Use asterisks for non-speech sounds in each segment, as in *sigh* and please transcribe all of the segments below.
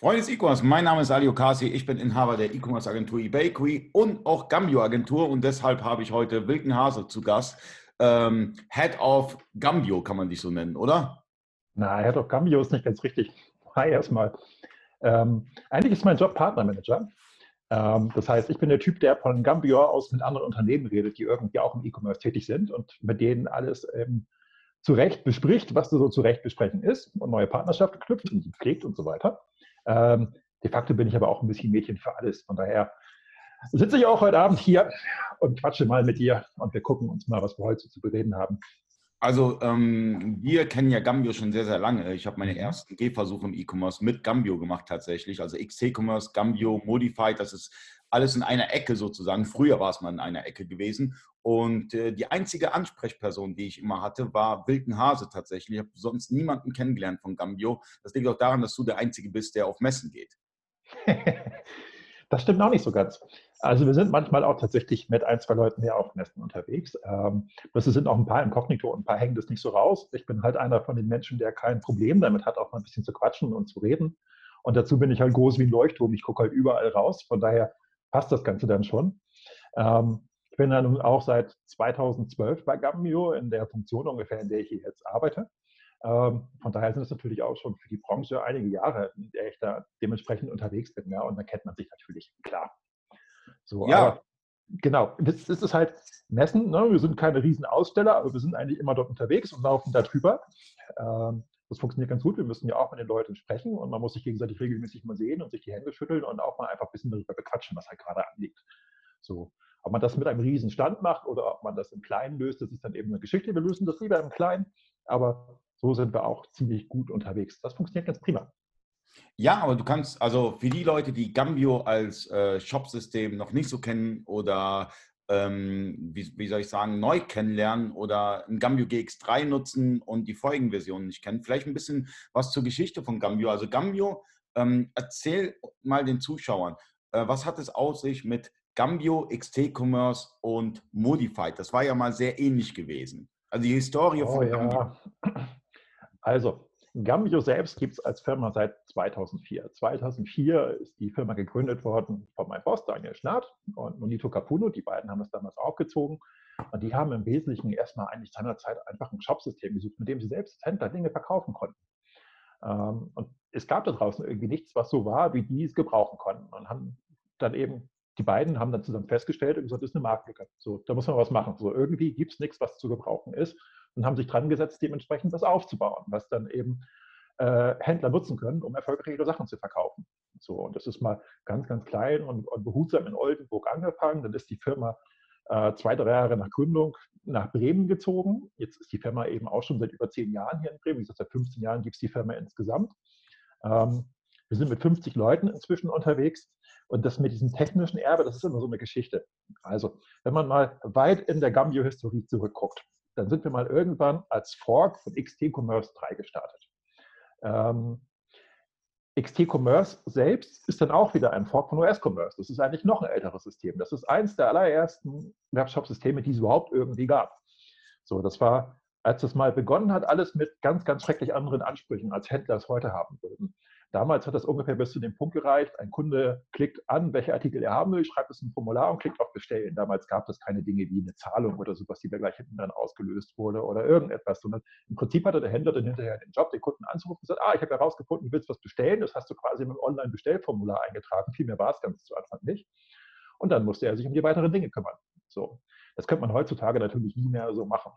Freunde des E-Commerce, mein Name ist Ali Okasi, ich bin Inhaber der E-Commerce Agentur eBakery und auch Gambio Agentur und deshalb habe ich heute Wilken Hase zu Gast. Ähm, Head of Gambio kann man dich so nennen, oder? Na, Head of Gambio ist nicht ganz richtig. Hi erstmal. Ähm, eigentlich ist mein Job Partnermanager. Ähm, das heißt, ich bin der Typ, der von Gambio aus mit anderen Unternehmen redet, die irgendwie auch im E-Commerce tätig sind und mit denen alles ähm, zu Recht bespricht, was so zu Recht besprechen ist und neue Partnerschaften knüpft und pflegt und so weiter. Ähm, de facto bin ich aber auch ein bisschen Mädchen für alles. Von daher sitze ich auch heute Abend hier und quatsche mal mit dir und wir gucken uns mal, was wir heute zu bereden haben. Also ähm, wir kennen ja Gambio schon sehr, sehr lange. Ich habe meine ersten Gehversuche im E-Commerce mit Gambio gemacht tatsächlich. Also XT-Commerce, Gambio, Modified, das ist alles in einer Ecke sozusagen. Früher war es mal in einer Ecke gewesen. Und äh, die einzige Ansprechperson, die ich immer hatte, war Wilken Hase tatsächlich. Ich habe sonst niemanden kennengelernt von Gambio. Das liegt auch daran, dass du der Einzige bist, der auf Messen geht. *laughs* das stimmt auch nicht so ganz. Also wir sind manchmal auch tatsächlich mit ein, zwei Leuten mehr auf Messen unterwegs. Ähm, das sind auch ein paar inkognito und ein paar hängen das nicht so raus. Ich bin halt einer von den Menschen, der kein Problem damit hat, auch mal ein bisschen zu quatschen und zu reden. Und dazu bin ich halt groß wie ein Leuchtturm. Ich gucke halt überall raus. Von daher passt das Ganze dann schon. Ähm, ich bin dann auch seit 2012 bei Gambio in der Funktion ungefähr, in der ich hier jetzt arbeite. Ähm, von daher sind es natürlich auch schon für die Branche einige Jahre, in der ich da dementsprechend unterwegs bin. Ja, und dann kennt man sich natürlich klar. So, ja. Aber, genau, das ist halt Messen. Ne? Wir sind keine Riesenaussteller, aber wir sind eigentlich immer dort unterwegs und laufen da drüber. Ähm, das funktioniert ganz gut. Wir müssen ja auch mit den Leuten sprechen und man muss sich gegenseitig regelmäßig mal sehen und sich die Hände schütteln und auch mal einfach ein bisschen darüber bequatschen, was halt gerade anliegt. So. Ob man das mit einem riesen Stand macht oder ob man das im Kleinen löst, das ist dann eben eine Geschichte. Wir lösen das lieber im Kleinen, aber so sind wir auch ziemlich gut unterwegs. Das funktioniert ganz prima. Ja, aber du kannst, also für die Leute, die Gambio als äh, Shopsystem noch nicht so kennen oder ähm, wie, wie, soll ich sagen, neu kennenlernen oder ein Gambio GX3 nutzen und die Folgenversion nicht kennen, vielleicht ein bisschen was zur Geschichte von Gambio. Also Gambio, ähm, erzähl mal den Zuschauern, äh, was hat es aus sich mit Gambio, XT Commerce und Modified? Das war ja mal sehr ähnlich gewesen. Also die Historie oh, von ja. Gambio. Also, Gambio selbst gibt es als Firma seit 2004. 2004 ist die Firma gegründet worden von meinem Boss Daniel Schnatt und Monito Capuno. Die beiden haben das damals aufgezogen. Und die haben im Wesentlichen erstmal eigentlich seinerzeit einfach ein Shopsystem gesucht, mit dem sie selbst Händler Dinge verkaufen konnten. Ähm, und es gab da draußen irgendwie nichts, was so war, wie die es gebrauchen konnten. Und haben dann eben, die beiden haben dann zusammen festgestellt und gesagt, das ist eine Marktlücke. So, da muss man was machen. So, irgendwie gibt es nichts, was zu gebrauchen ist und haben sich dran gesetzt, dementsprechend was aufzubauen, was dann eben äh, Händler nutzen können, um erfolgreich ihre Sachen zu verkaufen. So, und das ist mal ganz, ganz klein und, und behutsam in Oldenburg angefangen. Dann ist die Firma äh, zwei, drei Jahre nach Gründung nach Bremen gezogen. Jetzt ist die Firma eben auch schon seit über zehn Jahren hier in Bremen. Wie gesagt, seit 15 Jahren gibt es die Firma insgesamt. Ähm, wir sind mit 50 Leuten inzwischen unterwegs. Und das mit diesem technischen Erbe, das ist immer so eine Geschichte. Also, wenn man mal weit in der Gambio-Historie zurückguckt, dann sind wir mal irgendwann als Fork von XT Commerce 3 gestartet. Ähm, XT Commerce selbst ist dann auch wieder ein Fork von OS Commerce. Das ist eigentlich noch ein älteres System. Das ist eines der allerersten Webshop-Systeme, die es überhaupt irgendwie gab. So, das war, als das mal begonnen hat, alles mit ganz, ganz schrecklich anderen Ansprüchen, als Händler es heute haben würden. Damals hat das ungefähr bis zu dem Punkt gereicht, ein Kunde klickt an, welche Artikel er haben will, schreibt es in ein Formular und klickt auf Bestellen. Damals gab es keine Dinge wie eine Zahlung oder sowas, die da gleich hinten dann ausgelöst wurde oder irgendetwas, sondern im Prinzip hatte der Händler dann hinterher den Job, den Kunden anzurufen und sagt, ah, ich habe herausgefunden, du willst was bestellen, das hast du quasi im Online-Bestellformular eingetragen, viel mehr war es ganz zu Anfang nicht. Und dann musste er sich um die weiteren Dinge kümmern. So. Das könnte man heutzutage natürlich nie mehr so machen.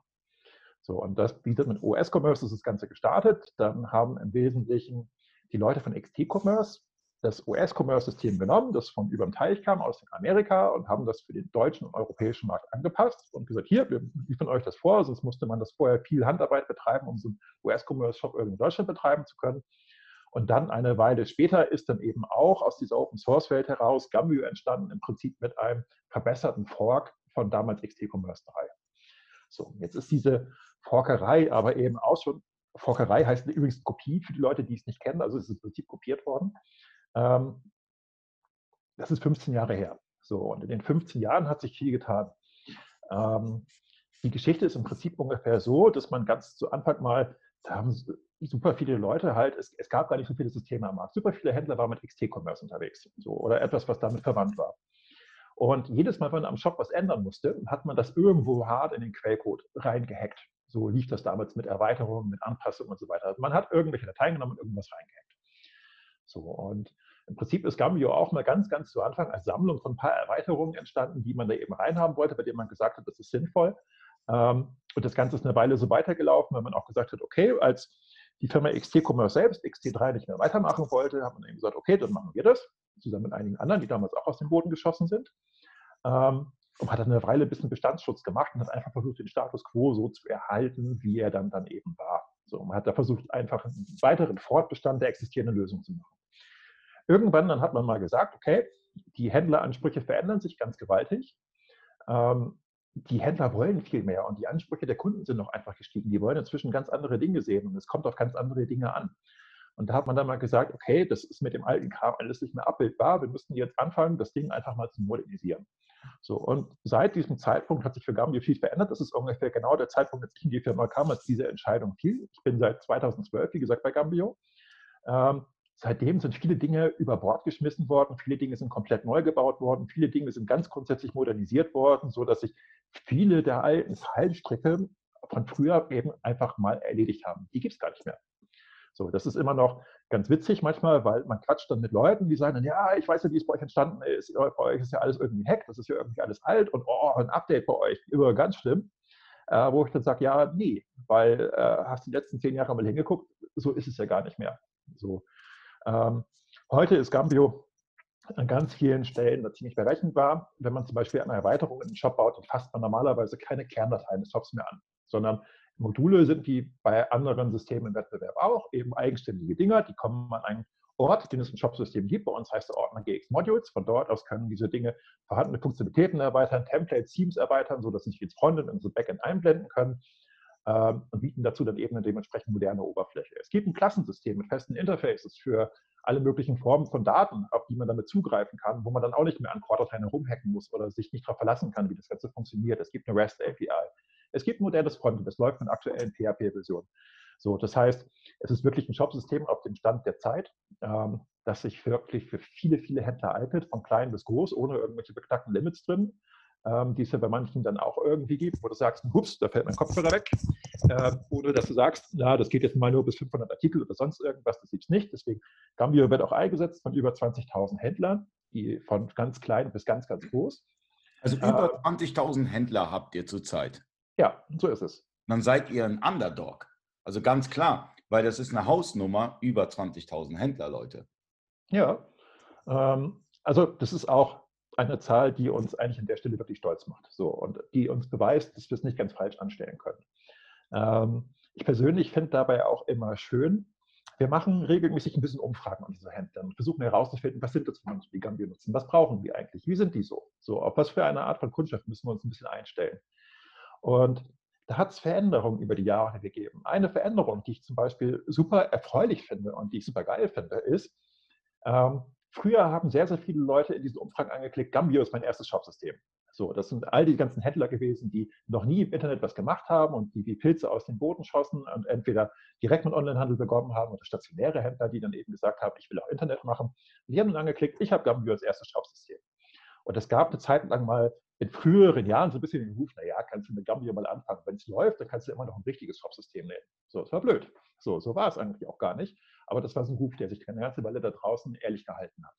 So, und das bietet mit OS-Commerce das Ganze gestartet. Dann haben im Wesentlichen die Leute von XT Commerce das US-Commerce-System genommen, das von über den Teich kam aus Amerika und haben das für den deutschen und europäischen Markt angepasst und gesagt, hier, wir liefern euch das vor, sonst musste man das vorher viel Handarbeit betreiben, um so einen US-Commerce-Shop irgendwie in Deutschland betreiben zu können. Und dann eine Weile später ist dann eben auch aus dieser Open-Source-Welt heraus Gambio entstanden, im Prinzip mit einem verbesserten Fork von damals XT Commerce 3. So, jetzt ist diese Forkerei aber eben auch schon Forkerei heißt übrigens Kopie für die Leute, die es nicht kennen. Also es ist im Prinzip kopiert worden. Ähm, das ist 15 Jahre her. So, und in den 15 Jahren hat sich viel getan. Ähm, die Geschichte ist im Prinzip ungefähr so, dass man ganz zu Anfang mal, da haben super viele Leute halt, es, es, gab gar nicht so viele Systeme am Markt. Super viele Händler waren mit XT-Commerce unterwegs so, oder etwas, was damit verwandt war. Und jedes Mal, wenn man am Shop was ändern musste, hat man das irgendwo hart in den Quellcode reingehackt. So lief das damals mit Erweiterungen, mit Anpassungen und so weiter. Also man hat irgendwelche Dateien genommen und irgendwas reingehackt. So, und im Prinzip ist Gambio auch mal ganz, ganz zu Anfang als Sammlung von ein paar Erweiterungen entstanden, die man da eben reinhaben wollte, bei denen man gesagt hat, das ist sinnvoll. Ähm, und das Ganze ist eine Weile so weitergelaufen, weil man auch gesagt hat, okay, als die Firma XT Commerce selbst XT3 nicht mehr weitermachen wollte, hat man eben gesagt, okay, dann machen wir das, zusammen mit einigen anderen, die damals auch aus dem Boden geschossen sind. Ähm, und hat dann eine Weile ein bisschen Bestandsschutz gemacht und hat einfach versucht, den Status quo so zu erhalten, wie er dann, dann eben war. So, man hat da versucht, einfach einen weiteren Fortbestand der existierenden Lösung zu machen. Irgendwann dann hat man mal gesagt, okay, die Händleransprüche verändern sich ganz gewaltig. Ähm, die Händler wollen viel mehr und die Ansprüche der Kunden sind noch einfach gestiegen. Die wollen inzwischen ganz andere Dinge sehen und es kommt auf ganz andere Dinge an. Und da hat man dann mal gesagt, okay, das ist mit dem alten Kram alles nicht mehr abbildbar. Wir müssten jetzt anfangen, das Ding einfach mal zu modernisieren. So, und seit diesem Zeitpunkt hat sich für Gambio viel verändert. Das ist ungefähr genau der Zeitpunkt, als ich in die Firma kam, als diese Entscheidung fiel. Ich bin seit 2012, wie gesagt, bei Gambio. Ähm, Seitdem sind viele Dinge über Bord geschmissen worden, viele Dinge sind komplett neu gebaut worden, viele Dinge sind ganz grundsätzlich modernisiert worden, sodass sich viele der alten Fallstricke von früher eben einfach mal erledigt haben. Die gibt es gar nicht mehr. So, das ist immer noch ganz witzig manchmal, weil man quatscht dann mit Leuten, die sagen dann, ja, ich weiß ja, wie es bei euch entstanden ist, bei euch ist ja alles irgendwie hack, das ist ja irgendwie alles alt und oh, ein Update bei euch, immer ganz schlimm. Äh, wo ich dann sage, ja, nee, weil äh, hast die letzten zehn Jahre mal hingeguckt, so ist es ja gar nicht mehr. So, ähm, heute ist Gambio an ganz vielen Stellen ziemlich berechenbar. Wenn man zum Beispiel eine Erweiterung in den Shop baut, dann fasst man normalerweise keine Kerndateien des Shops mehr an, sondern Module sind wie bei anderen Systemen im Wettbewerb auch, eben eigenständige Dinger, die kommen an einen Ort, den es im Shop-System gibt. Bei uns heißt der Ordner GX Modules. Von dort aus können diese Dinge vorhandene Funktionalitäten erweitern, Templates, Themes erweitern, sodass sich ins Frontend und ins Backend einblenden können ähm, und bieten dazu dann eben eine dementsprechend moderne Oberfläche. Es gibt ein Klassensystem mit festen Interfaces für alle möglichen Formen von Daten, auf die man damit zugreifen kann, wo man dann auch nicht mehr an Core-Dateien herumhacken muss oder sich nicht darauf verlassen kann, wie das Ganze funktioniert. Es gibt eine REST-API. Es gibt ein modernes Frontend, das läuft mit aktuellen PHP-Versionen. So, das heißt, es ist wirklich ein Shop-System auf dem Stand der Zeit, ähm, das sich wirklich für viele, viele Händler eignet, von klein bis groß, ohne irgendwelche beknackten Limits drin ähm, die es ja bei manchen dann auch irgendwie gibt, wo du sagst, hups, da fällt mein Kopfhörer weg. Äh, oder dass du sagst, na, das geht jetzt mal nur bis 500 Artikel oder sonst irgendwas, das gibt es nicht. Deswegen, Gambio wird auch eingesetzt von über 20.000 Händlern, die von ganz klein bis ganz, ganz groß. Also über äh, 20.000 Händler habt ihr zurzeit. Ja, so ist es. Dann seid ihr ein Underdog. Also ganz klar, weil das ist eine Hausnummer über 20.000 Händler, Leute. Ja, ähm, also das ist auch eine Zahl, die uns eigentlich an der Stelle wirklich stolz macht. So, und die uns beweist, dass wir es nicht ganz falsch anstellen können. Ähm, ich persönlich finde dabei auch immer schön, wir machen regelmäßig ein bisschen Umfragen an diese Händler und versuchen herauszufinden, was sind das für Menschen, die Gambio nutzen, was brauchen die eigentlich, wie sind die so? So, auf was für eine Art von Kundschaft müssen wir uns ein bisschen einstellen? Und da hat es Veränderungen über die Jahre gegeben. Eine Veränderung, die ich zum Beispiel super erfreulich finde und die ich super geil finde, ist, ähm, Früher haben sehr, sehr viele Leute in diesen Umfragen angeklickt, Gambio ist mein erstes Shopsystem. So, das sind all die ganzen Händler gewesen, die noch nie im Internet was gemacht haben und die wie Pilze aus dem Boden schossen und entweder direkt mit Onlinehandel begonnen haben oder stationäre Händler, die dann eben gesagt haben, ich will auch Internet machen. Die haben dann angeklickt, ich habe Gambio als erstes Shopsystem. Und es gab eine Zeit lang mal in früheren Jahren so ein bisschen den Ruf, naja, kannst du mit Gambio mal anfangen. Wenn es läuft, dann kannst du immer noch ein richtiges Shopsystem nehmen. So, das war blöd. So, so war es eigentlich auch gar nicht. Aber das war so ein Ruf, der sich eine ganze Weile da draußen ehrlich gehalten hat.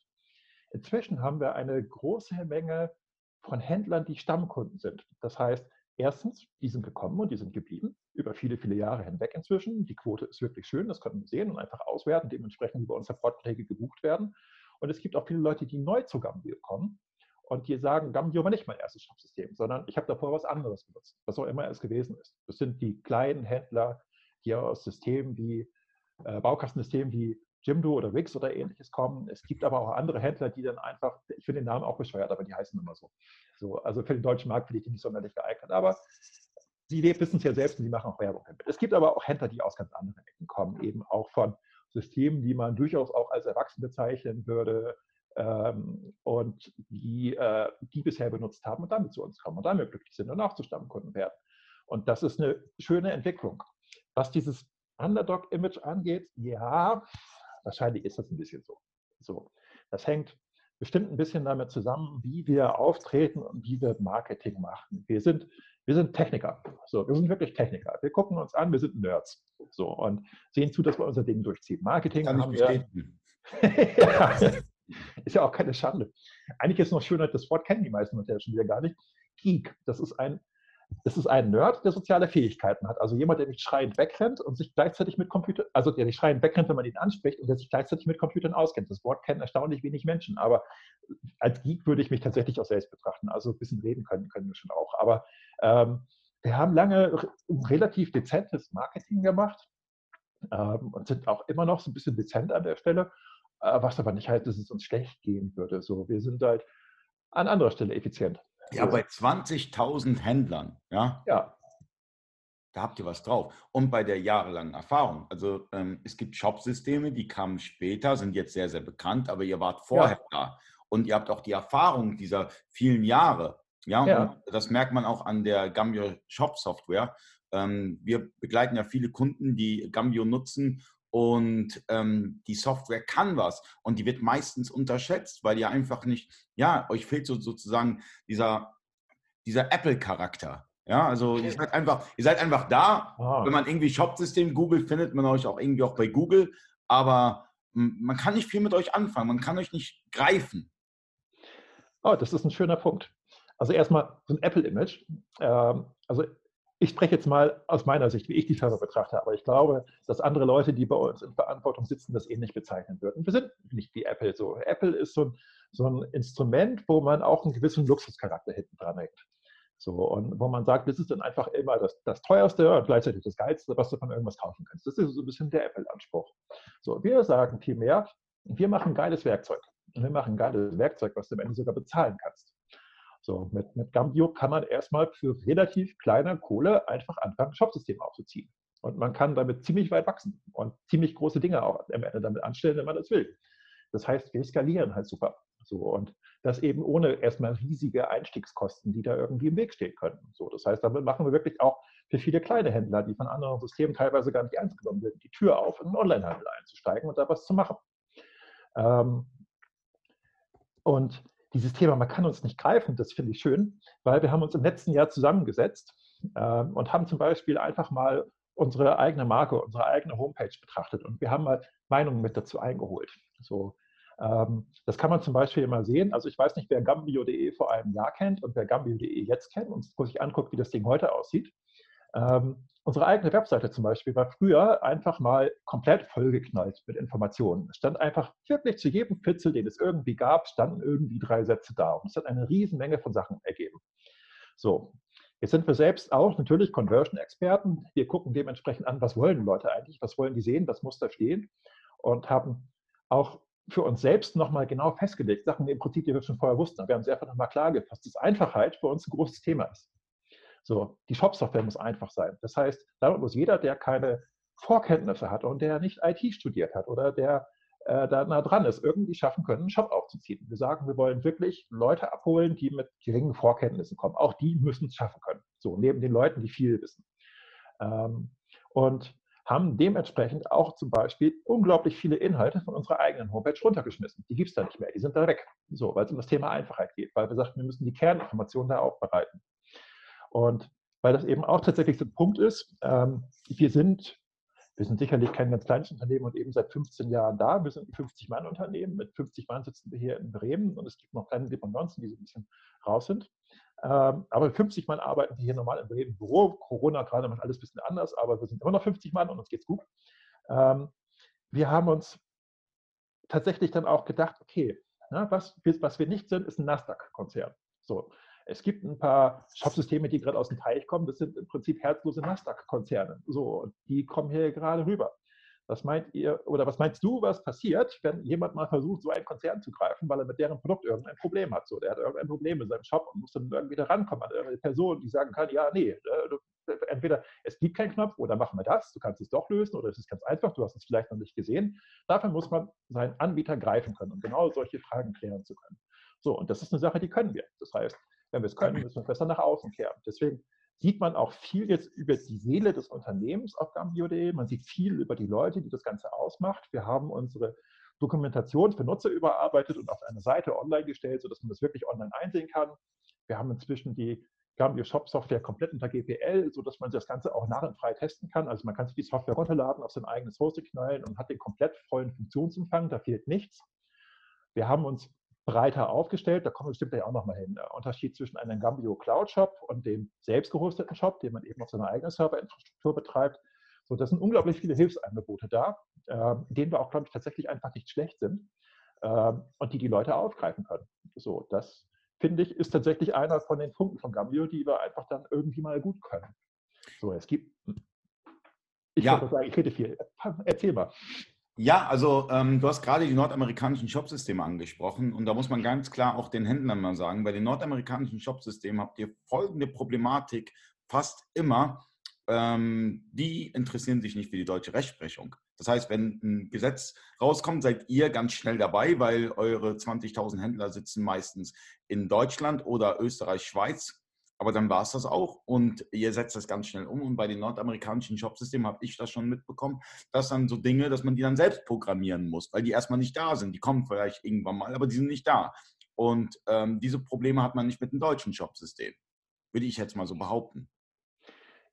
Inzwischen haben wir eine große Menge von Händlern, die Stammkunden sind. Das heißt, erstens, die sind gekommen und die sind geblieben, über viele, viele Jahre hinweg inzwischen. Die Quote ist wirklich schön, das können wir sehen und einfach auswerten, dementsprechend über unsere Vorträge gebucht werden. Und es gibt auch viele Leute, die neu zu Gambio kommen und die sagen, Gambio war nicht mein erstes Shopsystem, sondern ich habe davor was anderes benutzt, was auch immer es gewesen ist. Das sind die kleinen Händler, die aus Systemen wie äh, Baukastensystemen wie Jimdo oder Wix oder ähnliches kommen. Es gibt aber auch andere Händler, die dann einfach, ich finde den Namen auch bescheuert, aber die heißen immer so. so also für den deutschen Markt finde ich die nicht sonderlich geeignet. Aber sie wissen es ja selbst und sie machen auch Werbung damit. Es gibt aber auch Händler, die aus ganz anderen Ecken kommen, eben auch von Systemen, die man durchaus auch als erwachsen bezeichnen würde ähm, und die, äh, die bisher benutzt haben und damit zu uns kommen und damit glücklich sind und auch zu Stammkunden werden. Und das ist eine schöne Entwicklung. Was dieses Underdog-Image angeht, ja, wahrscheinlich ist das ein bisschen so. so. Das hängt bestimmt ein bisschen damit zusammen, wie wir auftreten und wie wir Marketing machen. Wir sind, wir sind Techniker. So, wir sind wirklich Techniker. Wir gucken uns an, wir sind Nerds. So, und sehen zu, dass wir unser Ding durchziehen. Marketing Kann haben ich wir. *laughs* *laughs* ja, *laughs* ist ja auch keine Schande. Eigentlich ist es noch schöner, das Wort kennen die meisten Leute schon wieder gar nicht. Geek, das ist ein das ist ein Nerd, der soziale Fähigkeiten hat. Also jemand, der nicht schreiend wegrennt und sich gleichzeitig mit Computern, also der nicht schreiend wegrennt, wenn man ihn anspricht und der sich gleichzeitig mit Computern auskennt. Das Wort kennen erstaunlich wenig Menschen, aber als Geek würde ich mich tatsächlich auch selbst betrachten. Also ein bisschen reden können, können wir schon auch. Aber ähm, wir haben lange relativ dezentes Marketing gemacht ähm, und sind auch immer noch so ein bisschen dezent an der Stelle, was aber nicht heißt, dass es uns schlecht gehen würde. So, wir sind halt an anderer Stelle effizient. Ja, bei 20.000 Händlern, ja, Ja, da habt ihr was drauf. Und bei der jahrelangen Erfahrung. Also ähm, es gibt Shop-Systeme, die kamen später, sind jetzt sehr, sehr bekannt, aber ihr wart vorher da. Und ihr habt auch die Erfahrung dieser vielen Jahre. Ja, Ja. und das merkt man auch an der Gambio Shop Software. Ähm, wir begleiten ja viele Kunden, die Gambio nutzen und ähm, die Software kann was und die wird meistens unterschätzt, weil ihr einfach nicht, ja, euch fehlt so, sozusagen dieser, dieser Apple-Charakter. Ja, also ihr seid einfach, ihr seid einfach da. Ah. Wenn man irgendwie Shop-System googelt, findet man euch auch irgendwie auch bei Google. Aber m, man kann nicht viel mit euch anfangen. Man kann euch nicht greifen. Oh, das ist ein schöner Punkt. Also erstmal so ein Apple-Image. Ähm, also ich spreche jetzt mal aus meiner Sicht, wie ich die Firma betrachte, aber ich glaube, dass andere Leute, die bei uns in Verantwortung sitzen, das ähnlich bezeichnen würden. Wir sind nicht wie Apple so. Apple ist so ein, so ein Instrument, wo man auch einen gewissen Luxuscharakter hinten dran hängt. So, und wo man sagt, das ist dann einfach immer das, das teuerste und gleichzeitig das geilste, was du von irgendwas kaufen kannst. Das ist so ein bisschen der Apple-Anspruch. So, wir sagen vielmehr, wir machen geiles Werkzeug. Und wir machen geiles Werkzeug, was du am Ende sogar bezahlen kannst. So, mit, mit Gambio kann man erstmal für relativ kleine Kohle einfach anfangen, ein Shopsystem aufzuziehen. Und man kann damit ziemlich weit wachsen und ziemlich große Dinge auch am Ende damit anstellen, wenn man das will. Das heißt, wir skalieren halt super. So, und das eben ohne erstmal riesige Einstiegskosten, die da irgendwie im Weg stehen können. So, das heißt, damit machen wir wirklich auch für viele kleine Händler, die von anderen Systemen teilweise gar nicht ernst genommen werden, die Tür auf, in den Onlinehandel einzusteigen und da was zu machen. Ähm, und dieses Thema, man kann uns nicht greifen, das finde ich schön, weil wir haben uns im letzten Jahr zusammengesetzt ähm, und haben zum Beispiel einfach mal unsere eigene Marke, unsere eigene Homepage betrachtet und wir haben mal Meinungen mit dazu eingeholt. So, ähm, das kann man zum Beispiel immer sehen. Also ich weiß nicht, wer Gambio.de vor einem Jahr kennt und wer Gambio.de jetzt kennt und sich anguckt, wie das Ding heute aussieht. Ähm, unsere eigene Webseite zum Beispiel war früher einfach mal komplett vollgeknallt mit Informationen. Es stand einfach wirklich zu jedem Pitzel, den es irgendwie gab, standen irgendwie drei Sätze da. Und es hat eine Riesenmenge von Sachen ergeben. So, jetzt sind wir selbst auch natürlich Conversion-Experten. Wir gucken dementsprechend an, was wollen Leute eigentlich, was wollen die sehen, was muss da stehen und haben auch für uns selbst nochmal genau festgelegt, Sachen im Prinzip, die wir schon vorher wussten. Wir haben sie einfach nochmal klar gefasst, dass Einfachheit für uns ein großes Thema ist. So, die Shop-Software muss einfach sein. Das heißt, damit muss jeder, der keine Vorkenntnisse hat und der nicht IT studiert hat oder der äh, da nah dran ist, irgendwie schaffen können, einen Shop aufzuziehen. Wir sagen, wir wollen wirklich Leute abholen, die mit geringen Vorkenntnissen kommen. Auch die müssen es schaffen können. So, neben den Leuten, die viel wissen. Ähm, und haben dementsprechend auch zum Beispiel unglaublich viele Inhalte von unserer eigenen Homepage runtergeschmissen. Die gibt es da nicht mehr, die sind da weg. So, weil es um das Thema Einfachheit geht, weil wir sagten, wir müssen die Kerninformationen da aufbereiten. Und weil das eben auch tatsächlich so ein Punkt ist, ähm, wir sind, wir sind sicherlich kein ganz kleines Unternehmen und eben seit 15 Jahren da. Wir sind ein 50-Mann-Unternehmen. Mit 50 Mann sitzen wir hier in Bremen und es gibt noch kleine Dependancen, die so ein bisschen raus sind. Ähm, aber 50 Mann arbeiten wir hier normal im Bremen Büro. Corona gerade macht alles ein bisschen anders, aber wir sind immer noch 50 Mann und uns geht's gut. Ähm, wir haben uns tatsächlich dann auch gedacht, okay, was, was wir nicht sind, ist ein Nasdaq-Konzern. So, es gibt ein paar Shopsysteme, die gerade aus dem Teich kommen. Das sind im Prinzip herzlose Nasdaq-Konzerne. So, die kommen hier gerade rüber. Was meint ihr oder was meinst du, was passiert, wenn jemand mal versucht, so einen Konzern zu greifen, weil er mit deren Produkt irgendein Problem hat? So, der hat irgendein Problem mit seinem Shop und muss dann irgendwie da rankommen an irgendeine Person, die sagen kann, ja, nee, äh, entweder es gibt keinen Knopf oder machen wir das, du kannst es doch lösen oder es ist ganz einfach, du hast es vielleicht noch nicht gesehen. Dafür muss man seinen Anbieter greifen können, um genau solche Fragen klären zu können. So, und das ist eine Sache, die können wir. Das heißt, wenn wir es können, müssen wir besser nach außen kehren. Deswegen sieht man auch viel jetzt über die Seele des Unternehmens auf Gambio.de. Man sieht viel über die Leute, die das Ganze ausmacht. Wir haben unsere Dokumentation für Nutzer überarbeitet und auf eine Seite online gestellt, sodass man das wirklich online einsehen kann. Wir haben inzwischen die Gambio Shop Software komplett unter GPL, sodass man das Ganze auch narrenfrei testen kann. Also man kann sich die Software runterladen, auf sein eigenes Hosting knallen und hat den komplett vollen Funktionsumfang. Da fehlt nichts. Wir haben uns breiter aufgestellt. Da kommen wir bestimmt ja auch nochmal hin. Der Unterschied zwischen einem Gambio Cloud Shop und dem selbst gehosteten Shop, den man eben auf seiner eigenen Serverinfrastruktur betreibt. So, das sind unglaublich viele Hilfsangebote da, äh, denen wir auch, glaube ich, tatsächlich einfach nicht schlecht sind äh, und die die Leute aufgreifen können. So, das finde ich, ist tatsächlich einer von den Punkten von Gambio, die wir einfach dann irgendwie mal gut können. So, es gibt. Ich ja. sagen, ich rede viel. Erzähl mal. Ja, also ähm, du hast gerade die nordamerikanischen Shopsysteme angesprochen und da muss man ganz klar auch den Händlern mal sagen, bei den nordamerikanischen Shopsystemen habt ihr folgende Problematik fast immer, ähm, die interessieren sich nicht für die deutsche Rechtsprechung. Das heißt, wenn ein Gesetz rauskommt, seid ihr ganz schnell dabei, weil eure 20.000 Händler sitzen meistens in Deutschland oder Österreich, Schweiz aber dann war es das auch und ihr setzt das ganz schnell um. Und bei den nordamerikanischen Shopsystemen habe ich das schon mitbekommen, dass dann so Dinge, dass man die dann selbst programmieren muss, weil die erstmal nicht da sind. Die kommen vielleicht irgendwann mal, aber die sind nicht da. Und ähm, diese Probleme hat man nicht mit dem deutschen Shopsystem, würde ich jetzt mal so behaupten.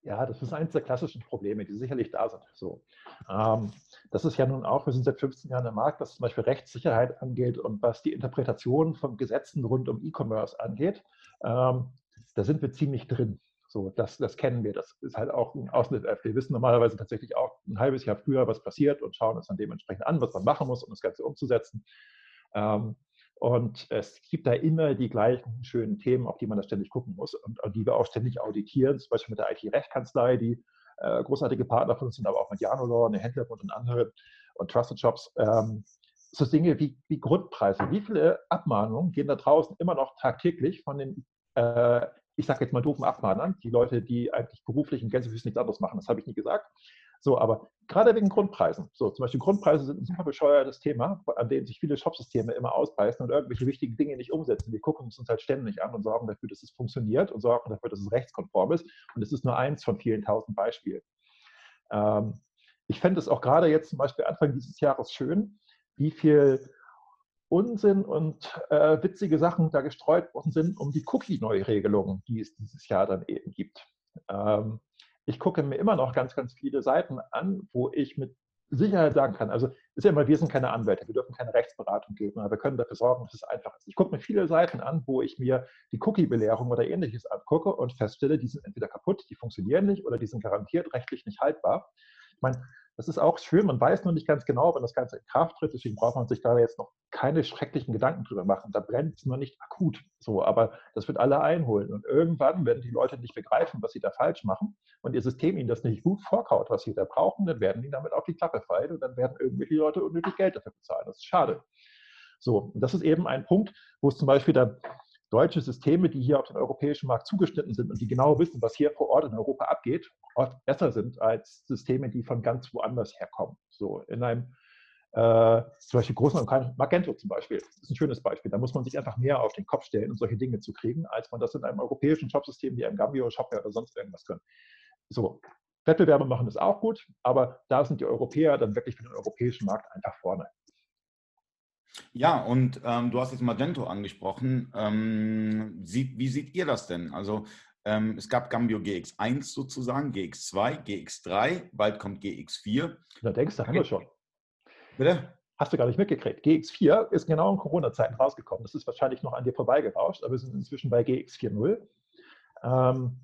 Ja, das ist eines der klassischen Probleme, die sicherlich da sind. So, ähm, das ist ja nun auch, wir sind seit 15 Jahren im Markt, was zum Beispiel Rechtssicherheit angeht und was die Interpretation von Gesetzen rund um E-Commerce angeht. Ähm, da sind wir ziemlich drin. So, das, das kennen wir. Das ist halt auch ein Ausschnitt. Wir wissen normalerweise tatsächlich auch ein halbes Jahr früher, was passiert und schauen uns dann dementsprechend an, was man machen muss, um das Ganze umzusetzen. Ähm, und es gibt da immer die gleichen schönen Themen, auf die man da ständig gucken muss und, die wir auch ständig auditieren, zum Beispiel mit der IT-Rechtkanzlei, die äh, großartige Partner von uns sind, aber auch mit Janolaw, eine Händlerbund und andere und Trusted Shops. Ähm, so Dinge wie, wie Grundpreise. Wie viele Abmahnungen gehen da draußen immer noch tagtäglich von den äh, ich sage jetzt mal doofen Abmahnern, die Leute, die eigentlich beruflich in Gänsefüßen nichts anderes machen, das habe ich nie gesagt. So, aber gerade wegen Grundpreisen. So, zum Beispiel Grundpreise sind ein super bescheuertes Thema, an dem sich viele Shopsysteme immer ausbeißen und irgendwelche wichtigen Dinge nicht umsetzen. Wir gucken uns halt ständig an und sorgen dafür, dass es funktioniert und sorgen dafür, dass es rechtskonform ist. Und es ist nur eins von vielen tausend Beispielen. Ähm, ich fände es auch gerade jetzt zum Beispiel Anfang dieses Jahres schön, wie viel Unsinn und äh, witzige Sachen da gestreut worden sind um die Cookie-Neuregelungen, die es dieses Jahr dann eben gibt. Ähm, ich gucke mir immer noch ganz, ganz viele Seiten an, wo ich mit Sicherheit sagen kann, also ist ja immer, wir sind keine Anwälte, wir dürfen keine Rechtsberatung geben, aber wir können dafür sorgen, dass es einfach ist. Ich gucke mir viele Seiten an, wo ich mir die Cookie-Belehrung oder ähnliches angucke und feststelle, die sind entweder kaputt, die funktionieren nicht oder die sind garantiert rechtlich nicht haltbar. Ich meine, das ist auch schön, man weiß nur nicht ganz genau, wenn das Ganze in Kraft tritt, deswegen braucht man sich da jetzt noch keine schrecklichen Gedanken drüber machen. Da brennt es nur nicht akut. So, aber das wird alle einholen. Und irgendwann werden die Leute nicht begreifen, was sie da falsch machen und ihr System ihnen das nicht gut vorkaut, was sie da brauchen, dann werden die damit auf die Klappe fallen und dann werden irgendwelche Leute unnötig Geld dafür bezahlen. Das ist schade. So, und das ist eben ein Punkt, wo es zum Beispiel dann deutsche Systeme, die hier auf den europäischen Markt zugeschnitten sind und die genau wissen, was hier vor Ort in Europa abgeht, oft besser sind als Systeme, die von ganz woanders herkommen. So in einem äh, zum Beispiel großen Magento zum Beispiel, das ist ein schönes Beispiel. Da muss man sich einfach mehr auf den Kopf stellen, um solche Dinge zu kriegen, als man das in einem europäischen Shopsystem wie einem Gambio, Shopware oder sonst irgendwas können. So, Wettbewerbe machen das auch gut, aber da sind die Europäer dann wirklich für den europäischen Markt einfach vorne. Ja, und ähm, du hast jetzt Magento angesprochen. Ähm, sieht, wie seht ihr das denn? Also ähm, es gab Gambio GX1 sozusagen, GX2, GX3, bald kommt GX4. Da denkst du, haben wir schon. Bitte? Hast du gar nicht mitgekriegt. GX4 ist genau in Corona-Zeiten rausgekommen. Das ist wahrscheinlich noch an dir vorbeigerauscht, aber wir sind inzwischen bei GX4.0. Ähm,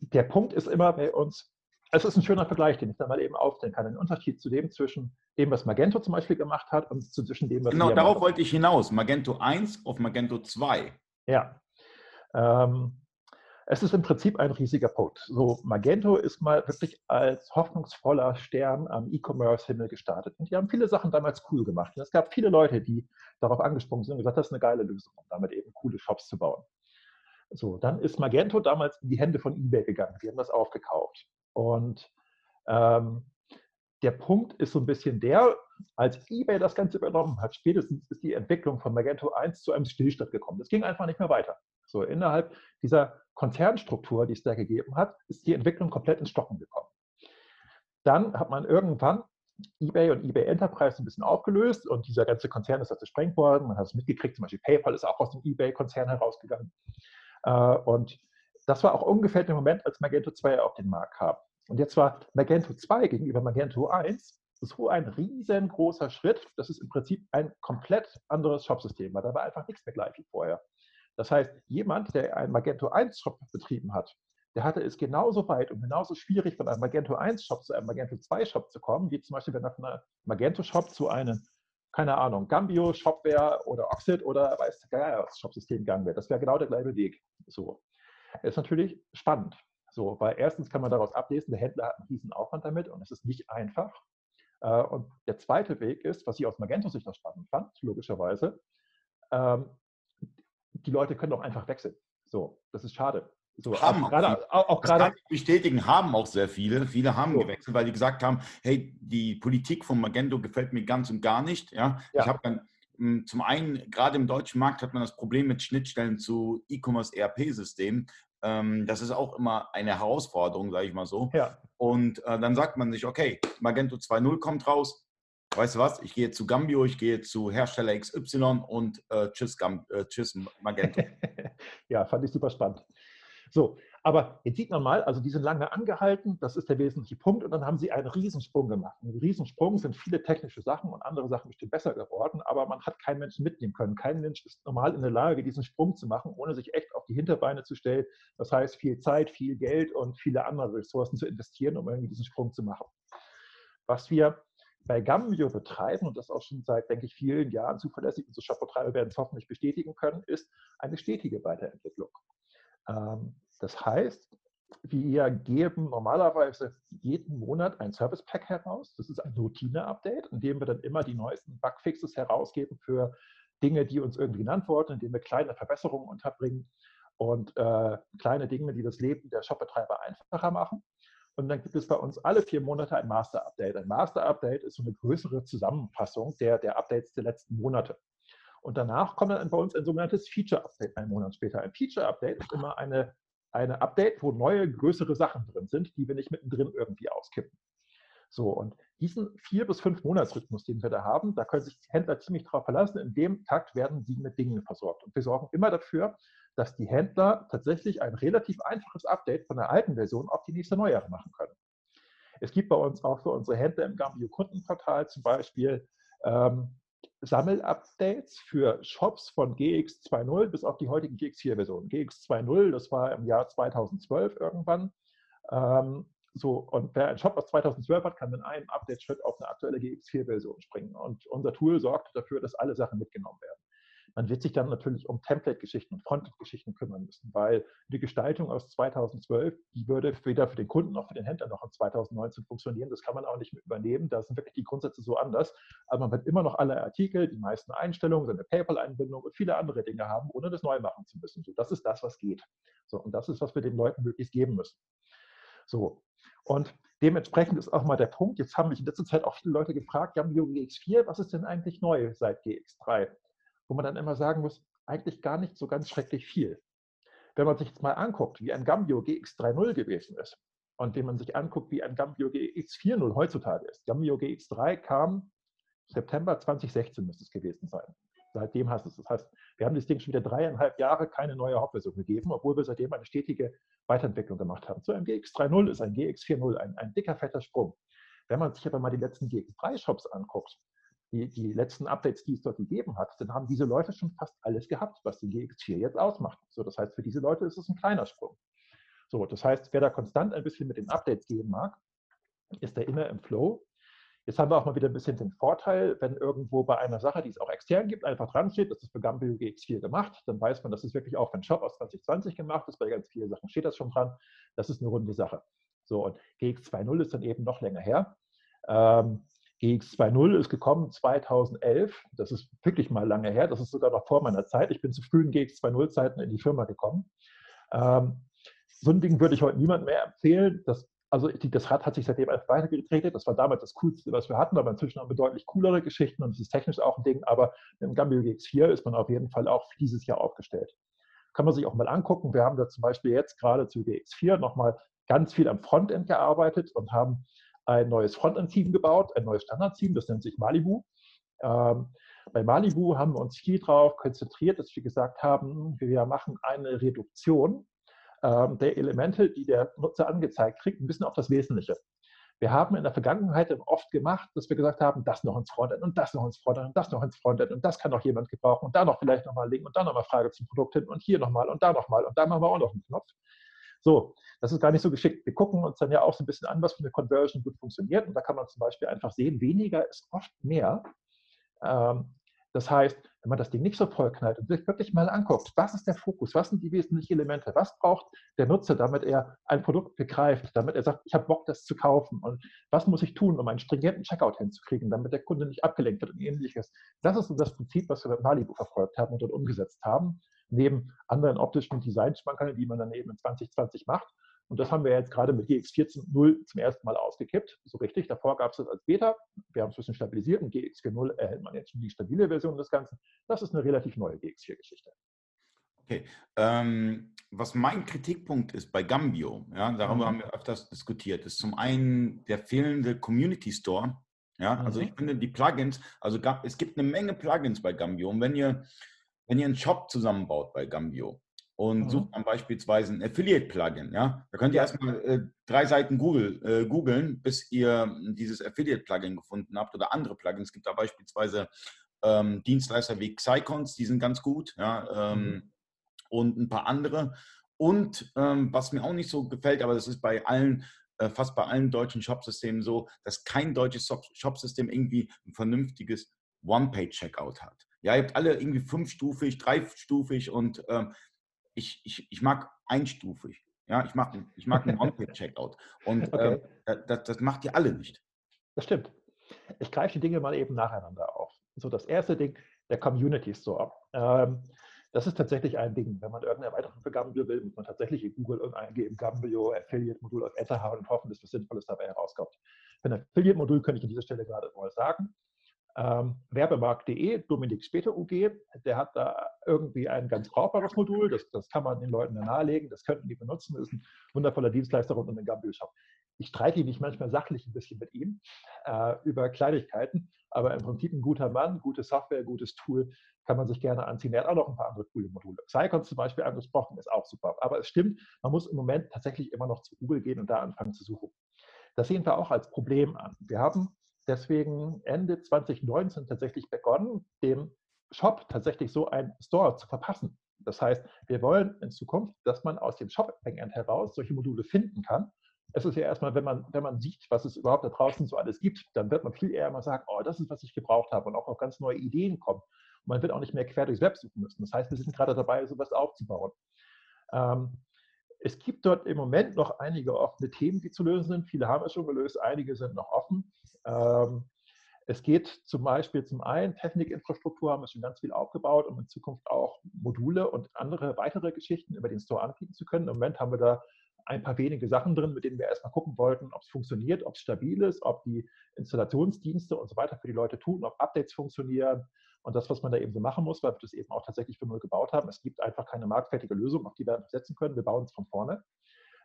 der Punkt ist immer bei uns, es ist ein schöner Vergleich, den ich dann mal eben aufstellen kann. Ein Unterschied zu dem zwischen dem, was Magento zum Beispiel gemacht hat und zwischen dem, was Genau, darauf wollte ich hinaus. Magento 1 auf Magento 2. Ja. Ähm, es ist im Prinzip ein riesiger Punkt. So, Magento ist mal wirklich als hoffnungsvoller Stern am E-Commerce-Himmel gestartet. Und die haben viele Sachen damals cool gemacht. Und es gab viele Leute, die darauf angesprungen sind und gesagt, das ist eine geile Lösung, um damit eben coole Shops zu bauen. So, dann ist Magento damals in die Hände von eBay gegangen. Die haben das aufgekauft. Und ähm, der Punkt ist so ein bisschen der, als eBay das Ganze übernommen hat, spätestens ist die Entwicklung von Magento 1 zu einem Stillstand gekommen. Das ging einfach nicht mehr weiter. So innerhalb dieser Konzernstruktur, die es da gegeben hat, ist die Entwicklung komplett ins Stocken gekommen. Dann hat man irgendwann eBay und eBay Enterprise ein bisschen aufgelöst und dieser ganze Konzern ist also sprengt worden. Man hat es mitgekriegt, zum Beispiel PayPal ist auch aus dem eBay-Konzern herausgegangen. Äh, und das war auch ungefähr der Moment, als Magento 2 auf den Markt kam. Und jetzt war Magento 2 gegenüber Magento 1 so ein riesengroßer Schritt. Das ist im Prinzip ein komplett anderes Shopsystem, weil da war einfach nichts mehr gleich wie vorher. Das heißt, jemand, der einen Magento 1 Shop betrieben hat, der hatte es genauso weit und genauso schwierig, von einem Magento 1 Shop zu einem Magento 2 Shop zu kommen, wie zum Beispiel, wenn er von einem Magento Shop zu einem, keine Ahnung, Gambio Shopware oder Oxid oder weiß der Geier Shopsystem gegangen wäre. Das wäre genau der gleiche Weg. So. Ist natürlich spannend. So, weil erstens kann man daraus ablesen, der Händler hat einen riesen Aufwand damit und es ist nicht einfach. Äh, und der zweite Weg ist, was ich aus Magento-Sicht noch spannend fand, logischerweise, ähm, die Leute können doch einfach wechseln. So, das ist schade. So, haben auch, gerade, auch, auch gerade kann ich bestätigen, haben auch sehr viele. Viele haben so. gewechselt, weil die gesagt haben, hey, die Politik von Magento gefällt mir ganz und gar nicht. Ja, ja. ich habe dann zum einen, gerade im deutschen Markt hat man das Problem mit Schnittstellen zu E-Commerce ERP-Systemen. Ähm, das ist auch immer eine Herausforderung, sage ich mal so. Ja. Und äh, dann sagt man sich, okay, Magento 2.0 kommt raus. Weißt du was? Ich gehe zu Gambio, ich gehe zu Hersteller XY und äh, tschüss, Gam äh, tschüss Magento. *laughs* ja, fand ich super spannend. So, aber jetzt sieht man mal, also die sind lange angehalten, das ist der wesentliche Punkt, und dann haben sie einen Riesensprung gemacht. Ein Riesensprung sind viele technische Sachen und andere Sachen bestimmt besser geworden, aber man hat keinen Menschen mitnehmen können. Kein Mensch ist normal in der Lage, diesen Sprung zu machen, ohne sich echt auf die Hinterbeine zu stellen. Das heißt, viel Zeit, viel Geld und viele andere Ressourcen zu investieren, um irgendwie diesen Sprung zu machen. Was wir bei Gambio betreiben, und das auch schon seit, denke ich, vielen Jahren zuverlässig, unsere Shopbetreiber werden es hoffentlich bestätigen können, ist eine stetige Weiterentwicklung. Ähm, das heißt, wir geben normalerweise jeden Monat ein Service Pack heraus. Das ist ein Routine-Update, in dem wir dann immer die neuesten Bugfixes herausgeben für Dinge, die uns irgendwie genannt wurden, indem wir kleine Verbesserungen unterbringen und äh, kleine Dinge, die das Leben der Shopbetreiber einfacher machen. Und dann gibt es bei uns alle vier Monate ein Master-Update. Ein Master-Update ist so eine größere Zusammenfassung der, der Updates der letzten Monate. Und danach kommt dann bei uns ein sogenanntes Feature-Update einen Monat später. Ein Feature-Update ist immer eine, eine Update, wo neue, größere Sachen drin sind, die wir nicht mittendrin irgendwie auskippen. So, und diesen vier bis fünf Monatsrhythmus, den wir da haben, da können sich Händler ziemlich drauf verlassen. In dem Takt werden sie mit Dingen versorgt. Und wir sorgen immer dafür, dass die Händler tatsächlich ein relativ einfaches Update von der alten Version auf die nächste Neuere machen können. Es gibt bei uns auch für unsere Händler im Gambio Kundenportal zum Beispiel ähm, Sammelupdates für Shops von GX 2.0 bis auf die heutigen GX4-Versionen. GX 2.0, das war im Jahr 2012 irgendwann. Ähm, so, und wer einen Shop aus 2012 hat, kann in einem Update-Schritt auf eine aktuelle GX4-Version springen. Und unser Tool sorgt dafür, dass alle Sachen mitgenommen werden. Man wird sich dann natürlich um Template-Geschichten und Frontend-Geschichten kümmern müssen, weil die Gestaltung aus 2012, die würde weder für den Kunden noch für den Händler noch in 2019 funktionieren. Das kann man auch nicht mehr übernehmen. Da sind wirklich die Grundsätze so anders. Aber man wird immer noch alle Artikel, die meisten Einstellungen, seine PayPal-Einbindung und viele andere Dinge haben, ohne das neu machen zu müssen. So, das ist das, was geht. So, und das ist, was wir den Leuten möglichst geben müssen. So. Und dementsprechend ist auch mal der Punkt, jetzt haben mich in letzter Zeit auch viele Leute gefragt, ja, GX4, was ist denn eigentlich neu seit GX3? Wo man dann immer sagen muss, eigentlich gar nicht so ganz schrecklich viel. Wenn man sich jetzt mal anguckt, wie ein Gambio GX3.0 gewesen ist und wenn man sich anguckt, wie ein Gambio GX4.0 heutzutage ist. Gambio GX3 kam September 2016 müsste es gewesen sein. Seitdem hast es. Das heißt, wir haben das Ding schon wieder dreieinhalb Jahre keine neue Hauptversion gegeben, obwohl wir seitdem eine stetige Weiterentwicklung gemacht haben. Zu einem GX3.0 ist ein GX4.0 ein, ein dicker, fetter Sprung. Wenn man sich aber mal die letzten GX3-Shops anguckt, die, die letzten Updates, die es dort gegeben hat, dann haben diese Leute schon fast alles gehabt, was den GX4 jetzt ausmacht. So, das heißt, für diese Leute ist es ein kleiner Sprung. So, das heißt, wer da konstant ein bisschen mit den Updates gehen mag, ist da immer im Flow. Jetzt haben wir auch mal wieder ein bisschen den Vorteil, wenn irgendwo bei einer Sache, die es auch extern gibt, einfach dran steht, das ist für Gambio GX4 gemacht, dann weiß man, das ist wirklich auch für einen Shop aus 2020 gemacht ist. Bei ganz vielen Sachen steht das schon dran. Das ist eine runde Sache. So, und GX2.0 ist dann eben noch länger her. Ähm, GX 2.0 ist gekommen 2011. Das ist wirklich mal lange her. Das ist sogar noch vor meiner Zeit. Ich bin zu frühen GX 2.0 Zeiten in die Firma gekommen. Ähm, so ein Ding würde ich heute niemand mehr empfehlen. Das, also das Rad hat sich seitdem einfach weitergetreten. Das war damals das Coolste, was wir hatten, aber inzwischen haben wir deutlich coolere Geschichten und es ist technisch auch ein Ding. Aber mit dem Gambio GX4 ist man auf jeden Fall auch dieses Jahr aufgestellt. Kann man sich auch mal angucken. Wir haben da zum Beispiel jetzt gerade zu GX4 nochmal ganz viel am Frontend gearbeitet und haben ein neues Frontend-Team gebaut, ein neues Standard-Team, das nennt sich Malibu. Ähm, bei Malibu haben wir uns viel darauf konzentriert, dass wir gesagt haben, wir machen eine Reduktion ähm, der Elemente, die der Nutzer angezeigt kriegt, ein bisschen auf das Wesentliche. Wir haben in der Vergangenheit oft gemacht, dass wir gesagt haben, das noch ins Frontend und das noch ins Frontend und das noch ins Frontend und das kann noch jemand gebrauchen und da noch vielleicht nochmal Link und da nochmal Frage zum Produkt hin und hier nochmal und da nochmal und da machen wir auch noch einen Knopf. So, das ist gar nicht so geschickt. Wir gucken uns dann ja auch so ein bisschen an, was für eine Conversion gut funktioniert und da kann man zum Beispiel einfach sehen, weniger ist oft mehr. Ähm, das heißt, wenn man das Ding nicht so vollknallt und sich wirklich mal anguckt, was ist der Fokus, was sind die wesentlichen Elemente, was braucht der Nutzer, damit er ein Produkt begreift, damit er sagt, ich habe Bock, das zu kaufen und was muss ich tun, um einen stringenten Checkout hinzukriegen, damit der Kunde nicht abgelenkt wird und ähnliches. Das ist so das Prinzip, was wir mit Malibu verfolgt haben und dort umgesetzt haben, neben anderen optischen Designschmankerln, die man dann eben in 2020 macht. Und das haben wir jetzt gerade mit GX 14.0 zum ersten Mal ausgekippt. So richtig. Davor gab es das als Beta. Wir haben es ein bisschen stabilisiert. Und GX 4.0 erhält man jetzt schon die stabile Version des Ganzen. Das ist eine relativ neue GX4-Geschichte. Okay. Ähm, was mein Kritikpunkt ist bei Gambio, ja, darüber mhm. haben wir öfters diskutiert, ist zum einen der fehlende Community Store. Ja, also mhm. ich finde die Plugins, also gab, es gibt eine Menge Plugins bei Gambio. Und wenn ihr, wenn ihr einen Shop zusammenbaut bei Gambio, und mhm. sucht dann beispielsweise ein Affiliate-Plugin. Ja? Da könnt ihr erstmal äh, drei Seiten Google, äh, googeln, bis ihr dieses Affiliate-Plugin gefunden habt oder andere Plugins. Es gibt da beispielsweise ähm, Dienstleister wie Xicons, die sind ganz gut. Ja? Ähm, mhm. Und ein paar andere. Und ähm, was mir auch nicht so gefällt, aber das ist bei allen, äh, fast bei allen deutschen Shopsystemen so, dass kein deutsches Shopsystem irgendwie ein vernünftiges One-Page-Checkout hat. Ja, ihr habt alle irgendwie fünfstufig, dreistufig und ähm, ich, ich, ich mag einstufig. Ja, ich mag, ich mag einen *laughs* On-Page-Checkout. Und okay. äh, das, das macht ihr alle nicht. Das stimmt. Ich greife die Dinge mal eben nacheinander auf. So, das erste Ding, der Community Store. Ähm, das ist tatsächlich ein Ding. Wenn man irgendeine Erweiterung für Gambio will, muss man tatsächlich in Google eingeben, Gambio Affiliate-Modul auf haben und hoffen, dass was Sinnvolles dabei herauskommt. Für ein Affiliate-Modul könnte ich an dieser Stelle gerade mal sagen. Ähm, Werbemarkt.de, Dominik Später UG, der hat da irgendwie ein ganz brauchbares Modul, das, das kann man den Leuten nahelegen, das könnten die benutzen, das ist ein wundervoller Dienstleister rund um den Gambio-Shop. Ich streite mich manchmal sachlich ein bisschen mit ihm äh, über Kleinigkeiten, aber im Prinzip ein guter Mann, gute Software, gutes Tool, kann man sich gerne anziehen. Er hat auch noch ein paar andere coole Module. Psycon zum Beispiel angesprochen, ist auch super. Aber es stimmt, man muss im Moment tatsächlich immer noch zu Google gehen und da anfangen zu suchen. Das sehen wir auch als Problem an. Wir haben deswegen Ende 2019 tatsächlich begonnen, dem Shop tatsächlich so einen Store zu verpassen. Das heißt, wir wollen in Zukunft, dass man aus dem Shop-Backend heraus solche Module finden kann. Es ist ja erstmal, wenn man, wenn man sieht, was es überhaupt da draußen so alles gibt, dann wird man viel eher mal sagen, oh, das ist, was ich gebraucht habe und auch auf ganz neue Ideen kommen. Und man wird auch nicht mehr quer durchs Web suchen müssen. Das heißt, wir sind gerade dabei, sowas aufzubauen. Ähm, es gibt dort im Moment noch einige offene Themen, die zu lösen sind. Viele haben es schon gelöst, einige sind noch offen. Ähm, es geht zum Beispiel zum einen Technikinfrastruktur, haben wir schon ganz viel aufgebaut, um in Zukunft auch Module und andere weitere Geschichten über den Store anbieten zu können. Im Moment haben wir da ein paar wenige Sachen drin, mit denen wir erstmal gucken wollten, ob es funktioniert, ob es stabil ist, ob die Installationsdienste und so weiter für die Leute tun, ob Updates funktionieren, und das, was man da eben so machen muss, weil wir das eben auch tatsächlich für null gebaut haben, es gibt einfach keine marktfertige Lösung, auf die wir setzen können. Wir bauen es von vorne.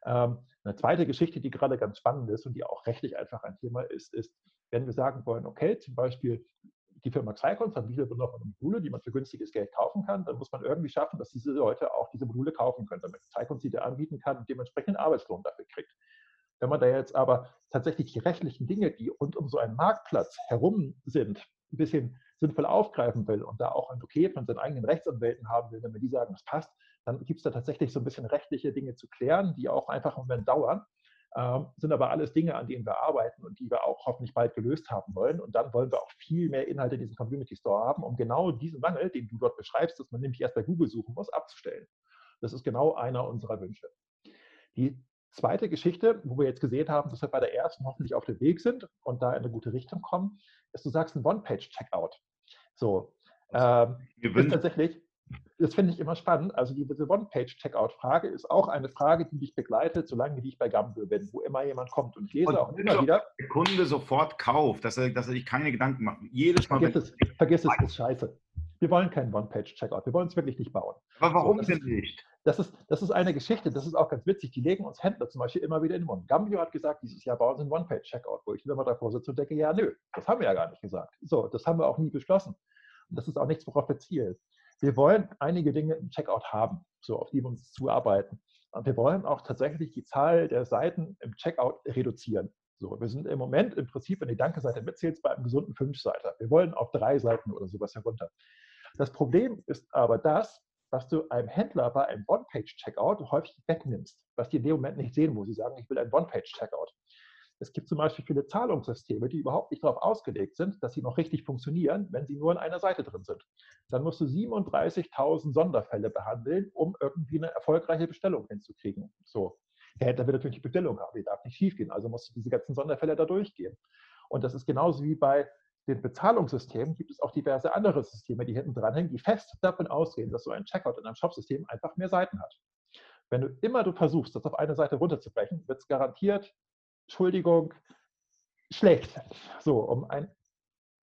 Ähm, eine zweite Geschichte, die gerade ganz spannend ist und die auch rechtlich einfach ein Thema ist, ist, wenn wir sagen wollen, okay, zum Beispiel die Firma hat viele besondere Module, die man für günstiges Geld kaufen kann, dann muss man irgendwie schaffen, dass diese Leute auch diese Module kaufen können, damit Xicons sie da anbieten kann und dementsprechend Arbeitslohn dafür kriegt. Wenn man da jetzt aber tatsächlich die rechtlichen Dinge, die rund um so einen Marktplatz herum sind, ein bisschen sinnvoll aufgreifen will und da auch ein Okay von seinen eigenen Rechtsanwälten haben will, damit die sagen, das passt, dann gibt es da tatsächlich so ein bisschen rechtliche Dinge zu klären, die auch einfach im Moment dauern. Ähm, sind aber alles Dinge, an denen wir arbeiten und die wir auch hoffentlich bald gelöst haben wollen. Und dann wollen wir auch viel mehr Inhalte in diesem Community Store haben, um genau diesen Mangel, den du dort beschreibst, dass man nämlich erst bei Google suchen muss, abzustellen. Das ist genau einer unserer Wünsche. Die zweite Geschichte, wo wir jetzt gesehen haben, dass wir bei der ersten hoffentlich auf dem Weg sind und da in eine gute Richtung kommen, ist, du sagst ein One-Page-Checkout. So, ähm, ist tatsächlich, das finde ich immer spannend. Also diese One-Page-Checkout-Frage ist auch eine Frage, die mich begleitet, solange ich bei Gambio bin, wo immer jemand kommt. Und ich lese und auch immer wieder. Der Kunde sofort kauft, dass er, dass er sich keine Gedanken macht. Jedes Mal. Vergiss es, vergiss es, ist scheiße. Wir wollen keinen One-Page-Checkout. Wir wollen es wirklich nicht bauen. Aber warum so, denn nicht? Das ist, das ist eine Geschichte, das ist auch ganz witzig. Die legen uns Händler zum Beispiel immer wieder in den Mund. Gambio hat gesagt, dieses Jahr bauen sie einen One-Page-Checkout, wo ich immer davor sitze und denke, ja, nö, das haben wir ja gar nicht gesagt. So, das haben wir auch nie beschlossen. Und das ist auch nichts, worauf wir zielen. Wir wollen einige Dinge im Checkout haben, so auf die wir uns zuarbeiten. Und wir wollen auch tatsächlich die Zahl der Seiten im Checkout reduzieren. So, wir sind im Moment im Prinzip, wenn die Danke-Seite mitzählt, bei einem gesunden Fünf-Seiter. Wir wollen auf drei Seiten oder sowas herunter. Das Problem ist aber das, was du einem Händler bei einem One-Page-Checkout häufig wegnimmst, was die in dem Moment nicht sehen, wo sie sagen, ich will ein One-Page-Checkout. Es gibt zum Beispiel viele Zahlungssysteme, die überhaupt nicht darauf ausgelegt sind, dass sie noch richtig funktionieren, wenn sie nur in einer Seite drin sind. Dann musst du 37.000 Sonderfälle behandeln, um irgendwie eine erfolgreiche Bestellung hinzukriegen. So. Der Händler will natürlich die Bestellung haben, die darf nicht schiefgehen, also musst du diese ganzen Sonderfälle da durchgehen. Und das ist genauso wie bei den Bezahlungssystemen gibt es auch diverse andere Systeme, die hinten dran hängen, die fest davon ausgehen, dass so ein Checkout in einem Shopsystem einfach mehr Seiten hat. Wenn du immer du versuchst, das auf eine Seite runterzubrechen, wird es garantiert Entschuldigung, schlecht. So, um ein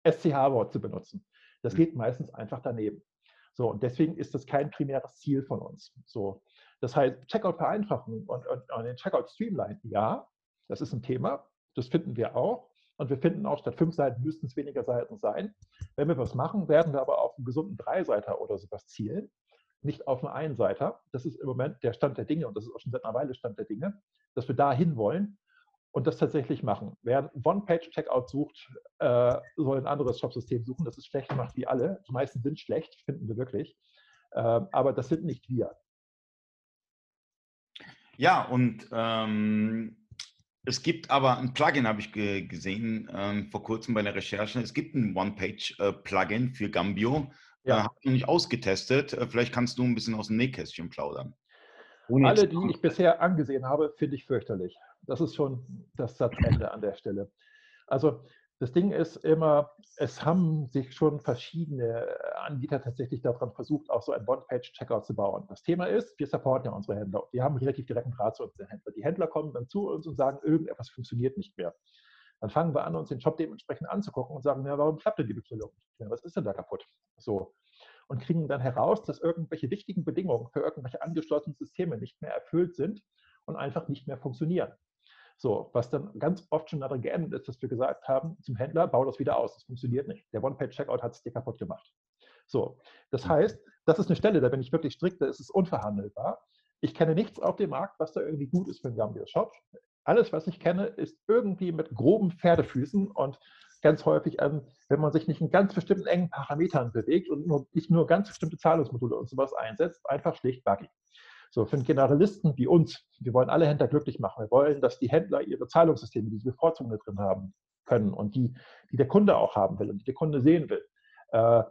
SCH-Wort zu benutzen. Das hm. geht meistens einfach daneben. So, und deswegen ist das kein primäres Ziel von uns. So, das heißt, Checkout vereinfachen und, und, und den Checkout streamline, ja, das ist ein Thema. Das finden wir auch. Und wir finden auch, statt fünf Seiten müssten es weniger Seiten sein. Wenn wir was machen, werden wir aber auf einen gesunden Dreiseiter oder sowas zielen, nicht auf einen Einseiter. Das ist im Moment der Stand der Dinge und das ist auch schon seit einer Weile Stand der Dinge, dass wir dahin wollen und das tatsächlich machen. Wer One-Page-Checkout sucht, äh, soll ein anderes Shopsystem suchen. Das ist schlecht gemacht wie alle. Die meisten sind schlecht, finden wir wirklich. Äh, aber das sind nicht wir. Ja, und ähm, es gibt aber ein Plugin, habe ich ge gesehen ähm, vor kurzem bei der Recherche. Es gibt ein One-Page-Plugin äh, für Gambio. Ja. Äh, habe ich noch nicht ausgetestet. Äh, vielleicht kannst du ein bisschen aus dem Nähkästchen plaudern. Ohne Alle, die ich bisher angesehen habe, finde ich fürchterlich. Das ist schon das Satzende an der Stelle. Also das Ding ist immer, es haben sich schon verschiedene Anbieter tatsächlich daran versucht, auch so ein One-Page-Checkout zu bauen. Das Thema ist, wir supporten ja unsere Händler. Wir haben relativ direkten Draht zu unseren Händlern. Die Händler kommen dann zu uns und sagen, irgendetwas funktioniert nicht mehr. Dann fangen wir an, uns den Shop dementsprechend anzugucken und sagen, ja, warum klappt denn die Bestellung nicht mehr? Was ist denn da kaputt? So. Und kriegen dann heraus, dass irgendwelche wichtigen Bedingungen für irgendwelche angeschlossenen Systeme nicht mehr erfüllt sind und einfach nicht mehr funktionieren. So, was dann ganz oft schon daran geendet ist, dass wir gesagt haben zum Händler, bau das wieder aus, das funktioniert nicht. Der One-Page-Checkout hat es dir kaputt gemacht. So, das mhm. heißt, das ist eine Stelle, da bin ich wirklich strikt, da ist es unverhandelbar. Ich kenne nichts auf dem Markt, was da irgendwie gut ist für einen Gambia-Shop. Alles, was ich kenne, ist irgendwie mit groben Pferdefüßen und ganz häufig, wenn man sich nicht in ganz bestimmten engen Parametern bewegt und nur, nicht nur ganz bestimmte Zahlungsmodule und sowas einsetzt, einfach schlicht buggy. So, für einen Generalisten wie uns, wir wollen alle Händler glücklich machen. Wir wollen, dass die Händler ihre Zahlungssysteme, die sie Bevorzugungen drin haben können und die, die der Kunde auch haben will und die der Kunde sehen will. Äh,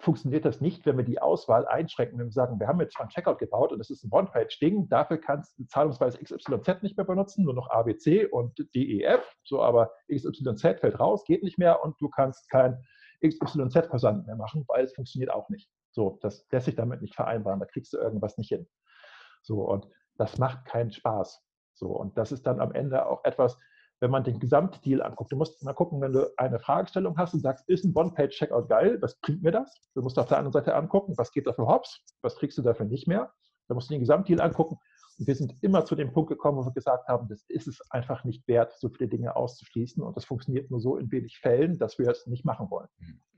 funktioniert das nicht, wenn wir die Auswahl einschränken, wenn wir sagen, wir haben jetzt schon Checkout gebaut und es ist ein One-Page-Ding, dafür kannst du Zahlungsweise XYZ nicht mehr benutzen, nur noch ABC und DEF, so aber XYZ fällt raus, geht nicht mehr und du kannst kein XYZ-Versand mehr machen, weil es funktioniert auch nicht. So, das lässt sich damit nicht vereinbaren, da kriegst du irgendwas nicht hin. So, und das macht keinen Spaß. So, und das ist dann am Ende auch etwas, wenn man den Gesamtdeal anguckt. Du musst mal gucken, wenn du eine Fragestellung hast und sagst, ist ein One-Page-Checkout geil? Was bringt mir das? Du musst auf der anderen Seite angucken, was geht da für Hops? Was kriegst du dafür nicht mehr? Da musst du den Gesamtdeal angucken. Und wir sind immer zu dem Punkt gekommen, wo wir gesagt haben, das ist es einfach nicht wert, so viele Dinge auszuschließen. Und das funktioniert nur so in wenig Fällen, dass wir es nicht machen wollen.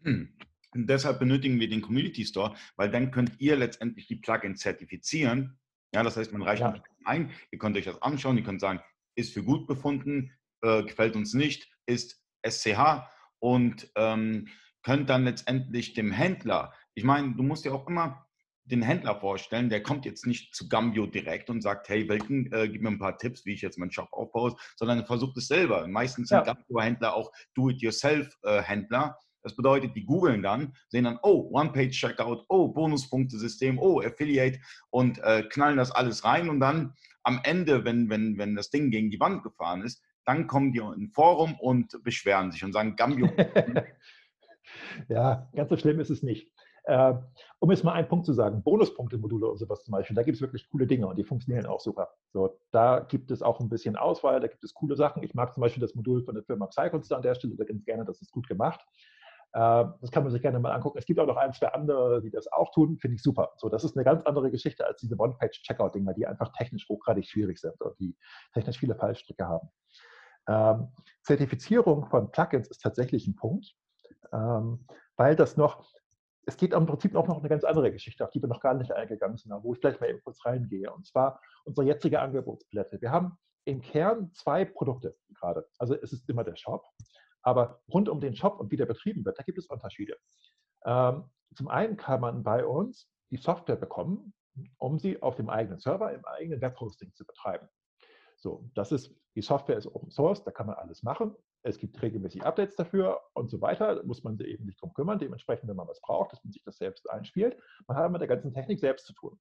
Mhm. Und deshalb benötigen wir den Community Store, weil dann könnt ihr letztendlich die Plugins zertifizieren ja, das heißt, man reicht ja. ein, ihr könnt euch das anschauen, ihr könnt sagen, ist für gut befunden, äh, gefällt uns nicht, ist SCH und ähm, könnt dann letztendlich dem Händler, ich meine, du musst ja auch immer den Händler vorstellen, der kommt jetzt nicht zu Gambio direkt und sagt, hey, Welken, äh, gib mir ein paar Tipps, wie ich jetzt meinen Shop aufbaue, sondern versucht es selber. Meistens sind ja. Gambio-Händler auch Do-it-yourself-Händler, das bedeutet, die googeln dann, sehen dann, oh, One-Page-Checkout, oh, Bonuspunktesystem, oh, Affiliate und äh, knallen das alles rein und dann am Ende, wenn, wenn, wenn das Ding gegen die Wand gefahren ist, dann kommen die in ein Forum und beschweren sich und sagen, Gambio. *laughs* ja, ganz so schlimm ist es nicht. Äh, um jetzt mal einen Punkt zu sagen, Bonuspunkte-Module und sowas zum Beispiel, da gibt es wirklich coole Dinge und die funktionieren auch super. So, da gibt es auch ein bisschen Auswahl, da gibt es coole Sachen. Ich mag zum Beispiel das Modul von der Firma Psychons an der Stelle, da ganz gerne, das ist gut gemacht. Ähm, das kann man sich gerne mal angucken. Es gibt auch noch ein, zwei andere, die das auch tun, finde ich super. So, das ist eine ganz andere Geschichte als diese One-Page-Checkout-Dinger, die einfach technisch hochgradig schwierig sind und die technisch viele Fallstricke haben. Ähm, Zertifizierung von Plugins ist tatsächlich ein Punkt, ähm, weil das noch, es geht im Prinzip auch noch eine ganz andere Geschichte, auf die wir noch gar nicht eingegangen sind, wo ich vielleicht mal eben kurz reingehe. Und zwar unsere jetzige Angebotsplatte. Wir haben im Kern zwei Produkte gerade. Also es ist immer der Shop, aber rund um den Shop und wie der betrieben wird, da gibt es Unterschiede. Ähm, zum einen kann man bei uns die Software bekommen, um sie auf dem eigenen Server im eigenen Webhosting zu betreiben. So, das ist, die Software ist Open Source, da kann man alles machen. Es gibt regelmäßig Updates dafür und so weiter. Da muss man sich eben nicht drum kümmern. Dementsprechend, wenn man was braucht, dass man sich das selbst einspielt. Man hat mit der ganzen Technik selbst zu tun.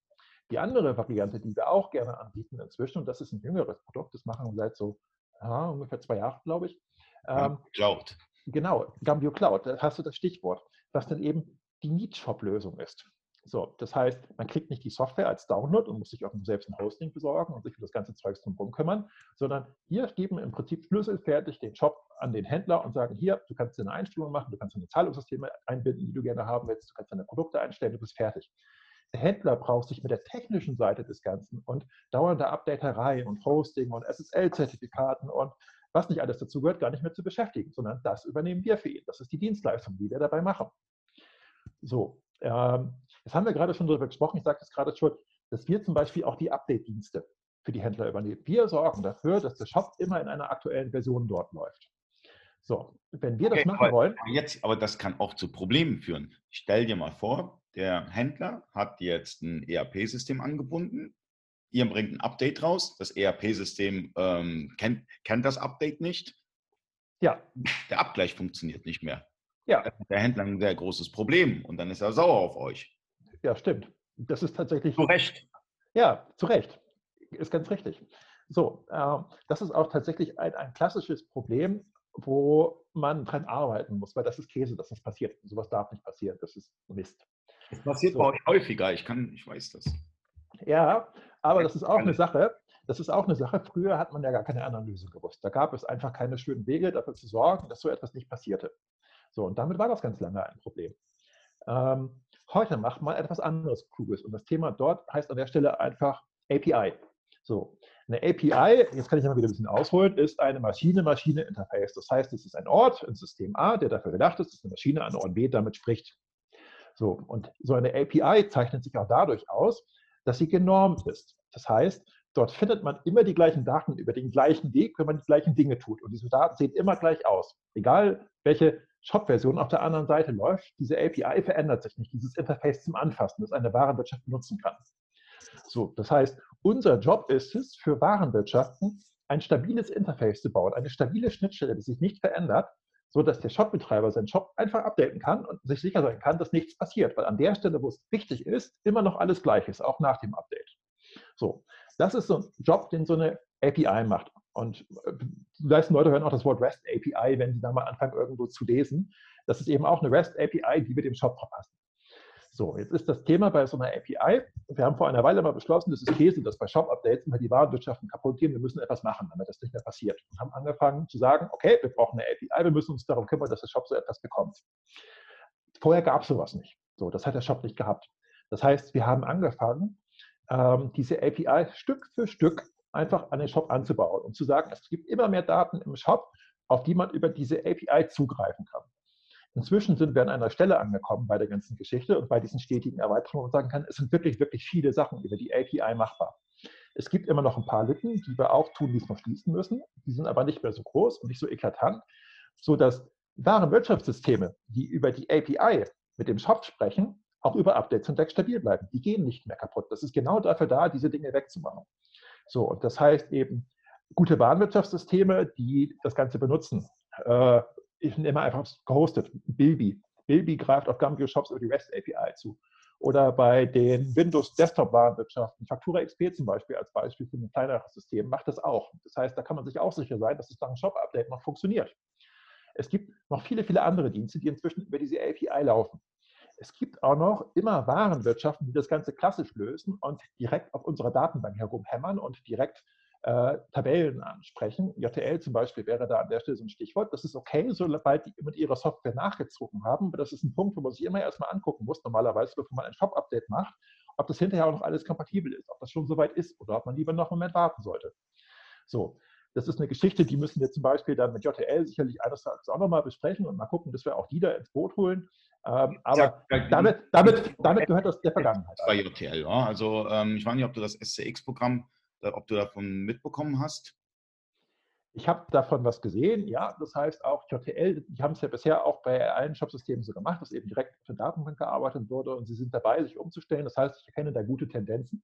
Die andere Variante, die wir auch gerne anbieten inzwischen, und das ist ein jüngeres Produkt, das machen wir seit so aha, ungefähr zwei Jahren, glaube ich. Ähm, Cloud. Genau, Gambio Cloud, da hast du das Stichwort, was dann eben die Need-Shop-Lösung ist. So, das heißt, man kriegt nicht die Software als Download und muss sich auch selbst ein Hosting besorgen und sich für das ganze Zeug drum kümmern, sondern wir geben im Prinzip schlüsselfertig den Shop an den Händler und sagen, hier, du kannst eine Einstellung machen, du kannst deine Zahlungssysteme einbinden, die du gerne haben willst, du kannst deine Produkte einstellen, du bist fertig. Der Händler braucht sich mit der technischen Seite des Ganzen und dauernder Updaterei und Hosting und SSL-Zertifikaten und was nicht alles dazu gehört, gar nicht mehr zu beschäftigen, sondern das übernehmen wir für ihn. Das ist die Dienstleistung, die wir dabei machen. So, ähm, jetzt haben wir gerade schon darüber gesprochen, ich sage das gerade schon, dass wir zum Beispiel auch die Update-Dienste für die Händler übernehmen. Wir sorgen dafür, dass der Shop immer in einer aktuellen Version dort läuft. So, wenn wir das okay, machen aber, wollen. Jetzt, aber das kann auch zu Problemen führen. Stell dir mal vor, der Händler hat jetzt ein ERP-System angebunden. Ihr bringt ein Update raus. Das ERP-System ähm, kennt, kennt das Update nicht. Ja. Der Abgleich funktioniert nicht mehr. Ja. Der Händler ein sehr großes Problem und dann ist er sauer auf euch. Ja, stimmt. Das ist tatsächlich. Zu Recht. Ja, zu Recht. Ist ganz richtig. So, äh, das ist auch tatsächlich ein, ein klassisches Problem, wo man dran arbeiten muss, weil das ist Käse, dass das passiert. Sowas darf nicht passieren. Das ist Mist. Das passiert so. bei euch häufiger. Ich kann, ich weiß das. Ja, aber das ist auch eine Sache. Das ist auch eine Sache. Früher hat man ja gar keine Analyse gewusst. Da gab es einfach keine schönen Wege, dafür zu sorgen, dass so etwas nicht passierte. So, und damit war das ganz lange ein Problem. Ähm, heute macht man etwas anderes Kluges. Und das Thema dort heißt an der Stelle einfach API. So, eine API, jetzt kann ich mal wieder ein bisschen ausholen, ist eine Maschine-Maschine-Interface. Das heißt, es ist ein Ort, ein System A, der dafür gedacht ist, dass eine Maschine an Ort B damit spricht. So, und so eine API zeichnet sich auch dadurch aus, dass sie genormt ist. Das heißt, dort findet man immer die gleichen Daten über den gleichen Weg, wenn man die gleichen Dinge tut. Und diese Daten sehen immer gleich aus. Egal, welche Shop-Version auf der anderen Seite läuft, diese API verändert sich nicht. Dieses Interface zum Anfassen, das eine Warenwirtschaft benutzen kann. So, das heißt, unser Job ist es, für Warenwirtschaften ein stabiles Interface zu bauen, eine stabile Schnittstelle, die sich nicht verändert, so dass der Shopbetreiber seinen Shop einfach updaten kann und sich sicher sein kann, dass nichts passiert, weil an der Stelle, wo es wichtig ist, immer noch alles gleich ist, auch nach dem Update. So, das ist so ein Job, den so eine API macht. Und äh, die meisten Leute hören auch das Wort REST API, wenn sie da mal anfangen, irgendwo zu lesen. Das ist eben auch eine REST API, die wir dem Shop verpassen. So, jetzt ist das Thema bei so einer API. Wir haben vor einer Weile mal beschlossen, das ist Käse, dass bei Shop-Updates immer die Warenwirtschaften kaputt gehen. Wir müssen etwas machen, damit das nicht mehr passiert. Und haben angefangen zu sagen, okay, wir brauchen eine API, wir müssen uns darum kümmern, dass der Shop so etwas bekommt. Vorher gab es sowas nicht. So, das hat der Shop nicht gehabt. Das heißt, wir haben angefangen, ähm, diese API Stück für Stück einfach an den Shop anzubauen und zu sagen, es gibt immer mehr Daten im Shop, auf die man über diese API zugreifen kann. Inzwischen sind wir an einer Stelle angekommen bei der ganzen Geschichte und bei diesen stetigen Erweiterungen, wo man sagen kann, es sind wirklich, wirklich viele Sachen über die API machbar. Es gibt immer noch ein paar Lücken, die wir auch tun, die es noch schließen müssen. Die sind aber nicht mehr so groß und nicht so eklatant, sodass wahre Wirtschaftssysteme, die über die API mit dem Shop sprechen, auch über Updates hinweg stabil bleiben. Die gehen nicht mehr kaputt. Das ist genau dafür da, diese Dinge wegzumachen. So, und das heißt eben, gute Warenwirtschaftssysteme, die das Ganze benutzen. Äh, ich nehme einfach gehostet, Bilby. Bilby greift auf Gambio Shops über die REST API zu. Oder bei den Windows Desktop Warenwirtschaften, Faktura XP zum Beispiel als Beispiel für ein kleineres System, macht das auch. Das heißt, da kann man sich auch sicher sein, dass das nach einem Shop-Update noch funktioniert. Es gibt noch viele, viele andere Dienste, die inzwischen über diese API laufen. Es gibt auch noch immer Warenwirtschaften, die das Ganze klassisch lösen und direkt auf unserer Datenbank herumhämmern und direkt äh, Tabellen ansprechen. JTL zum Beispiel wäre da an der Stelle so ein Stichwort. Das ist okay, sobald die mit ihrer Software nachgezogen haben. Aber das ist ein Punkt, wo man sich immer erstmal angucken muss, normalerweise, bevor man ein Shop-Update macht, ob das hinterher auch noch alles kompatibel ist, ob das schon soweit ist oder ob man lieber noch einen Moment warten sollte. So, das ist eine Geschichte, die müssen wir zum Beispiel dann mit JTL sicherlich eines Tages auch nochmal besprechen und mal gucken, dass wir auch die da ins Boot holen. Ähm, aber ja, damit, damit, damit gehört das der *laughs* Vergangenheit. Bei JTL, ja. Also ähm, ich weiß nicht, ob du das SCX-Programm, ob du davon mitbekommen hast. Ich habe davon was gesehen, ja. Das heißt auch JTL, die haben es ja bisher auch bei allen Shopsystemen so gemacht, dass eben direkt der Datenbank gearbeitet wurde und sie sind dabei, sich umzustellen. Das heißt, ich erkenne da gute Tendenzen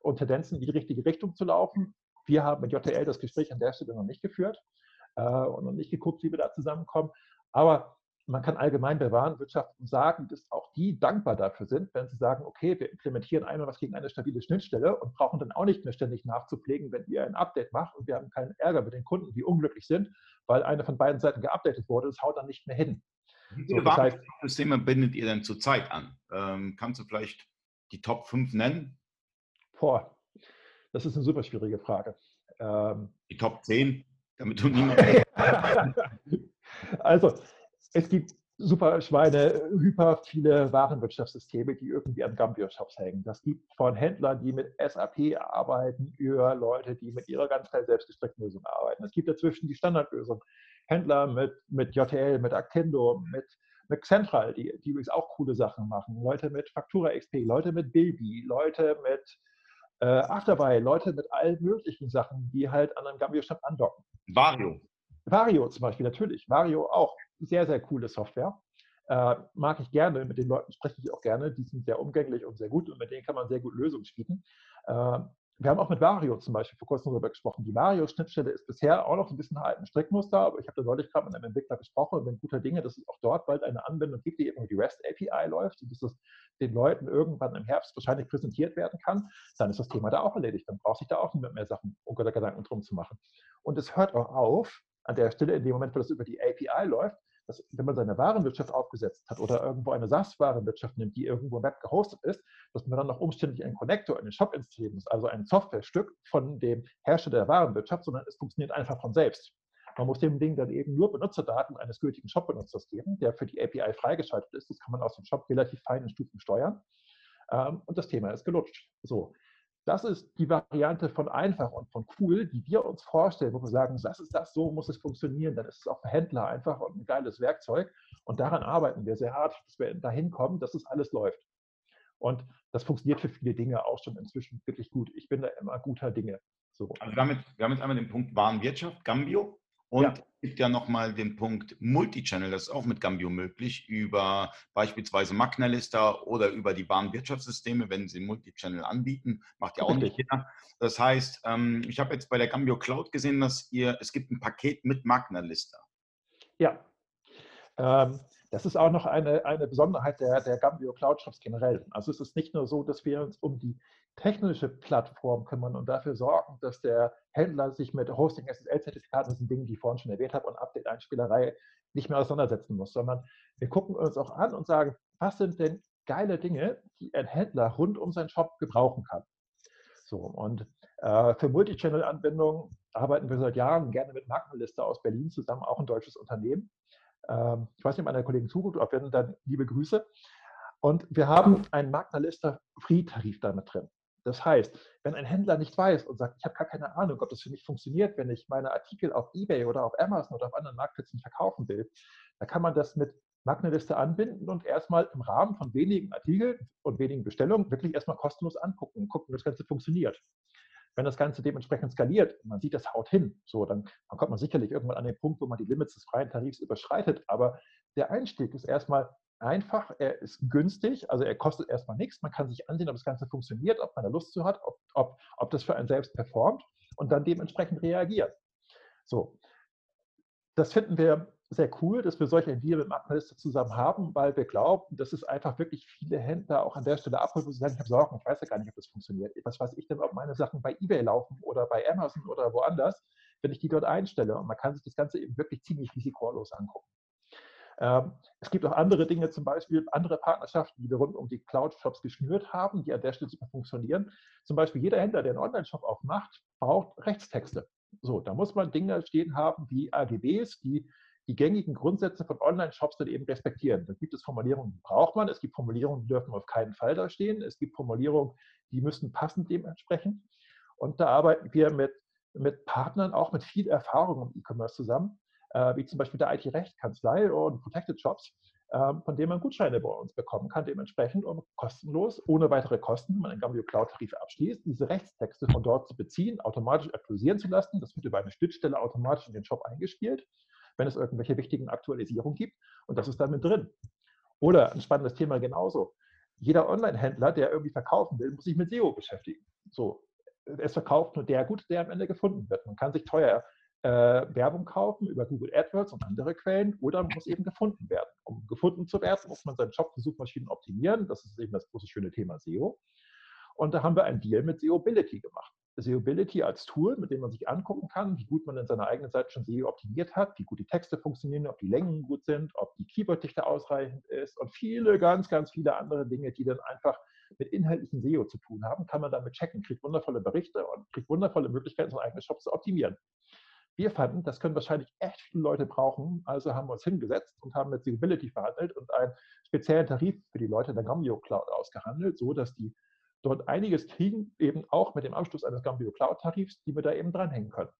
und Tendenzen in die richtige Richtung zu laufen. Wir haben mit JTL das Gespräch an der Stelle noch nicht geführt äh, und noch nicht geguckt, wie wir da zusammenkommen. Aber man kann allgemein bei Warenwirtschaft sagen, dass auch die dankbar dafür sind, wenn sie sagen, okay, wir implementieren einmal was gegen eine stabile Schnittstelle und brauchen dann auch nicht mehr ständig nachzupflegen, wenn ihr ein Update macht und wir haben keinen Ärger mit den Kunden, die unglücklich sind, weil eine von beiden Seiten geupdatet wurde, das haut dann nicht mehr hin. Wie viele so, das heißt, bindet ihr denn zurzeit an? Ähm, kannst du vielleicht die Top 5 nennen? Boah, das ist eine super schwierige Frage. Ähm, Die Top 10, damit du niemand. *laughs* also, es gibt super Schweine, hyper viele Warenwirtschaftssysteme, die irgendwie an Gambio-Shops hängen. Das gibt von Händlern, die mit SAP arbeiten, über Leute, die mit ihrer ganz schnell selbstgestreckten Lösung arbeiten. Es gibt dazwischen die Standardlösung. Händler mit, mit JTL, mit Actendo, mit, mit Central, die, die übrigens auch coole Sachen machen. Leute mit Faktura XP, Leute mit Bilby, Leute mit äh, dabei, Leute mit allen möglichen Sachen, die halt an einem Gambio-Shop andocken. Vario. Vario zum Beispiel, natürlich. Vario auch. Sehr, sehr coole Software. Äh, mag ich gerne, mit den Leuten spreche ich auch gerne. Die sind sehr umgänglich und sehr gut und mit denen kann man sehr gut Lösungen schmieden. Äh, wir haben auch mit Vario zum Beispiel vor kurzem darüber gesprochen. Die Vario-Schnittstelle ist bisher auch noch ein bisschen ein alten Strickmuster, aber ich habe da neulich gerade mit einem Entwickler gesprochen und bin guter Dinge, dass es auch dort bald eine Anwendung gibt, die eben über die REST API läuft, sodass das den Leuten irgendwann im Herbst wahrscheinlich präsentiert werden kann. Dann ist das Thema da auch erledigt. Dann braucht sich da auch niemand mehr Sachen oder Gedanken drum zu machen. Und es hört auch auf, an der Stelle, in dem Moment, wo das über die API läuft, dass, wenn man seine Warenwirtschaft aufgesetzt hat oder irgendwo eine SaaS-Warenwirtschaft nimmt, die irgendwo im Web gehostet ist, dass man dann noch umständlich einen Connector in den Shop installieren muss, also ein Softwarestück von dem Hersteller der Warenwirtschaft, sondern es funktioniert einfach von selbst. Man muss dem Ding dann eben nur Benutzerdaten eines gültigen Shop-Benutzers geben, der für die API freigeschaltet ist. Das kann man aus dem Shop relativ feinen Stufen steuern. Ähm, und das Thema ist gelutscht. So, das ist die Variante von einfach und von cool, die wir uns vorstellen, wo wir sagen, das ist das, so muss es funktionieren. Dann ist es auch für Händler einfach und ein geiles Werkzeug. Und daran arbeiten wir sehr hart, dass wir dahin kommen, dass es alles läuft. Und das funktioniert für viele Dinge auch schon inzwischen wirklich gut. Ich bin da immer guter Dinge. So. Also damit, wir haben jetzt einmal den Punkt Warenwirtschaft, Gambio. Und ja. es gibt ja nochmal den Punkt Multichannel, das ist auch mit Gambio möglich, über beispielsweise Magnalista oder über die Warenwirtschaftssysteme, wenn sie Multichannel anbieten, macht ja auch nicht jeder. Das heißt, ähm, ich habe jetzt bei der Gambio Cloud gesehen, dass ihr, es gibt ein Paket mit Magnalista. Ja, ähm, das ist auch noch eine, eine Besonderheit der, der Gambio Cloud Shops generell. Also es ist nicht nur so, dass wir uns um die technische Plattform kümmern und dafür sorgen, dass der Händler sich mit Hosting, SSL-Zertifikaten, das sind Dinge, die ich vorhin schon erwähnt habe, und Update-Einspielerei nicht mehr auseinandersetzen muss, sondern wir gucken uns auch an und sagen, was sind denn geile Dinge, die ein Händler rund um seinen Shop gebrauchen kann. So, und äh, für Multichannel-Anwendungen arbeiten wir seit Jahren gerne mit Markenliste aus Berlin zusammen, auch ein deutsches Unternehmen. Ähm, ich weiß nicht, ob einer Kollegen zuguckt, ob wenn, dann liebe Grüße. Und wir haben einen Magna Lister Free-Tarif damit drin. Das heißt, wenn ein Händler nicht weiß und sagt, ich habe gar keine Ahnung, ob das für mich funktioniert, wenn ich meine Artikel auf eBay oder auf Amazon oder auf anderen Marktplätzen verkaufen will, dann kann man das mit Magnaliste anbinden und erstmal im Rahmen von wenigen Artikeln und wenigen Bestellungen wirklich erstmal kostenlos angucken und gucken, wie das Ganze funktioniert. Wenn das Ganze dementsprechend skaliert, man sieht, das haut hin, so, dann, dann kommt man sicherlich irgendwann an den Punkt, wo man die Limits des freien Tarifs überschreitet. Aber der Einstieg ist erstmal einfach, er ist günstig, also er kostet erstmal nichts. Man kann sich ansehen, ob das Ganze funktioniert, ob man da Lust zu hat, ob, ob, ob das für einen selbst performt und dann dementsprechend reagiert. So, das finden wir sehr cool, dass wir solche mit Markenliste zusammen haben, weil wir glauben, dass es einfach wirklich viele Händler auch an der Stelle abholt, wo sie sagen, ich habe Sorgen, ich weiß ja gar nicht, ob das funktioniert. Was weiß ich denn, ob meine Sachen bei eBay laufen oder bei Amazon oder woanders, wenn ich die dort einstelle. Und man kann sich das Ganze eben wirklich ziemlich risikolos angucken. Ähm, es gibt auch andere Dinge, zum Beispiel andere Partnerschaften, die wir rund um die Cloud-Shops geschnürt haben, die an der Stelle super funktionieren. Zum Beispiel jeder Händler, der einen Online-Shop aufmacht, braucht Rechtstexte. So, da muss man Dinge stehen haben wie AGBs, die die gängigen Grundsätze von Online-Shops dann eben respektieren. Da gibt es Formulierungen, die braucht man. Es gibt Formulierungen, die dürfen auf keinen Fall da stehen. Es gibt Formulierungen, die müssen passend dementsprechend. Und da arbeiten wir mit, mit Partnern, auch mit viel Erfahrung im E-Commerce zusammen, äh, wie zum Beispiel der IT-Rechtkanzlei und Protected Shops, äh, von denen man Gutscheine bei uns bekommen kann, dementsprechend um kostenlos, ohne weitere Kosten, wenn man einen Gambio Cloud-Tarif abschließt, diese Rechtstexte von dort zu beziehen, automatisch aktualisieren zu lassen. Das wird über eine Schnittstelle automatisch in den Shop eingespielt, wenn es irgendwelche wichtigen Aktualisierungen gibt. Und das ist dann mit drin. Oder ein spannendes Thema genauso. Jeder Online-Händler, der irgendwie verkaufen will, muss sich mit SEO beschäftigen. So, es verkauft nur der gut, der am Ende gefunden wird. Man kann sich teuer äh, Werbung kaufen über Google AdWords und andere Quellen oder muss eben gefunden werden. Um gefunden zu werden, muss man seinen Job für Suchmaschinen optimieren. Das ist eben das große schöne Thema SEO. Und da haben wir einen Deal mit SEObility gemacht. SEObility als Tool, mit dem man sich angucken kann, wie gut man in seiner eigenen Seite schon SEO optimiert hat, wie gut die Texte funktionieren, ob die Längen gut sind, ob die Keyworddichte ausreichend ist und viele, ganz, ganz viele andere Dinge, die dann einfach mit inhaltlichen SEO zu tun haben, kann man damit checken, kriegt wundervolle Berichte und kriegt wundervolle Möglichkeiten, seinen eigenen Shop zu optimieren. Wir fanden, das können wahrscheinlich echt viele Leute brauchen, also haben wir uns hingesetzt und haben mit Seeability verhandelt und einen speziellen Tarif für die Leute der Gambio Cloud ausgehandelt, so dass die dort einiges kriegen, eben auch mit dem Anschluss eines Gambio Cloud Tarifs, die wir da eben dranhängen können.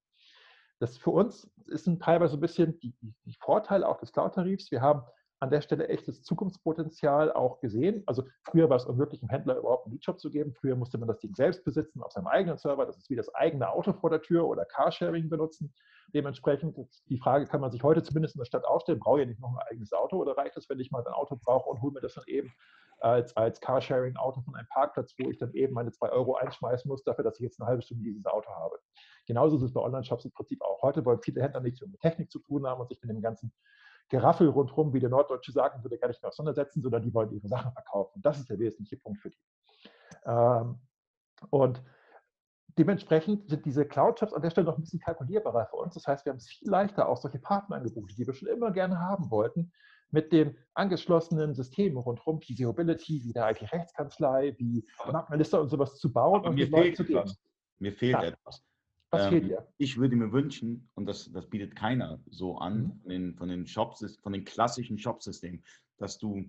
Das für uns ist ein teilweise ein bisschen die, die Vorteile auch des Cloud-Tarifs. Wir haben an der Stelle echtes Zukunftspotenzial auch gesehen. Also früher war es unmöglich, einem Händler überhaupt einen Leadshop zu geben. Früher musste man das Ding selbst besitzen auf seinem eigenen Server. Das ist wie das eigene Auto vor der Tür oder Carsharing benutzen. Dementsprechend, die Frage kann man sich heute zumindest in der Stadt aufstellen, brauche ich nicht noch ein eigenes Auto oder reicht es, wenn ich mal ein Auto brauche und hole mir das dann eben als, als Carsharing-Auto von einem Parkplatz, wo ich dann eben meine zwei Euro einschmeißen muss, dafür, dass ich jetzt eine halbe Stunde dieses Auto habe. Genauso ist es bei Online-Shops im Prinzip auch. Heute wollen viele Händler nichts mit Technik zu tun haben und sich mit dem ganzen Geraffel rundherum, wie der Norddeutsche sagen würde, gar nicht mehr auseinandersetzen, sondern die wollen ihre Sachen verkaufen. Das ist der wesentliche Punkt für die. Ähm, und dementsprechend sind diese Cloud-Shops an der Stelle noch ein bisschen kalkulierbarer für uns. Das heißt, wir haben es viel leichter, auch solche Partnerangebote, die wir schon immer gerne haben wollten, mit den angeschlossenen Systemen rundherum, wie Seobility, wie der IT-Rechtskanzlei, wie Markenliste und sowas zu bauen und mir fehlt zu geben. Mir fehlt ja. etwas. Was ähm, fehlt dir? Ich würde mir wünschen, und das, das bietet keiner so an, mhm. von, den, von, den Shops, von den klassischen Shopsystemen, dass du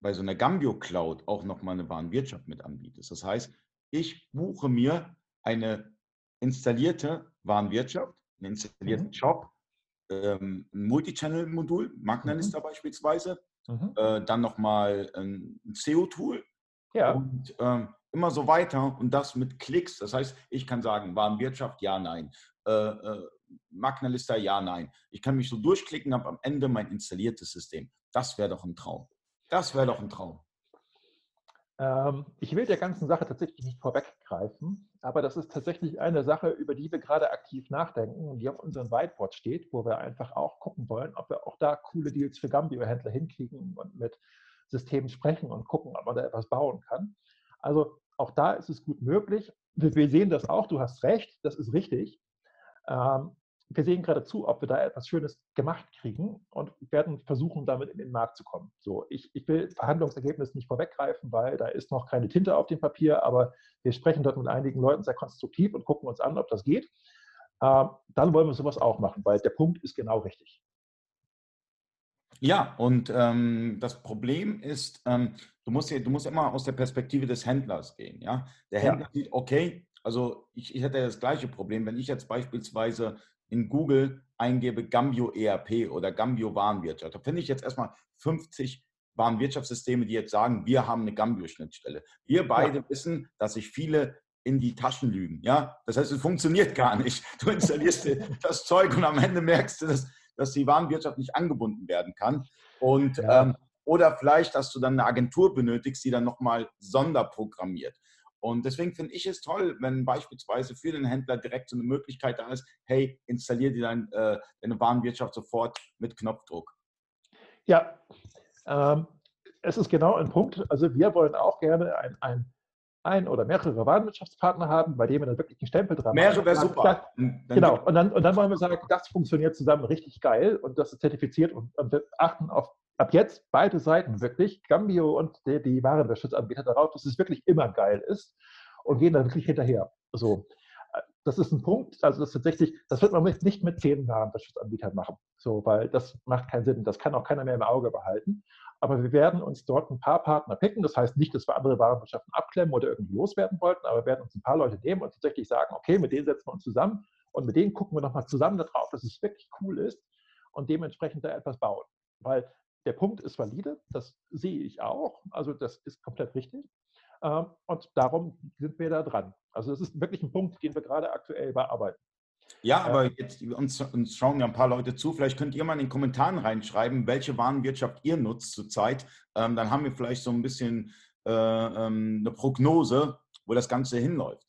bei so einer Gambio Cloud auch nochmal eine Warenwirtschaft mit anbietest. Das heißt, ich buche mir eine installierte Warenwirtschaft, einen installierten mhm. Shop, ähm, ein Multichannel-Modul, Magnalista mhm. beispielsweise, mhm. Äh, dann nochmal ein SEO-Tool ja. und ähm, immer so weiter und das mit Klicks. Das heißt, ich kann sagen, Warenwirtschaft, ja, nein. Äh, äh, Magnalista, ja, nein. Ich kann mich so durchklicken, habe am Ende mein installiertes System. Das wäre doch ein Traum. Das wäre doch ein Traum. Ähm, ich will der ganzen Sache tatsächlich nicht vorweggreifen, aber das ist tatsächlich eine Sache, über die wir gerade aktiv nachdenken und die auf unserem Whiteboard steht, wo wir einfach auch gucken wollen, ob wir auch da coole Deals für Gambio-Händler hinkriegen und mit Systemen sprechen und gucken, ob man da etwas bauen kann. Also auch da ist es gut möglich. Wir, sehen das auch, du hast recht, das ist richtig. Ähm, wir sehen gerade zu, ob wir da etwas Schönes gemacht kriegen und werden versuchen, damit in den Markt zu kommen. So, ich, ich will Verhandlungsergebnis nicht vorweggreifen, weil da ist noch keine Tinte auf dem Papier, aber wir sprechen dort mit einigen Leuten sehr konstruktiv und gucken uns an, ob das geht. Ähm, dann wollen wir sowas auch machen, weil der Punkt ist genau richtig. Ja, und ähm, das Problem ist, ähm, du, musst ja, du musst immer aus der Perspektive des Händlers gehen. Ja? Der Händler ja. sieht, okay, also ich, ich hätte das gleiche Problem, wenn ich jetzt beispielsweise in Google eingebe Gambio ERP oder Gambio Warenwirtschaft. Da finde ich jetzt erstmal 50 Warenwirtschaftssysteme, die jetzt sagen, wir haben eine Gambio-Schnittstelle. Wir beide ja. wissen, dass sich viele in die Taschen lügen. Ja? Das heißt, es funktioniert gar nicht. Du installierst das Zeug und am Ende merkst du, dass dass die Warenwirtschaft nicht angebunden werden kann. Und, ja. ähm, oder vielleicht, dass du dann eine Agentur benötigst, die dann nochmal sonderprogrammiert. Und deswegen finde ich es toll, wenn beispielsweise für den Händler direkt so eine Möglichkeit da ist, hey, installier dir dein, äh, deine Warenwirtschaft sofort mit Knopfdruck. Ja, ähm, es ist genau ein Punkt. Also wir wollen auch gerne ein, ein ein oder mehrere Warenwirtschaftspartner haben, bei denen wir dann wirklich einen Stempel dran haben. Mehrere wäre super. Das, genau, und dann, und dann wollen wir sagen, das funktioniert zusammen richtig geil und das ist zertifiziert und, und wir achten auf ab jetzt beide Seiten wirklich, Gambio und die, die Warenwirtschaftsanbieter darauf, dass es wirklich immer geil ist und gehen da wirklich hinterher. So. Das ist ein Punkt, also das tatsächlich, das wird man nicht mit zehn Warenwirtschaftsanbietern machen, so, weil das macht keinen Sinn. Das kann auch keiner mehr im Auge behalten. Aber wir werden uns dort ein paar Partner picken. Das heißt nicht, dass wir andere Warenwirtschaften abklemmen oder irgendwie loswerden wollten, aber wir werden uns ein paar Leute nehmen und tatsächlich sagen, okay, mit denen setzen wir uns zusammen und mit denen gucken wir nochmal zusammen darauf, dass es wirklich cool ist und dementsprechend da etwas bauen. Weil der Punkt ist valide, das sehe ich auch, also das ist komplett richtig. Ähm, und darum sind wir da dran. Also das ist wirklich ein Punkt, den wir gerade aktuell bearbeiten. Ja, aber jetzt uns, uns, schauen ja ein paar Leute zu. Vielleicht könnt ihr mal in den Kommentaren reinschreiben, welche Warenwirtschaft ihr nutzt zurzeit. Ähm, dann haben wir vielleicht so ein bisschen äh, ähm, eine Prognose, wo das Ganze hinläuft.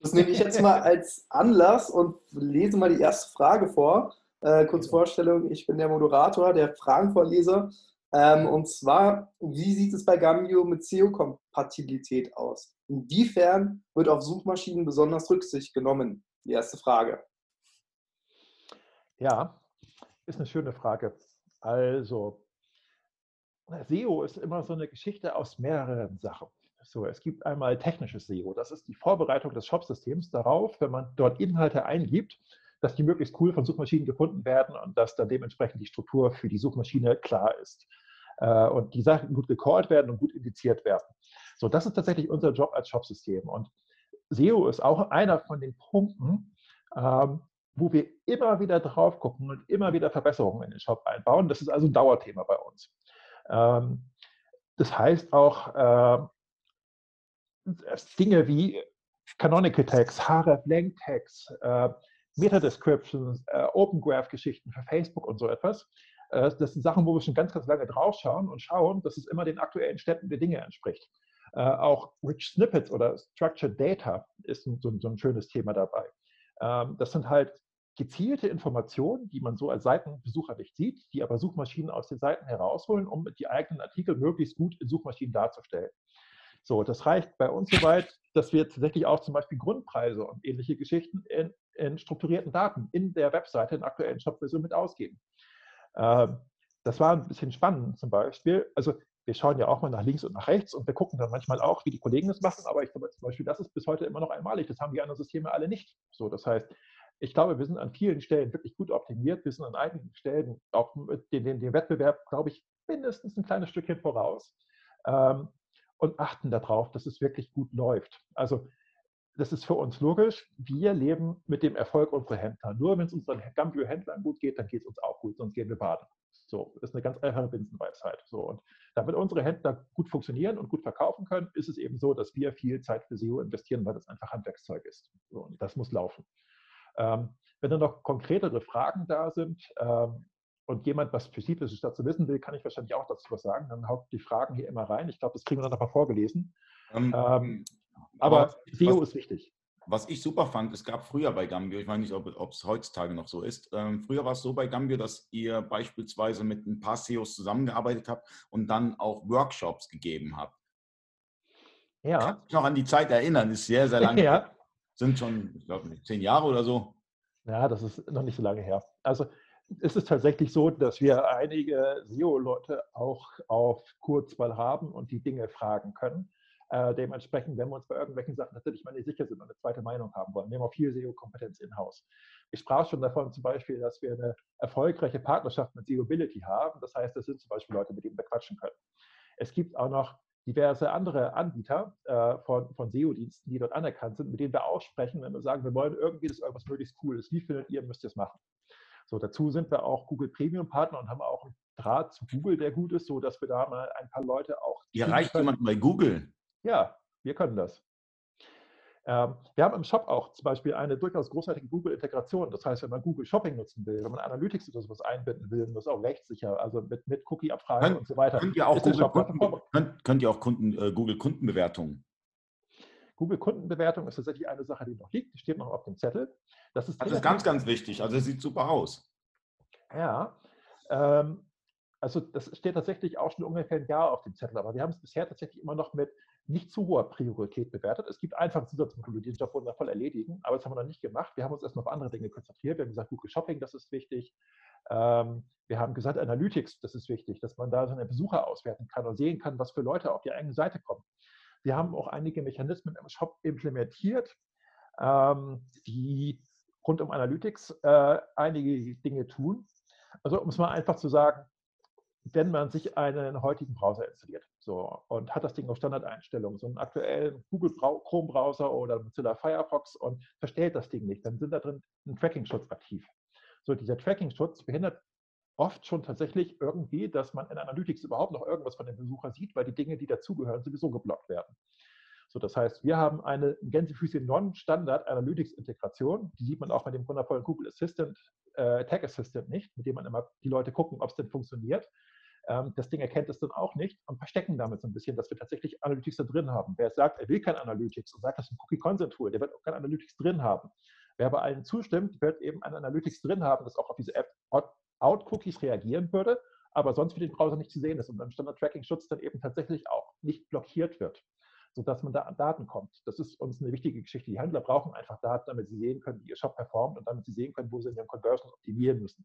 Das nehme ich jetzt mal als Anlass und lese mal die erste Frage vor. Äh, kurz Vorstellung, ich bin der Moderator, der Fragenvorleser. Ähm, und zwar, wie sieht es bei Gambio mit SEO-Kompatibilität aus? Inwiefern wird auf Suchmaschinen besonders Rücksicht genommen? Die erste Frage. Ja, ist eine schöne Frage. Also, SEO ist immer so eine Geschichte aus mehreren Sachen. So, es gibt einmal technisches SEO. Das ist die Vorbereitung des Shopsystems darauf, wenn man dort Inhalte eingibt, dass die möglichst cool von Suchmaschinen gefunden werden und dass dann dementsprechend die Struktur für die Suchmaschine klar ist. Äh, und die Sachen gut gecallt werden und gut indiziert werden. So, das ist tatsächlich unser Job als Shopsystem. Und SEO ist auch einer von den Punkten, ähm, wo wir immer wieder drauf gucken und immer wieder Verbesserungen in den Shop einbauen. Das ist also ein Dauerthema bei uns. Ähm, das heißt auch äh, Dinge wie Canonical Tags, href Length Tags, äh, Meta-Descriptions, äh, Open Graph-Geschichten für Facebook und so etwas. Äh, das sind Sachen, wo wir schon ganz, ganz lange drauf schauen und schauen, dass es immer den aktuellen Städten der Dinge entspricht. Äh, auch Rich Snippets oder Structured Data ist so, so ein schönes Thema dabei. Ähm, das sind halt gezielte Informationen, die man so als Seitenbesucher nicht sieht, die aber Suchmaschinen aus den Seiten herausholen, um die eigenen Artikel möglichst gut in Suchmaschinen darzustellen. So, das reicht bei uns so weit, dass wir tatsächlich auch zum Beispiel Grundpreise und ähnliche Geschichten in, in strukturierten Daten in der Webseite in aktuellen Shop-Version mit ausgeben. Ähm, das war ein bisschen spannend zum Beispiel. Also wir schauen ja auch mal nach links und nach rechts und wir gucken dann manchmal auch, wie die Kollegen das machen, aber ich glaube zum Beispiel, das ist bis heute immer noch einmalig. Das haben die anderen Systeme alle nicht. So, das heißt, ich glaube, wir sind an vielen Stellen wirklich gut optimiert. Wir sind an einigen Stellen auch den, den, den Wettbewerb, glaube ich, mindestens ein kleines Stückchen voraus ähm, und achten darauf, dass es wirklich gut läuft. Also das ist für uns logisch. Wir leben mit dem Erfolg unserer Händler. Nur wenn es unseren Gambio-Händlern gut geht, dann geht es uns auch gut, sonst gehen wir baden. So, das ist eine ganz einfache Binsenweisheit. So, und damit unsere Händler gut funktionieren und gut verkaufen können, ist es eben so, dass wir viel Zeit für SEO investieren, weil das einfach Handwerkszeug ist. So, und das muss laufen. Ähm, wenn dann noch konkretere Fragen da sind ähm, und jemand was Spezifisches dazu wissen will, kann ich wahrscheinlich auch dazu was sagen. Dann haut die Fragen hier immer rein. Ich glaube, das kriegen wir dann nochmal vorgelesen. Ähm, ähm aber, SEO ist wichtig. Was ich super fand, es gab früher bei Gambio, ich weiß nicht, ob es heutzutage noch so ist, ähm, früher war es so bei Gambio, dass ihr beispielsweise mit ein paar SEOs zusammengearbeitet habt und dann auch Workshops gegeben habt. Ja. Kann mich noch an die Zeit erinnern, ist sehr, sehr lange. *laughs* ja. Sind schon, ich glaube, zehn Jahre oder so. Ja, das ist noch nicht so lange her. Also es ist tatsächlich so, dass wir einige SEO-Leute auch auf Kurzwahl haben und die Dinge fragen können. Äh, dementsprechend, wenn wir uns bei irgendwelchen Sachen natürlich mal nicht sicher sind und eine zweite Meinung haben wollen, nehmen wir viel SEO-Kompetenz in-house. Ich sprach schon davon zum Beispiel, dass wir eine erfolgreiche Partnerschaft mit SEObility haben. Das heißt, das sind zum Beispiel Leute, mit denen wir quatschen können. Es gibt auch noch diverse andere Anbieter äh, von, von SEO-Diensten, die dort anerkannt sind, mit denen wir auch sprechen, wenn wir sagen, wir wollen irgendwie, dass irgendwas möglichst cool ist. Wie findet ihr, müsst ihr es machen? So, dazu sind wir auch Google Premium Partner und haben auch einen Draht zu Google, der gut ist, so dass wir da mal ein paar Leute auch. Ihr reicht jemand bei Google? Ja, wir können das. Ähm, wir haben im Shop auch zum Beispiel eine durchaus großartige Google-Integration. Das heißt, wenn man Google Shopping nutzen will, wenn man Analytics oder sowas einbinden will, das ist auch rechtssicher, also mit, mit Cookie-Abfragen und so weiter. Könnt ihr auch, Google, Kunden, könnt, könnt ihr auch Kunden, äh, Google Kundenbewertungen? Google Kundenbewertung ist tatsächlich eine Sache, die noch liegt, die steht noch auf dem Zettel. Das ist, das ist ganz, ganz wichtig. Also es sieht super aus. Ja. Ähm, also das steht tatsächlich auch schon ungefähr ein Jahr auf dem Zettel, aber wir haben es bisher tatsächlich immer noch mit nicht zu hoher Priorität bewertet. Es gibt einfach Zusatzmodule, die den Job wundervoll erledigen, aber das haben wir noch nicht gemacht. Wir haben uns erstmal auf andere Dinge konzentriert. Wir haben gesagt, Google Shopping, das ist wichtig. Ähm, wir haben gesagt, Analytics, das ist wichtig, dass man da seine Besucher auswerten kann und sehen kann, was für Leute auf die eigene Seite kommen. Wir haben auch einige Mechanismen im Shop implementiert, ähm, die rund um Analytics äh, einige Dinge tun. Also um es mal einfach zu sagen, wenn man sich einen heutigen Browser installiert so, und hat das Ding auf Standardeinstellungen, so einen aktuellen Google Chrome Browser oder Mozilla Firefox und verstellt das Ding nicht, dann sind da drin ein Tracking-Schutz aktiv. So, dieser Tracking-Schutz behindert oft schon tatsächlich irgendwie, dass man in Analytics überhaupt noch irgendwas von dem Besucher sieht, weil die Dinge, die dazugehören, sowieso geblockt werden. So, das heißt, wir haben eine Gänsefüßchen Non-Standard Analytics-Integration. Die sieht man auch mit dem wundervollen Google Assistant, äh, Tag Assistant nicht, mit dem man immer die Leute gucken, ob es denn funktioniert. Ähm, das Ding erkennt es dann auch nicht und verstecken damit so ein bisschen, dass wir tatsächlich Analytics da drin haben. Wer sagt, er will kein Analytics und sagt, das ist ein Cookie-Consent-Tool, der wird auch kein Analytics drin haben. Wer bei allen zustimmt, wird eben ein Analytics drin haben, das auch auf diese App Out-Cookies reagieren würde, aber sonst für den Browser nicht zu sehen ist und beim Standard-Tracking-Schutz dann eben tatsächlich auch nicht blockiert wird, sodass man da an Daten kommt. Das ist uns eine wichtige Geschichte. Die Händler brauchen einfach Daten, damit sie sehen können, wie ihr Shop performt und damit sie sehen können, wo sie in ihren Conversions optimieren müssen.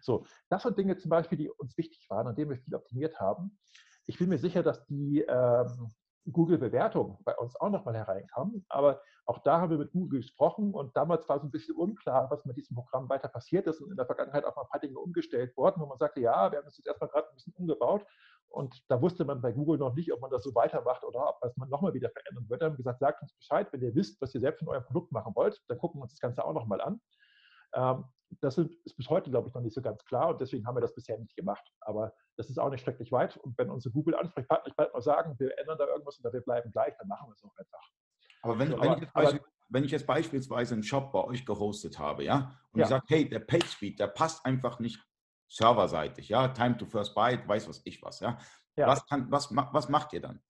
So, das sind Dinge zum Beispiel, die uns wichtig waren, an denen wir viel optimiert haben. Ich bin mir sicher, dass die ähm, Google-Bewertungen bei uns auch nochmal hereinkamen, aber auch da haben wir mit Google gesprochen und damals war so ein bisschen unklar, was mit diesem Programm weiter passiert ist und in der Vergangenheit auch mal ein paar Dinge umgestellt worden, wo man sagte, ja, wir haben das jetzt erstmal gerade ein bisschen umgebaut und da wusste man bei Google noch nicht, ob man das so weitermacht oder ob man nochmal wieder verändern wird. Wir haben gesagt, sagt uns Bescheid, wenn ihr wisst, was ihr selbst in eurem Produkt machen wollt, dann gucken wir uns das Ganze auch nochmal an. Das ist bis heute, glaube ich, noch nicht so ganz klar und deswegen haben wir das bisher nicht gemacht. Aber das ist auch nicht schrecklich weit. Und wenn unsere Google-Ansprechpartner bald mal sagen, wir ändern da irgendwas oder wir bleiben gleich, dann machen wir es auch einfach. Aber wenn, so, wenn, aber, ich aber, wenn, ich jetzt beispielsweise einen Shop bei euch gehostet habe, ja, und ja. ich sage, hey, der Page Speed, der passt einfach nicht serverseitig, ja, Time to First Byte, weiß was ich was, ja. ja. Was, kann, was, was macht ihr dann?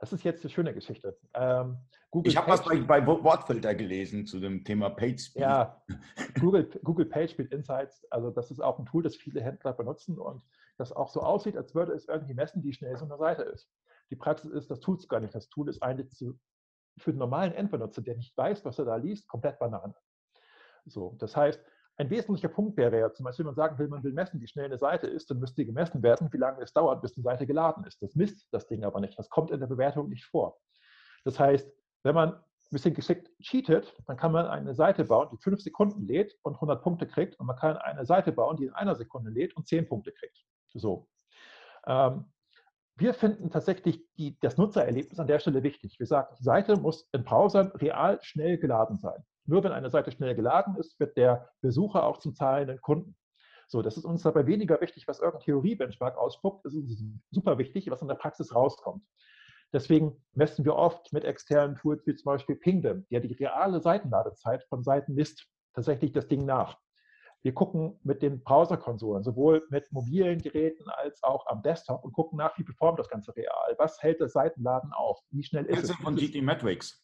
Das ist jetzt eine schöne Geschichte. Ähm, ich habe was bei, bei, Wortfilter gelesen zu dem Thema PageSpeed. Ja, *laughs* Google, Google PageSpeed Insights, also das ist auch ein Tool, das viele Händler benutzen und das auch so aussieht, als würde es irgendwie messen, wie schnell so eine Seite ist. Die Praxis ist, das tut es gar nicht. Das Tool ist eigentlich zu, für den normalen Endbenutzer, der nicht weiß, was er da liest, komplett Banane. So, das heißt, ein wesentlicher Punkt wäre ja zum Beispiel, wenn man sagen will, man will messen, wie schnell eine Seite ist, dann müsste gemessen werden, wie lange es dauert, bis eine Seite geladen ist. Das misst das Ding aber nicht. Das kommt in der Bewertung nicht vor. Das heißt, wenn man ein bisschen geschickt cheatet, dann kann man eine Seite bauen, die fünf Sekunden lädt und 100 Punkte kriegt. Und man kann eine Seite bauen, die in einer Sekunde lädt und 10 Punkte kriegt. So. Ähm, wir finden tatsächlich die, das Nutzererlebnis an der Stelle wichtig. Wir sagen, die Seite muss in Browsern real schnell geladen sein. Nur wenn eine Seite schnell geladen ist, wird der Besucher auch zum zahlenden Kunden. So, das ist uns dabei weniger wichtig, was irgendein Theorie-Benchmark ausspuckt. Es ist super wichtig, was in der Praxis rauskommt. Deswegen messen wir oft mit externen Tools wie zum Beispiel Pingdom, der die reale Seitenladezeit von Seiten misst, tatsächlich das Ding nach. Wir gucken mit den Browserkonsolen, sowohl mit mobilen Geräten als auch am Desktop und gucken nach, wie performt das Ganze real. Was hält das Seitenladen auf? Wie schnell ist es? von GT Metrics.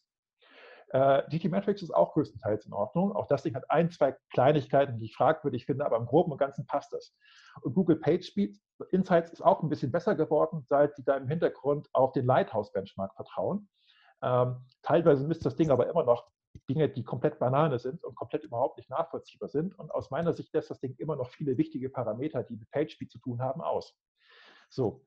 Äh, GT Metrics ist auch größtenteils in Ordnung. Auch das Ding hat ein, zwei Kleinigkeiten, die ich fragwürdig finde, aber im Groben und Ganzen passt es. Und Google PageSpeed Insights ist auch ein bisschen besser geworden, seit die da im Hintergrund auf den Lighthouse Benchmark vertrauen. Ähm, teilweise misst das Ding aber immer noch Dinge, die komplett Banane sind und komplett überhaupt nicht nachvollziehbar sind. Und aus meiner Sicht lässt das Ding immer noch viele wichtige Parameter, die mit PageSpeed zu tun haben, aus. So,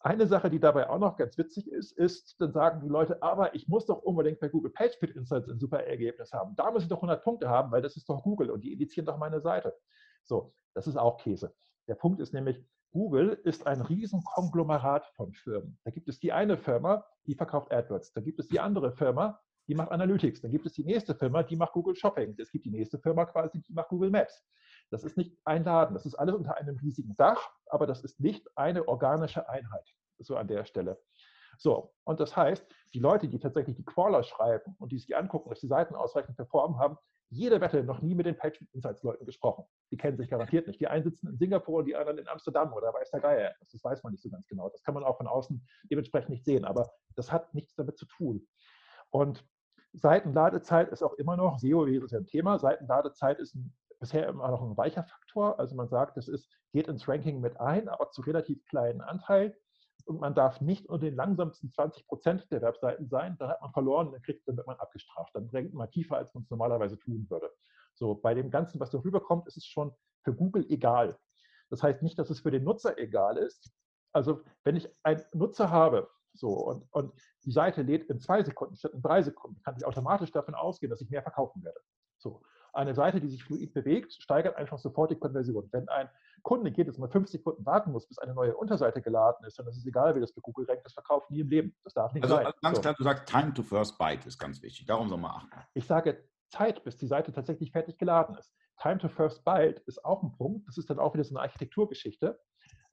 eine Sache, die dabei auch noch ganz witzig ist, ist, dann sagen die Leute, aber ich muss doch unbedingt bei Google PageSpeed Insights ein super Ergebnis haben. Da muss ich doch 100 Punkte haben, weil das ist doch Google und die indizieren doch meine Seite. So, das ist auch Käse. Der Punkt ist nämlich, Google ist ein Riesenkonglomerat von Firmen. Da gibt es die eine Firma, die verkauft AdWords. Da gibt es die andere Firma, die macht Analytics. Dann gibt es die nächste Firma, die macht Google Shopping. Es gibt die nächste Firma quasi, die macht Google Maps. Das ist nicht ein Laden, das ist alles unter einem riesigen Dach, aber das ist nicht eine organische Einheit, so an der Stelle. So, und das heißt, die Leute, die tatsächlich die Crawler schreiben und die sich angucken, dass die Seiten ausreichend performen, haben jede Wette noch nie mit den Page Insights Leuten gesprochen. Die kennen sich garantiert nicht. Die einen sitzen in Singapur und die anderen in Amsterdam oder weiß der Geier. Das weiß man nicht so ganz genau. Das kann man auch von außen dementsprechend nicht sehen, aber das hat nichts damit zu tun. Und Seitenladezeit ist auch immer noch, SEO ja ein Thema, Seitenladezeit ist ein bisher immer noch ein weicher Faktor. Also man sagt, das ist, geht ins Ranking mit ein, aber zu relativ kleinen Anteil. und man darf nicht unter den langsamsten 20 Prozent der Webseiten sein, dann hat man verloren, dann, kriegt, dann wird man abgestraft. Dann renkt man tiefer, als man es normalerweise tun würde. So, bei dem Ganzen, was da rüberkommt, ist es schon für Google egal. Das heißt nicht, dass es für den Nutzer egal ist. Also wenn ich einen Nutzer habe, so, und, und die Seite lädt in zwei Sekunden statt in drei Sekunden, kann ich automatisch davon ausgehen, dass ich mehr verkaufen werde. So. Eine Seite, die sich fluid bewegt, steigert einfach sofort die Konversion. Wenn ein Kunde geht, dass man fünf Sekunden warten muss, bis eine neue Unterseite geladen ist, dann ist es egal, wie das bei Google rankt, das verkauft nie im Leben. Das darf nicht also, sein. Also ganz so. klar, du sagst, Time to First Byte ist ganz wichtig. Darum soll man achten. Ich sage Zeit, bis die Seite tatsächlich fertig geladen ist. Time to First Byte ist auch ein Punkt. Das ist dann auch wieder so eine Architekturgeschichte.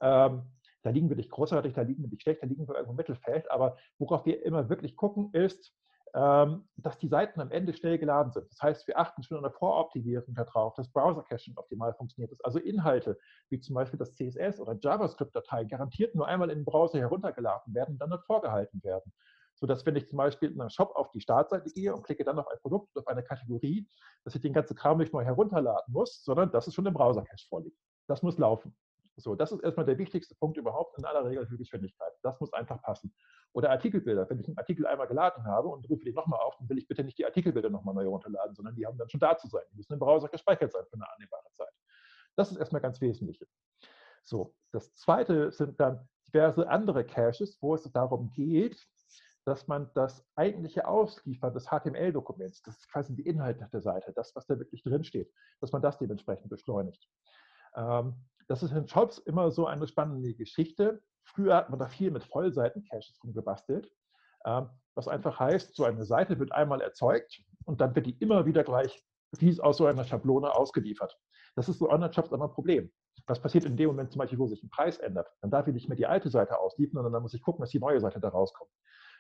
Ähm, da liegen wir nicht großartig, da liegen wir nicht schlecht, da liegen wir irgendwo im Mittelfeld. Aber worauf wir immer wirklich gucken, ist, ähm, dass die Seiten am Ende schnell geladen sind. Das heißt, wir achten schon an der Voroptimierung darauf, dass Browser-Caching optimal funktioniert ist. Also Inhalte, wie zum Beispiel das CSS oder JavaScript-Datei, garantiert nur einmal in den Browser heruntergeladen werden und dann dort vorgehalten werden. Sodass, wenn ich zum Beispiel in einem Shop auf die Startseite gehe und klicke dann auf ein Produkt oder auf eine Kategorie, dass ich den ganzen Kram nicht neu herunterladen muss, sondern dass es schon im Browser-Cache vorliegt. Das muss laufen. So, das ist erstmal der wichtigste Punkt überhaupt in aller Regel für Geschwindigkeit. Das muss einfach passen. Oder Artikelbilder. Wenn ich einen Artikel einmal geladen habe und rufe den nochmal auf, dann will ich bitte nicht die Artikelbilder nochmal neu runterladen, sondern die haben dann schon da zu sein. Die müssen im Browser gespeichert sein für eine annehmbare Zeit. Das ist erstmal ganz wesentlich. So, das zweite sind dann diverse andere Caches, wo es darum geht, dass man das eigentliche Ausliefern des HTML-Dokuments, das ist quasi die Inhalte der Seite, das, was da wirklich drinsteht, dass man das dementsprechend beschleunigt. Ähm, das ist in Shops immer so eine spannende Geschichte. Früher hat man da viel mit Vollseiten-Caches rumgebastelt, ähm, was einfach heißt, so eine Seite wird einmal erzeugt und dann wird die immer wieder gleich wie aus so einer Schablone ausgeliefert. Das ist so Online-Shops immer ein Problem. Was passiert in dem Moment zum Beispiel, wo sich ein Preis ändert? Dann darf ich nicht mehr die alte Seite ausliefern, sondern dann muss ich gucken, dass die neue Seite da rauskommt.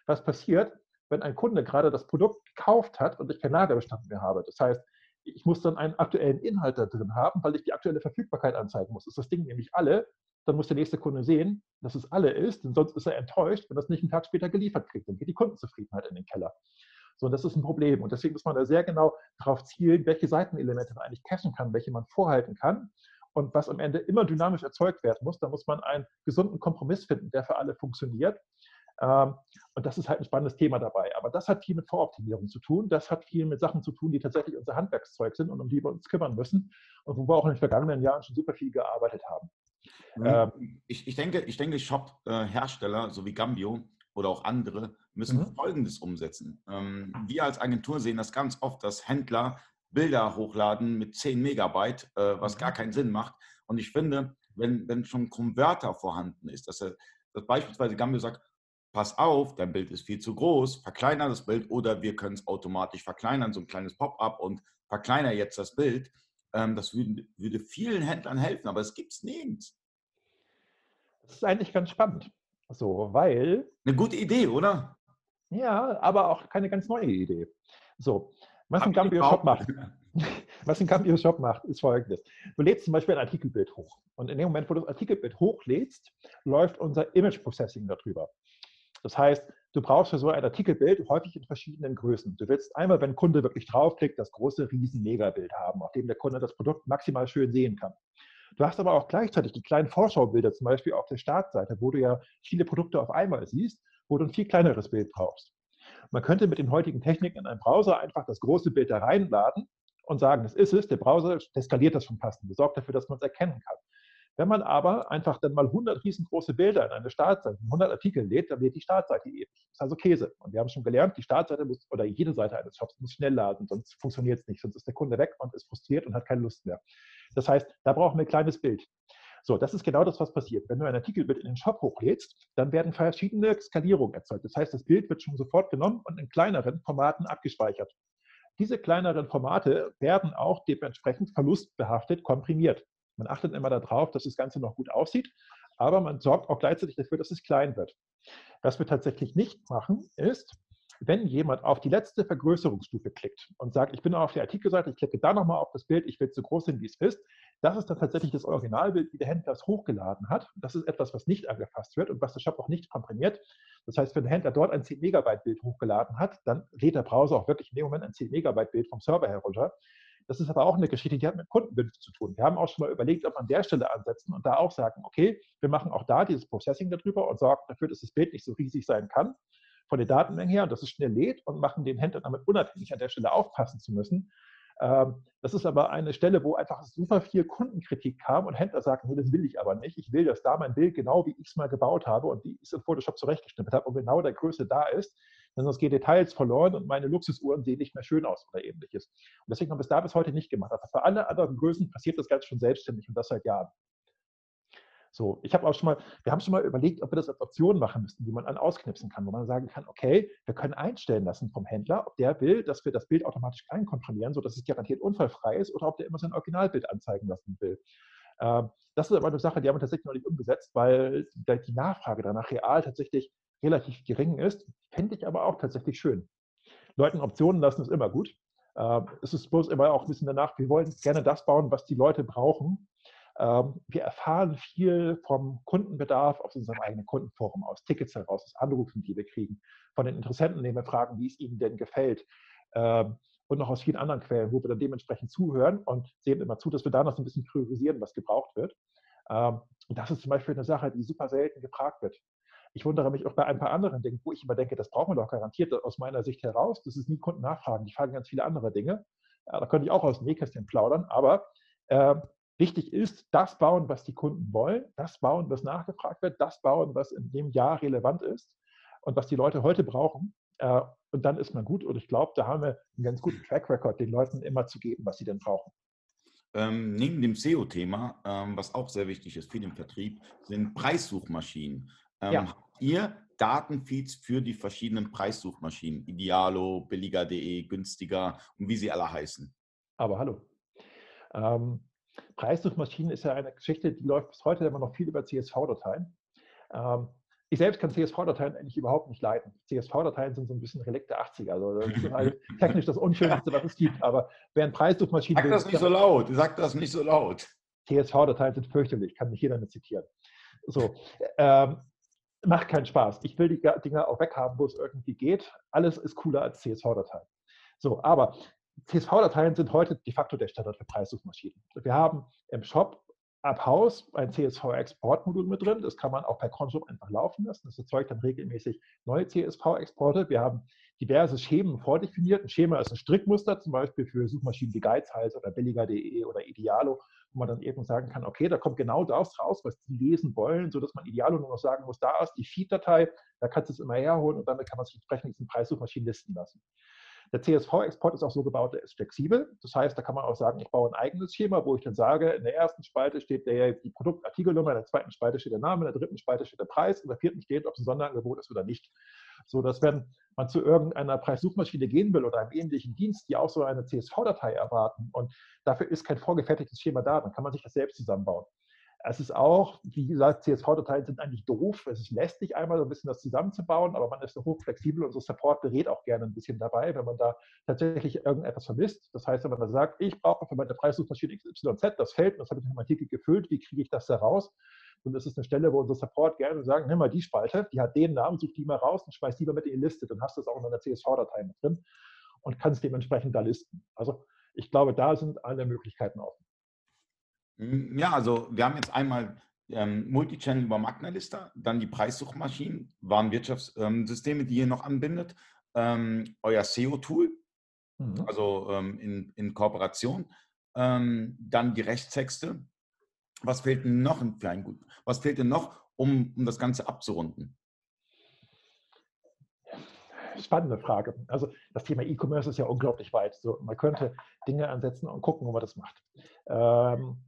Was passiert, wenn ein Kunde gerade das Produkt gekauft hat und ich keinen Lagerbestand mehr habe? Das heißt, ich muss dann einen aktuellen Inhalt da drin haben, weil ich die aktuelle Verfügbarkeit anzeigen muss. Ist das Ding nämlich alle, dann muss der nächste Kunde sehen, dass es alle ist, denn sonst ist er enttäuscht, wenn das nicht einen Tag später geliefert kriegt. Dann geht die Kundenzufriedenheit in den Keller. So, und das ist ein Problem. Und deswegen muss man da sehr genau darauf zielen, welche Seitenelemente man eigentlich cachen kann, welche man vorhalten kann. Und was am Ende immer dynamisch erzeugt werden muss, da muss man einen gesunden Kompromiss finden, der für alle funktioniert. Ähm, und das ist halt ein spannendes Thema dabei. Aber das hat viel mit Voroptimierung zu tun. Das hat viel mit Sachen zu tun, die tatsächlich unser Handwerkszeug sind und um die wir uns kümmern müssen und wo wir auch in den vergangenen Jahren schon super viel gearbeitet haben. Mhm. Ähm, ich, ich, denke, ich denke Shop-Hersteller, so wie Gambio oder auch andere, müssen mhm. Folgendes umsetzen. Ähm, wir als Agentur sehen das ganz oft, dass Händler Bilder hochladen mit 10 Megabyte, äh, was mhm. gar keinen Sinn macht. Und ich finde, wenn, wenn schon Konverter vorhanden ist, dass, er, dass beispielsweise Gambio sagt, pass auf, dein Bild ist viel zu groß, verkleiner das Bild oder wir können es automatisch verkleinern, so ein kleines Pop-up und verkleiner jetzt das Bild. Ähm, das würde, würde, vielen Händlern helfen, aber es gibt es nirgends. Das ist eigentlich ganz spannend. So, weil. Eine gute Idee, oder? Ja, aber auch keine ganz neue Idee. So, was ein Gambio Shop macht. *laughs* Was ein Cambio Shop macht, ist folgendes. Du lädst zum Beispiel ein Artikelbild hoch. Und in dem Moment, wo du das Artikelbild hochlädst, läuft unser Image Processing darüber. Das heißt, du brauchst für so ein Artikelbild häufig in verschiedenen Größen. Du willst einmal, wenn ein Kunde wirklich draufklickt, das große Riesen-Megabild haben, auf dem der Kunde das Produkt maximal schön sehen kann. Du hast aber auch gleichzeitig die kleinen Vorschaubilder, zum Beispiel auf der Startseite, wo du ja viele Produkte auf einmal siehst, wo du ein viel kleineres Bild brauchst. Man könnte mit den heutigen Techniken in einem Browser einfach das große Bild da reinladen und sagen, das ist es. Der Browser skaliert das schon passend, sorgt dafür, dass man es erkennen kann. Wenn man aber einfach dann mal 100 riesengroße Bilder in eine Startseite, 100 Artikel lädt, dann lädt die Startseite ewig. Das ist also Käse. Und wir haben schon gelernt, die Startseite muss, oder jede Seite eines Shops muss schnell laden, sonst funktioniert es nicht. Sonst ist der Kunde weg und ist frustriert und hat keine Lust mehr. Das heißt, da brauchen wir ein kleines Bild. So, das ist genau das, was passiert. Wenn du ein Artikelbild in den Shop hochlädst, dann werden verschiedene Skalierungen erzeugt. Das heißt, das Bild wird schon sofort genommen und in kleineren Formaten abgespeichert. Diese kleineren Formate werden auch dementsprechend verlustbehaftet komprimiert. Man achtet immer darauf, dass das Ganze noch gut aussieht, aber man sorgt auch gleichzeitig dafür, dass es klein wird. Was wir tatsächlich nicht machen, ist, wenn jemand auf die letzte Vergrößerungsstufe klickt und sagt, ich bin auf der Artikelseite, ich klicke da nochmal auf das Bild, ich will so groß sein, wie es ist, das ist dann tatsächlich das Originalbild, wie der Händler es hochgeladen hat. Das ist etwas, was nicht angefasst wird und was der Shop auch nicht komprimiert. Das heißt, wenn der Händler dort ein 10 Megabyte Bild hochgeladen hat, dann lädt der Browser auch wirklich in dem Moment ein 10 Megabyte Bild vom Server herunter. Das ist aber auch eine Geschichte, die hat mit Kundenwünschen zu tun. Wir haben auch schon mal überlegt, ob wir an der Stelle ansetzen und da auch sagen, okay, wir machen auch da dieses Processing darüber und sorgen dafür, dass das Bild nicht so riesig sein kann von den Datenmengen her und dass es schnell lädt und machen den Händler damit unabhängig an der Stelle aufpassen zu müssen. Ähm, das ist aber eine Stelle, wo einfach super viel Kundenkritik kam und Händler sagten, nee, das will ich aber nicht. Ich will, dass da mein Bild genau wie ich es mal gebaut habe und wie ich es in Photoshop zurechtgestimmt habe und genau der Größe da ist, denn sonst gehen Details verloren und meine Luxusuhren sehen nicht mehr schön aus oder ähnliches. Und deswegen haben wir es da bis heute nicht gemacht. Aber für alle anderen Größen passiert das ganz schon selbstständig und das seit Jahren. So, ich habe auch schon mal, wir haben schon mal überlegt, ob wir das als Option machen müssten, die man an ausknipsen kann, wo man sagen kann, okay, wir können einstellen lassen vom Händler, ob der will, dass wir das Bild automatisch klein kontrollieren, sodass es garantiert unfallfrei ist, oder ob der immer sein Originalbild anzeigen lassen will. Ähm, das ist aber eine Sache, die haben wir tatsächlich noch nicht umgesetzt, weil die Nachfrage danach real tatsächlich relativ gering ist. Fände ich aber auch tatsächlich schön. Leuten Optionen lassen ist immer gut. Ähm, es ist bloß immer auch ein bisschen danach, wir wollen gerne das bauen, was die Leute brauchen ähm, wir erfahren viel vom Kundenbedarf aus unserem eigenen Kundenforum, aus Tickets heraus, aus Anrufen, die wir kriegen, von den Interessenten, denen wir fragen, wie es ihnen denn gefällt. Ähm, und noch aus vielen anderen Quellen, wo wir dann dementsprechend zuhören und sehen immer zu, dass wir da noch so ein bisschen priorisieren, was gebraucht wird. Und das ist zum Beispiel eine Sache, die super selten gefragt wird. Ich wundere mich auch bei ein paar anderen Dingen, wo ich immer denke, das brauchen wir doch garantiert aus meiner Sicht heraus. Das ist nie Kundennachfragen. Die fragen ganz viele andere Dinge. da könnte ich auch aus dem Nähkästchen plaudern. Aber Wichtig ist, das bauen, was die Kunden wollen, das bauen, was nachgefragt wird, das bauen, was in dem Jahr relevant ist und was die Leute heute brauchen. Äh, und dann ist man gut. Und ich glaube, da haben wir einen ganz guten Track Record, den Leuten immer zu geben, was sie denn brauchen. Ähm, neben dem SEO-Thema, ähm, was auch sehr wichtig ist für den Vertrieb, sind Preissuchmaschinen. Ähm, ja. Ihr Datenfeeds für die verschiedenen Preissuchmaschinen? Idealo, billiger.de, günstiger und wie sie alle heißen? Aber hallo. Ähm, Preissuchmaschinen ist ja eine Geschichte, die läuft bis heute immer noch viel über CSV-Dateien. Ähm, ich selbst kann CSV-Dateien eigentlich überhaupt nicht leiten. CSV-Dateien sind so ein bisschen Relikt der 80er. Also das ist halt *laughs* technisch das Unschönste, was es gibt. Aber während Preissuchmaschinen. Sag das nicht so laut. Sag das nicht so laut. CSV-Dateien sind fürchterlich. Kann mich jeder nicht zitieren. So. Ähm, macht keinen Spaß. Ich will die Dinger auch weghaben, wo es irgendwie geht. Alles ist cooler als CSV-Dateien. So, aber CSV-Dateien sind heute de facto der Standard für Preissuchmaschinen. Wir haben im Shop ab Haus ein CSV-Exportmodul mit drin. Das kann man auch per Consum einfach laufen lassen. Das erzeugt dann regelmäßig neue CSV-Exporte. Wir haben diverse Schemen vordefiniert. Ein Schema ist ein Strickmuster, zum Beispiel für Suchmaschinen wie Geizhals oder billiger.de oder Idealo, wo man dann eben sagen kann, okay, da kommt genau das raus, was die lesen wollen, sodass man Idealo nur noch sagen muss, da ist die Feed-Datei, da kannst du es immer herholen und damit kann man sich entsprechend diesen Preissuchmaschinen listen lassen. Der CSV-Export ist auch so gebaut, der ist flexibel. Das heißt, da kann man auch sagen, ich baue ein eigenes Schema, wo ich dann sage, in der ersten Spalte steht der, die Produktartikelnummer, in der zweiten Spalte steht der Name, in der dritten Spalte steht der Preis, in der vierten steht, ob es ein Sonderangebot ist oder nicht. So dass wenn man zu irgendeiner Preissuchmaschine gehen will oder einem ähnlichen Dienst, die auch so eine CSV-Datei erwarten und dafür ist kein vorgefertigtes Schema da, dann kann man sich das selbst zusammenbauen. Es ist auch, wie gesagt, CSV-Dateien sind eigentlich doof. Es ist lästig, einmal so ein bisschen das zusammenzubauen, aber man ist hochflexibel und so Support berät auch gerne ein bisschen dabei, wenn man da tatsächlich irgendetwas vermisst. Das heißt, wenn man da sagt, ich brauche für meine Preissuchmaschine XYZ das Feld, das habe ich in einem Artikel gefüllt, wie kriege ich das da raus? Und das ist eine Stelle, wo unser Support gerne sagt, nimm mal die Spalte, die hat den Namen, such die mal raus und schmeiß die mal mit in die Liste. Dann hast du es auch in einer CSV-Datei mit drin und kannst dementsprechend da listen. Also ich glaube, da sind alle Möglichkeiten offen. Ja, also wir haben jetzt einmal ähm, Multichannel über Magnalista, dann die Preissuchmaschinen, Warenwirtschaftssysteme, ähm, die ihr noch anbindet, ähm, euer SEO-Tool, mhm. also ähm, in, in Kooperation, ähm, dann die Rechtstexte. Was fehlt denn noch für ein Gut? Was fehlt denn noch, um, um das Ganze abzurunden? Spannende Frage. Also das Thema E-Commerce ist ja unglaublich weit. So, man könnte Dinge ansetzen und gucken, wo man das macht. Ähm,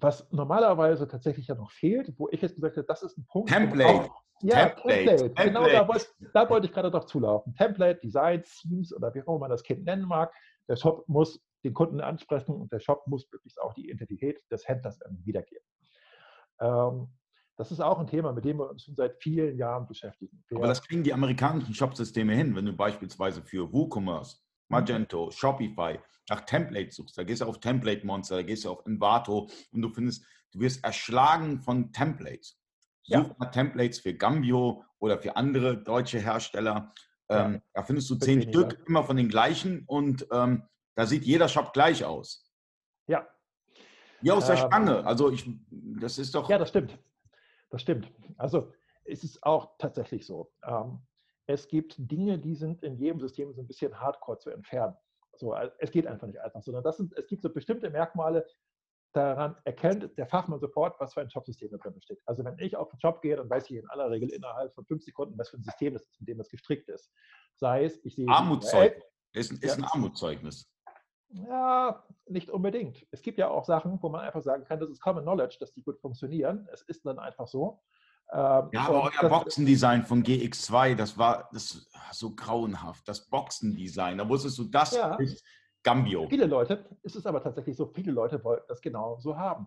was normalerweise tatsächlich ja noch fehlt, wo ich jetzt gesagt habe, das ist ein Punkt. Template. Auch, ja, Template. Template. Genau, da wollte, da wollte ich gerade drauf zulaufen. Template, Design, Themes oder wie auch immer man das Kind nennen mag. Der Shop muss den Kunden ansprechen und der Shop muss wirklich auch die Identität des Händlers wiedergeben. Ähm, das ist auch ein Thema, mit dem wir uns schon seit vielen Jahren beschäftigen. Aber das kriegen die amerikanischen Shopsysteme hin, wenn du beispielsweise für WooCommerce Magento, Shopify, nach Templates suchst, da gehst du auf Template Monster, da gehst du auf Envato und du findest, du wirst erschlagen von Templates. Such ja. mal Templates für Gambio oder für andere deutsche Hersteller. Ähm, ja. Da findest du zehn Stück, immer von den gleichen und ähm, Da sieht jeder Shop gleich aus. Ja. Wie aus der ähm, Stange. Also ich, das ist doch. Ja, das stimmt. Das stimmt. Also es ist auch tatsächlich so. Ähm, es gibt Dinge, die sind in jedem System so ein bisschen hardcore zu entfernen. So, es geht einfach nicht einfach, sondern das sind, es gibt so bestimmte Merkmale, daran erkennt der Fachmann sofort, was für ein Shopsystem da drin besteht. Also wenn ich auf den Job gehe, dann weiß ich in aller Regel innerhalb von fünf Sekunden, was für ein System das ist, in dem das gestrickt ist. Sei es, ich sehe... Armutszeugnis. Ist, ist ein Armutszeugnis. Ja, nicht unbedingt. Es gibt ja auch Sachen, wo man einfach sagen kann, das ist Common Knowledge, dass die gut funktionieren. Es ist dann einfach so. Ähm, ja, aber euer Boxendesign von GX2, das war das so grauenhaft. Das Boxendesign, da wusstest du, das ja. ist Gambio. Viele Leute, ist es aber tatsächlich so, viele Leute wollten das genau so haben.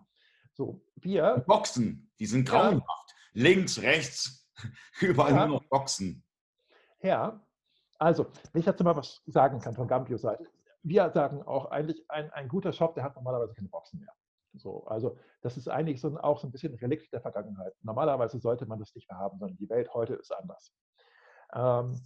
So, wir. Die Boxen, die sind grauenhaft. Ja. Links, rechts, *laughs* überall ja. nur noch Boxen. Ja, also, wenn ich dazu mal was sagen kann von Gambio-Seite. Wir sagen auch eigentlich, ein, ein guter Shop, der hat normalerweise keine Boxen mehr. So, also das ist eigentlich so, auch so ein bisschen Relikt der Vergangenheit. Normalerweise sollte man das nicht mehr haben, sondern die Welt heute ist anders. Ähm,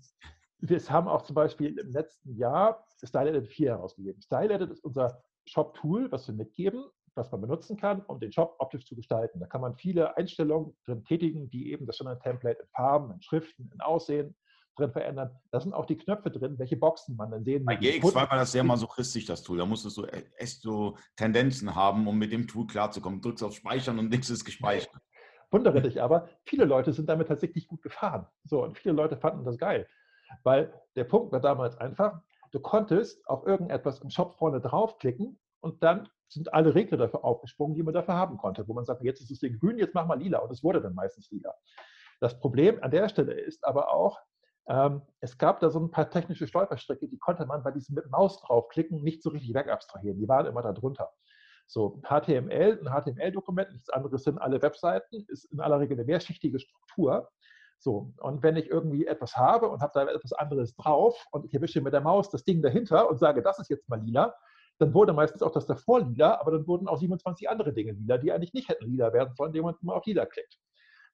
wir haben auch zum Beispiel im letzten Jahr StyleEdit 4 herausgegeben. StyleEdit ist unser Shop-Tool, was wir mitgeben, was man benutzen kann, um den Shop optisch zu gestalten. Da kann man viele Einstellungen drin tätigen, die eben das Standard-Template in Farben, in Schriften, in Aussehen drin verändern. Da sind auch die Knöpfe drin, welche Boxen man dann sehen Bei GX2 war das sehr masochistisch, das Tool. Da musstest du e-, echt so Tendenzen haben, um mit dem Tool klarzukommen. Du drückst auf Speichern und nichts ist gespeichert. *laughs* Wundere dich aber, viele Leute sind damit tatsächlich gut gefahren. So, und viele Leute fanden das geil. Weil der Punkt war damals einfach, du konntest auf irgendetwas im Shop vorne draufklicken und dann sind alle Regler dafür aufgesprungen, die man dafür haben konnte. Wo man sagt, jetzt ist das Ding grün, jetzt mach mal lila. Und es wurde dann meistens lila. Das Problem an der Stelle ist aber auch, ähm, es gab da so ein paar technische Stolperstrecke, die konnte man bei diesem mit Maus draufklicken nicht so richtig wegabstrahieren. Die waren immer da drunter. So, HTML, ein HTML-Dokument, nichts anderes sind alle Webseiten, ist in aller Regel eine mehrschichtige Struktur. So, und wenn ich irgendwie etwas habe und habe da etwas anderes drauf und ich erwische mit der Maus das Ding dahinter und sage, das ist jetzt mal lila, dann wurde meistens auch das davor lila, aber dann wurden auch 27 andere Dinge lila, die eigentlich nicht hätten lila werden sollen, indem man mal auf lila klickt.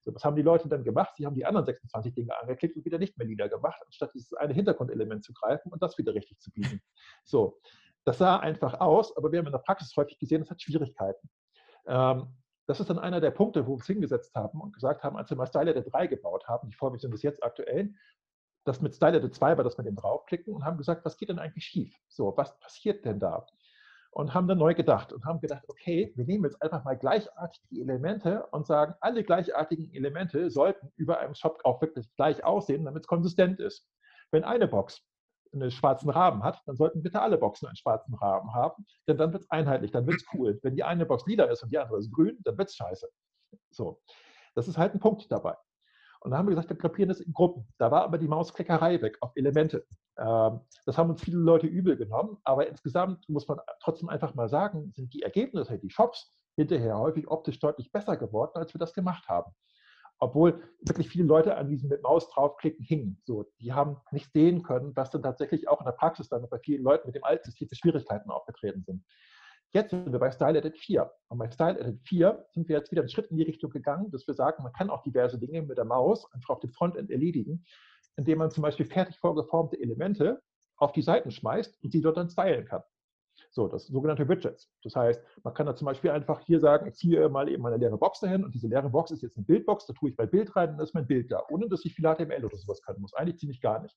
So, was haben die Leute dann gemacht? Sie haben die anderen 26 Dinge angeklickt und wieder nicht mehr lila gemacht, anstatt dieses eine Hintergrundelement zu greifen und das wieder richtig zu biegen. So, das sah einfach aus, aber wir haben in der Praxis häufig gesehen, es hat Schwierigkeiten. Ähm, das ist dann einer der Punkte, wo wir uns hingesetzt haben und gesagt haben, als wir mal StyleEdit 3 gebaut haben, die sind bis jetzt aktuell, das mit StyleEdit 2 war, dass wir den draufklicken und haben gesagt, was geht denn eigentlich schief? So, was passiert denn da? Und haben dann neu gedacht und haben gedacht, okay, wir nehmen jetzt einfach mal gleichartige Elemente und sagen, alle gleichartigen Elemente sollten über einem Shop auch wirklich gleich aussehen, damit es konsistent ist. Wenn eine Box einen schwarzen Rahmen hat, dann sollten bitte alle Boxen einen schwarzen Rahmen haben, denn dann wird es einheitlich, dann wird es cool. Wenn die eine Box lila ist und die andere ist grün, dann wird es scheiße. So, das ist halt ein Punkt dabei. Und da haben wir gesagt, wir gruppieren das in Gruppen. Da war aber die Mausklickerei weg auf Elemente. Ähm, das haben uns viele Leute übel genommen, aber insgesamt muss man trotzdem einfach mal sagen, sind die Ergebnisse, die Shops hinterher häufig optisch deutlich besser geworden, als wir das gemacht haben. Obwohl wirklich viele Leute an diesem mit Maus draufklicken hingen. So, die haben nicht sehen können, was dann tatsächlich auch in der Praxis dann bei vielen Leuten mit dem alten System für Schwierigkeiten aufgetreten sind. Jetzt sind wir bei Style Edit 4. Und bei Style Edit 4 sind wir jetzt wieder einen Schritt in die Richtung gegangen, dass wir sagen, man kann auch diverse Dinge mit der Maus einfach auf dem Frontend erledigen, indem man zum Beispiel fertig vorgeformte Elemente auf die Seiten schmeißt und sie dort dann stylen kann. So, das sogenannte Widgets. Das heißt, man kann da zum Beispiel einfach hier sagen, ich ziehe mal eben eine leere Box dahin und diese leere Box ist jetzt eine Bildbox, da tue ich mein Bild rein und dann ist mein Bild da, ohne dass ich viel HTML oder sowas können muss. Eigentlich ziemlich gar nicht.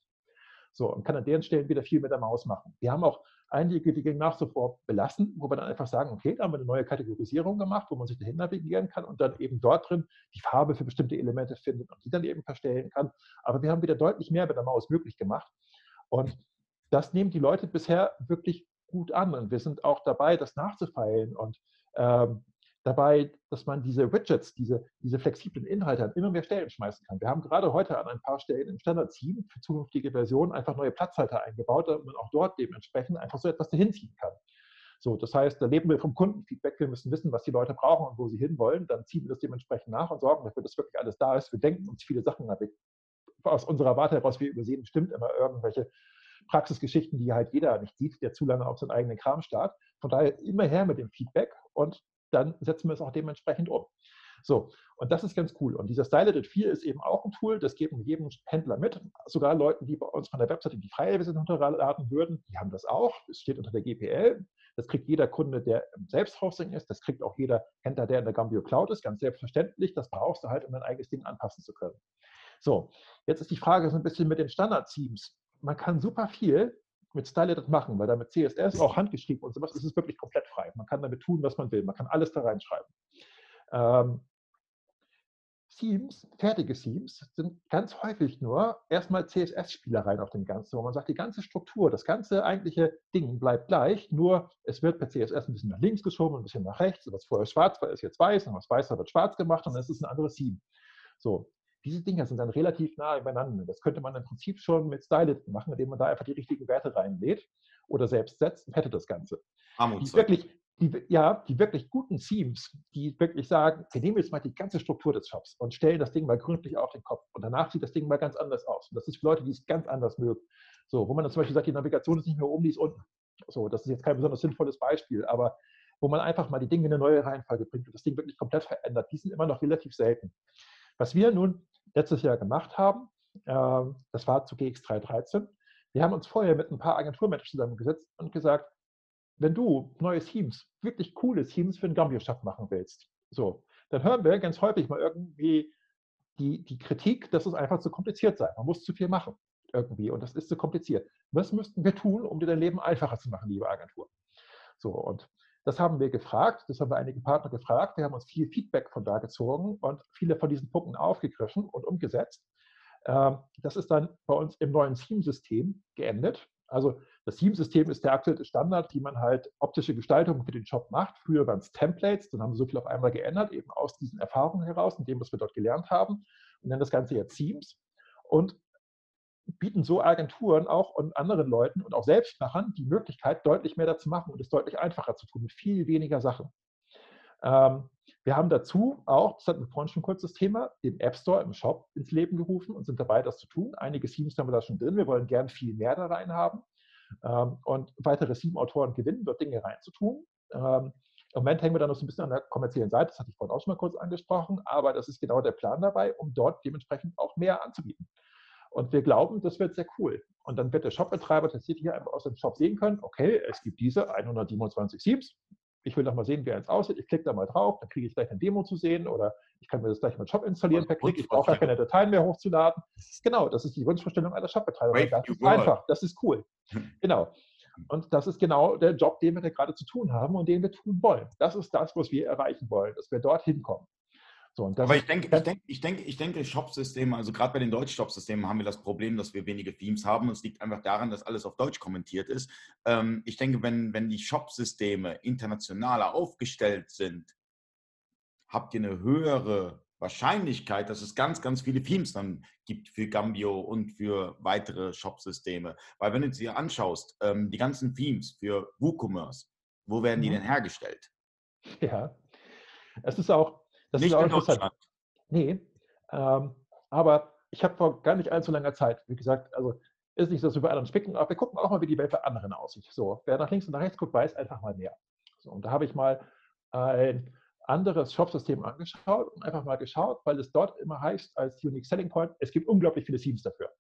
So, und kann an deren Stellen wieder viel mit der Maus machen. Wir haben auch einige, die gehen nach sofort belassen, wo wir dann einfach sagen, okay, da haben wir eine neue Kategorisierung gemacht, wo man sich dahin navigieren kann und dann eben dort drin die Farbe für bestimmte Elemente findet und die dann eben verstellen kann. Aber wir haben wieder deutlich mehr mit der Maus möglich gemacht. Und das nehmen die Leute bisher wirklich gut an. Und wir sind auch dabei, das nachzufeilen und ähm, dabei, dass man diese Widgets, diese, diese flexiblen Inhalte an immer mehr Stellen schmeißen kann. Wir haben gerade heute an ein paar Stellen im Standard 7 für zukünftige Versionen einfach neue Platzhalter eingebaut, damit man auch dort dementsprechend einfach so etwas dahin ziehen kann. So, das heißt, da leben wir vom Kundenfeedback. Wir müssen wissen, was die Leute brauchen und wo sie hinwollen. Dann ziehen wir das dementsprechend nach und sorgen dafür, dass wirklich alles da ist. Wir denken uns viele Sachen ab. Aus unserer Warte heraus, wir übersehen bestimmt immer irgendwelche Praxisgeschichten, die halt jeder nicht sieht, der zu lange auf seinen eigenen Kram starrt. Von daher immer her mit dem Feedback und dann setzen wir es auch dementsprechend um. So, und das ist ganz cool. Und dieser Styledit 4 ist eben auch ein Tool, das geben jedem Händler mit. Sogar Leuten, die bei uns von der Webseite die freie Version runterladen würden, die haben das auch. Es steht unter der GPL. Das kriegt jeder Kunde, der im Selbsthosting ist. Das kriegt auch jeder Händler, der in der Gambio Cloud ist. Ganz selbstverständlich. Das brauchst du halt, um dein eigenes Ding anpassen zu können. So, jetzt ist die Frage so ein bisschen mit den Standard-Themes. Man kann super viel mit Styledit machen, weil damit CSS auch handgeschrieben und sowas ist es wirklich komplett frei. Man kann damit tun, was man will. Man kann alles da reinschreiben. Ähm, Themes, fertige Themes, sind ganz häufig nur erstmal CSS-Spielereien auf dem Ganzen, wo man sagt, die ganze Struktur, das ganze eigentliche Ding bleibt gleich, nur es wird per CSS ein bisschen nach links geschoben, ein bisschen nach rechts. Was vorher schwarz war, ist jetzt weiß, und was weiß war, wird schwarz gemacht und dann ist es ein anderes Theme. So, diese Dinger sind dann relativ nah beieinander. Das könnte man im Prinzip schon mit Stylit machen, indem man da einfach die richtigen Werte reinlädt oder selbst setzt und hätte das Ganze. Die wirklich, die, ja, die wirklich guten Themes, die wirklich sagen, wir nehmen jetzt mal die ganze Struktur des Shops und stellen das Ding mal gründlich auf den Kopf und danach sieht das Ding mal ganz anders aus. Und das ist für Leute, die es ganz anders mögen. So, wo man dann zum Beispiel sagt, die Navigation ist nicht mehr oben, die ist unten. So, das ist jetzt kein besonders sinnvolles Beispiel, aber wo man einfach mal die Dinge in eine neue Reihenfolge bringt und das Ding wirklich komplett verändert, die sind immer noch relativ selten. Was wir nun letztes Jahr gemacht haben, äh, das war zu GX313, wir haben uns vorher mit ein paar Agenturmenschen zusammengesetzt und gesagt, wenn du neue Themes, wirklich coole Themes für den Gambio-Shop machen willst, so, dann hören wir ganz häufig mal irgendwie die, die Kritik, dass es einfach zu kompliziert sei. Man muss zu viel machen irgendwie und das ist zu kompliziert. Was müssten wir tun, um dir dein Leben einfacher zu machen, liebe Agentur? So, und das haben wir gefragt, das haben wir einige Partner gefragt. Wir haben uns viel Feedback von da gezogen und viele von diesen Punkten aufgegriffen und umgesetzt. Ähm, das ist dann bei uns im neuen Theme-System geendet. Also das Theme-System ist der aktuelle Standard, wie man halt optische Gestaltung für den Shop macht. Früher waren es Templates, dann haben wir so viel auf einmal geändert, eben aus diesen Erfahrungen heraus, in dem, was wir dort gelernt haben. Und nennen das Ganze jetzt Themes. Und bieten so Agenturen auch und anderen Leuten und auch Selbstmachern die Möglichkeit, deutlich mehr dazu machen und es deutlich einfacher zu tun, mit viel weniger Sachen. Ähm, wir haben dazu auch, das hatten wir vorhin schon kurz das Thema, den App Store im Shop ins Leben gerufen und sind dabei, das zu tun. Einige Themes haben wir da schon drin. Wir wollen gern viel mehr da rein haben ähm, und weitere Theme-Autoren gewinnen, dort Dinge reinzutun. Ähm, Im Moment hängen wir da noch so ein bisschen an der kommerziellen Seite, das hatte ich vorhin auch schon mal kurz angesprochen, aber das ist genau der Plan dabei, um dort dementsprechend auch mehr anzubieten. Und wir glauben, das wird sehr cool. Und dann wird der Shopbetreiber tatsächlich einfach aus dem Shop sehen können, okay, es gibt diese 127 Themes. Ich will doch mal sehen, wie eins aussieht. Ich klicke da mal drauf, dann kriege ich gleich eine Demo zu sehen oder ich kann mir das gleich mal Shop installieren per Klick. Ich brauche gar keine Dateien mehr hochzuladen. Genau, das ist die Wunschvorstellung einer Shopbetreiber. Das ist einfach, das ist cool. Genau. Und das ist genau der Job, den wir da gerade zu tun haben und den wir tun wollen. Das ist das, was wir erreichen wollen, dass wir dorthin kommen. So, Aber ich denke, ich denke, ich denke, ich denke, Shop-Systeme, also gerade bei den Deutsch-Shop-Systemen haben wir das Problem, dass wir wenige Themes haben. Es liegt einfach daran, dass alles auf Deutsch kommentiert ist. Ähm, ich denke, wenn, wenn die Shop-Systeme internationaler aufgestellt sind, habt ihr eine höhere Wahrscheinlichkeit, dass es ganz, ganz viele Themes dann gibt für Gambio und für weitere Shop-Systeme. Weil wenn du dir anschaust, ähm, die ganzen Themes für WooCommerce, wo werden die mhm. denn hergestellt? Ja, es ist auch, das nicht ist auch in Deutschland. Nee, ähm, aber ich habe vor gar nicht allzu langer Zeit, wie gesagt, also ist nicht so, dass wir bei anderen spicken, aber wir gucken auch mal, wie die Welt bei anderen aussieht. So, wer nach links und nach rechts guckt, weiß einfach mal mehr. So, und da habe ich mal ein anderes Shopsystem angeschaut und einfach mal geschaut, weil es dort immer heißt als Unique Selling Point, es gibt unglaublich viele Themes dafür.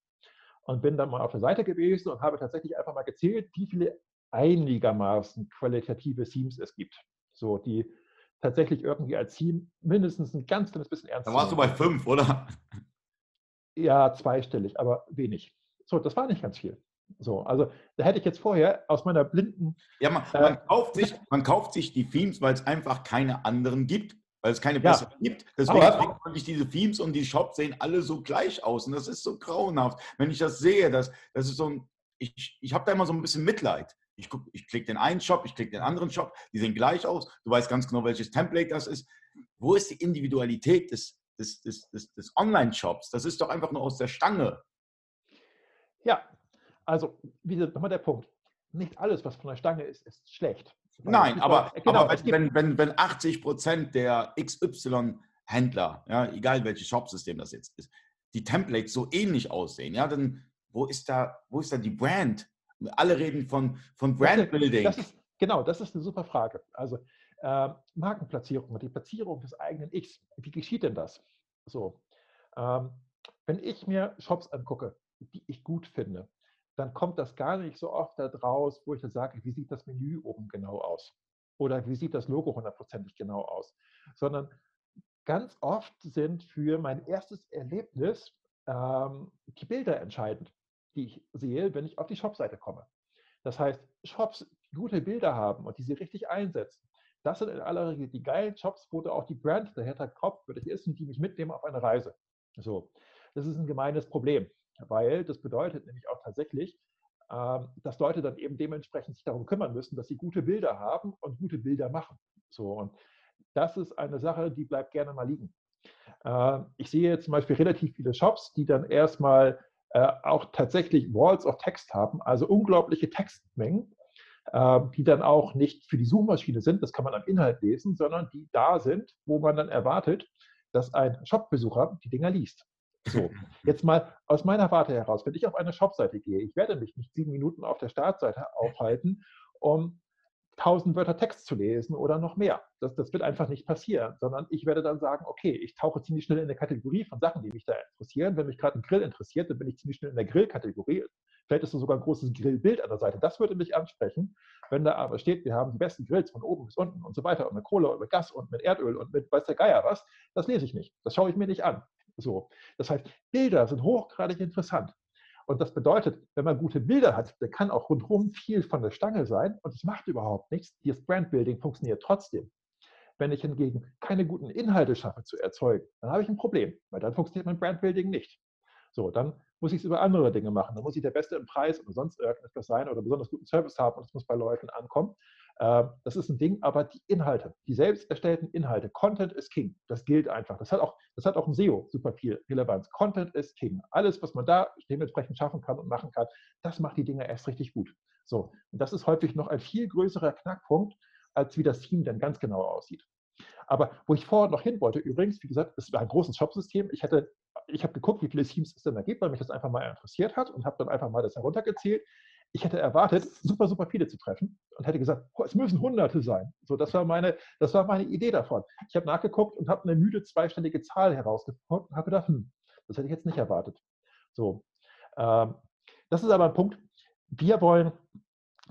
Und bin dann mal auf der Seite gewesen und habe tatsächlich einfach mal gezählt, wie viele einigermaßen qualitative Themes es gibt. So, die tatsächlich irgendwie als Team mindestens ein ganz kleines bisschen ernst. Da warst du bei fünf, oder? Ja, zweistellig, aber wenig. So, das war nicht ganz viel. So, also da hätte ich jetzt vorher aus meiner blinden. Ja, man, man äh, kauft, sich, man kauft sich die Themes, weil es einfach keine anderen gibt, weil es keine besseren ja. gibt. Deswegen kriegt man sich diese Themes und die Shops sehen alle so gleich aus und das ist so grauenhaft. Wenn ich das sehe, das, das ist so ein, ich, ich habe da immer so ein bisschen Mitleid. Ich, ich klicke den einen Shop, ich klicke den anderen Shop, die sehen gleich aus. Du weißt ganz genau, welches Template das ist. Wo ist die Individualität des, des, des, des, des Online-Shops? Das ist doch einfach nur aus der Stange. Ja, also wieder nochmal der Punkt. Nicht alles, was von der Stange ist, ist schlecht. Nein, aber, genau, aber wenn, wenn, wenn 80 Prozent der XY-Händler, ja, egal welches Shopsystem das jetzt ist, die Templates so ähnlich aussehen, ja, dann wo ist da, wo ist da die Brand? Alle reden von, von Brandbuilding. Das ist, genau, das ist eine super Frage. Also äh, Markenplatzierung, die Platzierung des eigenen X. Wie geschieht denn das? So, ähm, wenn ich mir Shops angucke, die ich gut finde, dann kommt das gar nicht so oft da draus, wo ich dann sage, wie sieht das Menü oben genau aus? Oder wie sieht das Logo hundertprozentig genau aus? Sondern ganz oft sind für mein erstes Erlebnis ähm, die Bilder entscheidend, die ich sehe, wenn ich auf die Shopseite komme. Das heißt, Shops, die gute Bilder haben und die sie richtig einsetzen, das sind in aller Regel die geilen Shops, wo da auch die Brand dahinter kopfwürdig ist und die mich mitnehmen auf eine Reise. So, das ist ein gemeines Problem, weil das bedeutet nämlich auch tatsächlich, ähm, dass Leute dann eben dementsprechend sich darum kümmern müssen, dass sie gute Bilder haben und gute Bilder machen. So, und das ist eine Sache, die bleibt gerne mal liegen. Ähm, ich sehe zum Beispiel relativ viele Shops, die dann erstmal äh, auch tatsächlich Walls of Text haben, also unglaubliche Textmengen, ähm, die dann auch nicht für die Suchmaschine sind, das kann man am Inhalt lesen, sondern die da sind, wo man dann erwartet, dass ein Shopbesucher die Dinger liest. So, *laughs* jetzt mal aus meiner Warte heraus, wenn ich auf eine Shopseite gehe, ich werde mich nicht sieben Minuten auf der Startseite aufhalten, um 1000 Wörter Text zu lesen oder noch mehr. Das, das wird einfach nicht passieren, sondern ich werde dann sagen, okay, ich tauche ziemlich schnell in eine Kategorie von Sachen, die mich da interessieren. Wenn mich gerade ein Grill interessiert, dann bin ich ziemlich schnell in der Grillkategorie. Vielleicht ist da sogar ein großes Grillbild an der Seite. Das würde mich ansprechen. Wenn da aber steht, wir haben die besten Grills von oben bis unten und so weiter und mit Kohle und mit Gas und mit Erdöl und mit weiß der Geier was, das lese ich nicht. Das schaue ich mir nicht an. So. Das heißt, Bilder sind hochgradig interessant. Und das bedeutet, wenn man gute Bilder hat, dann kann auch rundherum viel von der Stange sein und es macht überhaupt nichts. Das Brandbuilding funktioniert trotzdem. Wenn ich hingegen keine guten Inhalte schaffe zu erzeugen, dann habe ich ein Problem, weil dann funktioniert mein Brandbuilding nicht. So, dann muss ich es über andere Dinge machen. Dann muss ich der Beste im Preis oder sonst irgendetwas sein oder besonders guten Service haben und es muss bei Leuten ankommen. Ähm, das ist ein Ding, aber die Inhalte, die selbst erstellten Inhalte, Content ist King. Das gilt einfach. Das hat auch, das hat auch im SEO super viel Relevanz. Content ist King. Alles, was man da dementsprechend schaffen kann und machen kann, das macht die Dinge erst richtig gut. So, und das ist häufig noch ein viel größerer Knackpunkt, als wie das Team dann ganz genau aussieht. Aber wo ich vorher noch hin wollte, übrigens, wie gesagt, es war ein großes Shopsystem. Ich ich habe geguckt, wie viele Teams es denn da gibt, weil mich das einfach mal interessiert hat und habe dann einfach mal das heruntergezählt ich hätte erwartet, super, super viele zu treffen und hätte gesagt, oh, es müssen Hunderte sein. So, das war meine, das war meine Idee davon. Ich habe nachgeguckt und habe eine müde zweistellige Zahl herausgefunden und habe gedacht, hm, das hätte ich jetzt nicht erwartet. So, ähm, das ist aber ein Punkt. Wir wollen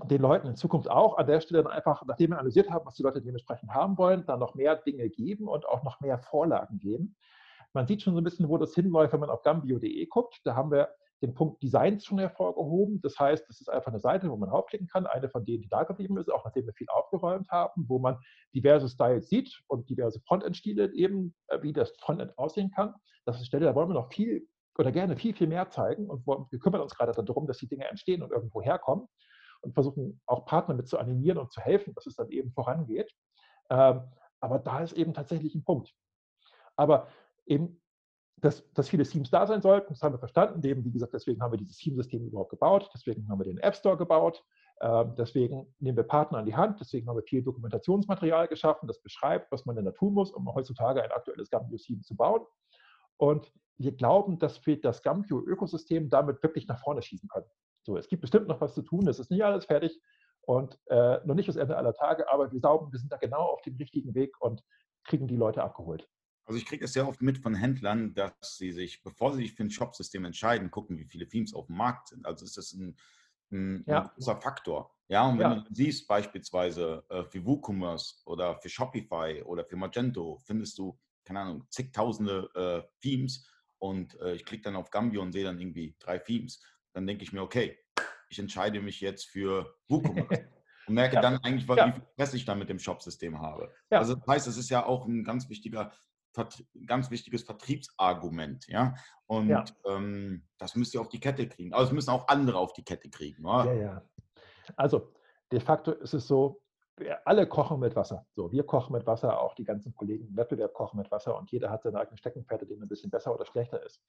den Leuten in Zukunft auch an der Stelle dann einfach, nachdem wir analysiert haben, was die Leute dementsprechend haben wollen, dann noch mehr Dinge geben und auch noch mehr Vorlagen geben. Man sieht schon so ein bisschen, wo das hinläuft, wenn man auf gambio.de guckt. Da haben wir den Punkt Designs schon hervorgehoben. Das heißt, es ist einfach eine Seite, wo man draufklicken kann, eine von denen, die da geblieben ist, auch nachdem wir viel aufgeräumt haben, wo man diverse Styles sieht und diverse Frontend-Stile eben, äh, wie das Frontend aussehen kann. Das ist eine Stelle, da wollen wir noch viel oder gerne viel, viel mehr zeigen und wir kümmern uns gerade darum, dass die Dinge entstehen und irgendwo herkommen und versuchen auch Partner mit zu animieren und zu helfen, dass es dann eben vorangeht. Ähm, aber da ist eben tatsächlich ein Punkt. Aber eben dass, dass viele Themes da sein sollten, das haben wir verstanden. Eben, wie gesagt, deswegen haben wir dieses Theme-System überhaupt gebaut, deswegen haben wir den App Store gebaut, äh, deswegen nehmen wir Partner an die Hand, deswegen haben wir viel Dokumentationsmaterial geschaffen, das beschreibt, was man denn da tun muss, um heutzutage ein aktuelles Gambio-Theme zu bauen. Und wir glauben, dass wir das Gambio-Ökosystem damit wirklich nach vorne schießen können. So, es gibt bestimmt noch was zu tun, es ist nicht alles fertig und äh, noch nicht das Ende aller Tage, aber wir glauben, wir sind da genau auf dem richtigen Weg und kriegen die Leute abgeholt. Also ich kriege es sehr oft mit von Händlern, dass sie sich, bevor sie sich für ein Shopsystem entscheiden, gucken, wie viele Themes auf dem Markt sind. Also ist das ein, ein, ja. ein großer Faktor. Ja, und wenn ja. du siehst beispielsweise äh, für WooCommerce oder für Shopify oder für Magento, findest du, keine Ahnung, zigtausende äh, Themes und äh, ich klicke dann auf Gambio und sehe dann irgendwie drei Themes. Dann denke ich mir, okay, ich entscheide mich jetzt für WooCommerce. *laughs* und merke ja. dann eigentlich, wie viel Stress ich dann mit dem Shopsystem habe. Also das heißt, es ist ja auch ein ganz wichtiger ganz wichtiges Vertriebsargument, ja. Und ja. Ähm, das müsst ihr auf die Kette kriegen. Aber es müssen auch andere auf die Kette kriegen. Oder? Ja, ja. Also de facto ist es so, wir alle kochen mit Wasser. So, wir kochen mit Wasser, auch die ganzen Kollegen im Wettbewerb kochen mit Wasser und jeder hat seine eigenen Steckenpferde, denen ein bisschen besser oder schlechter ist.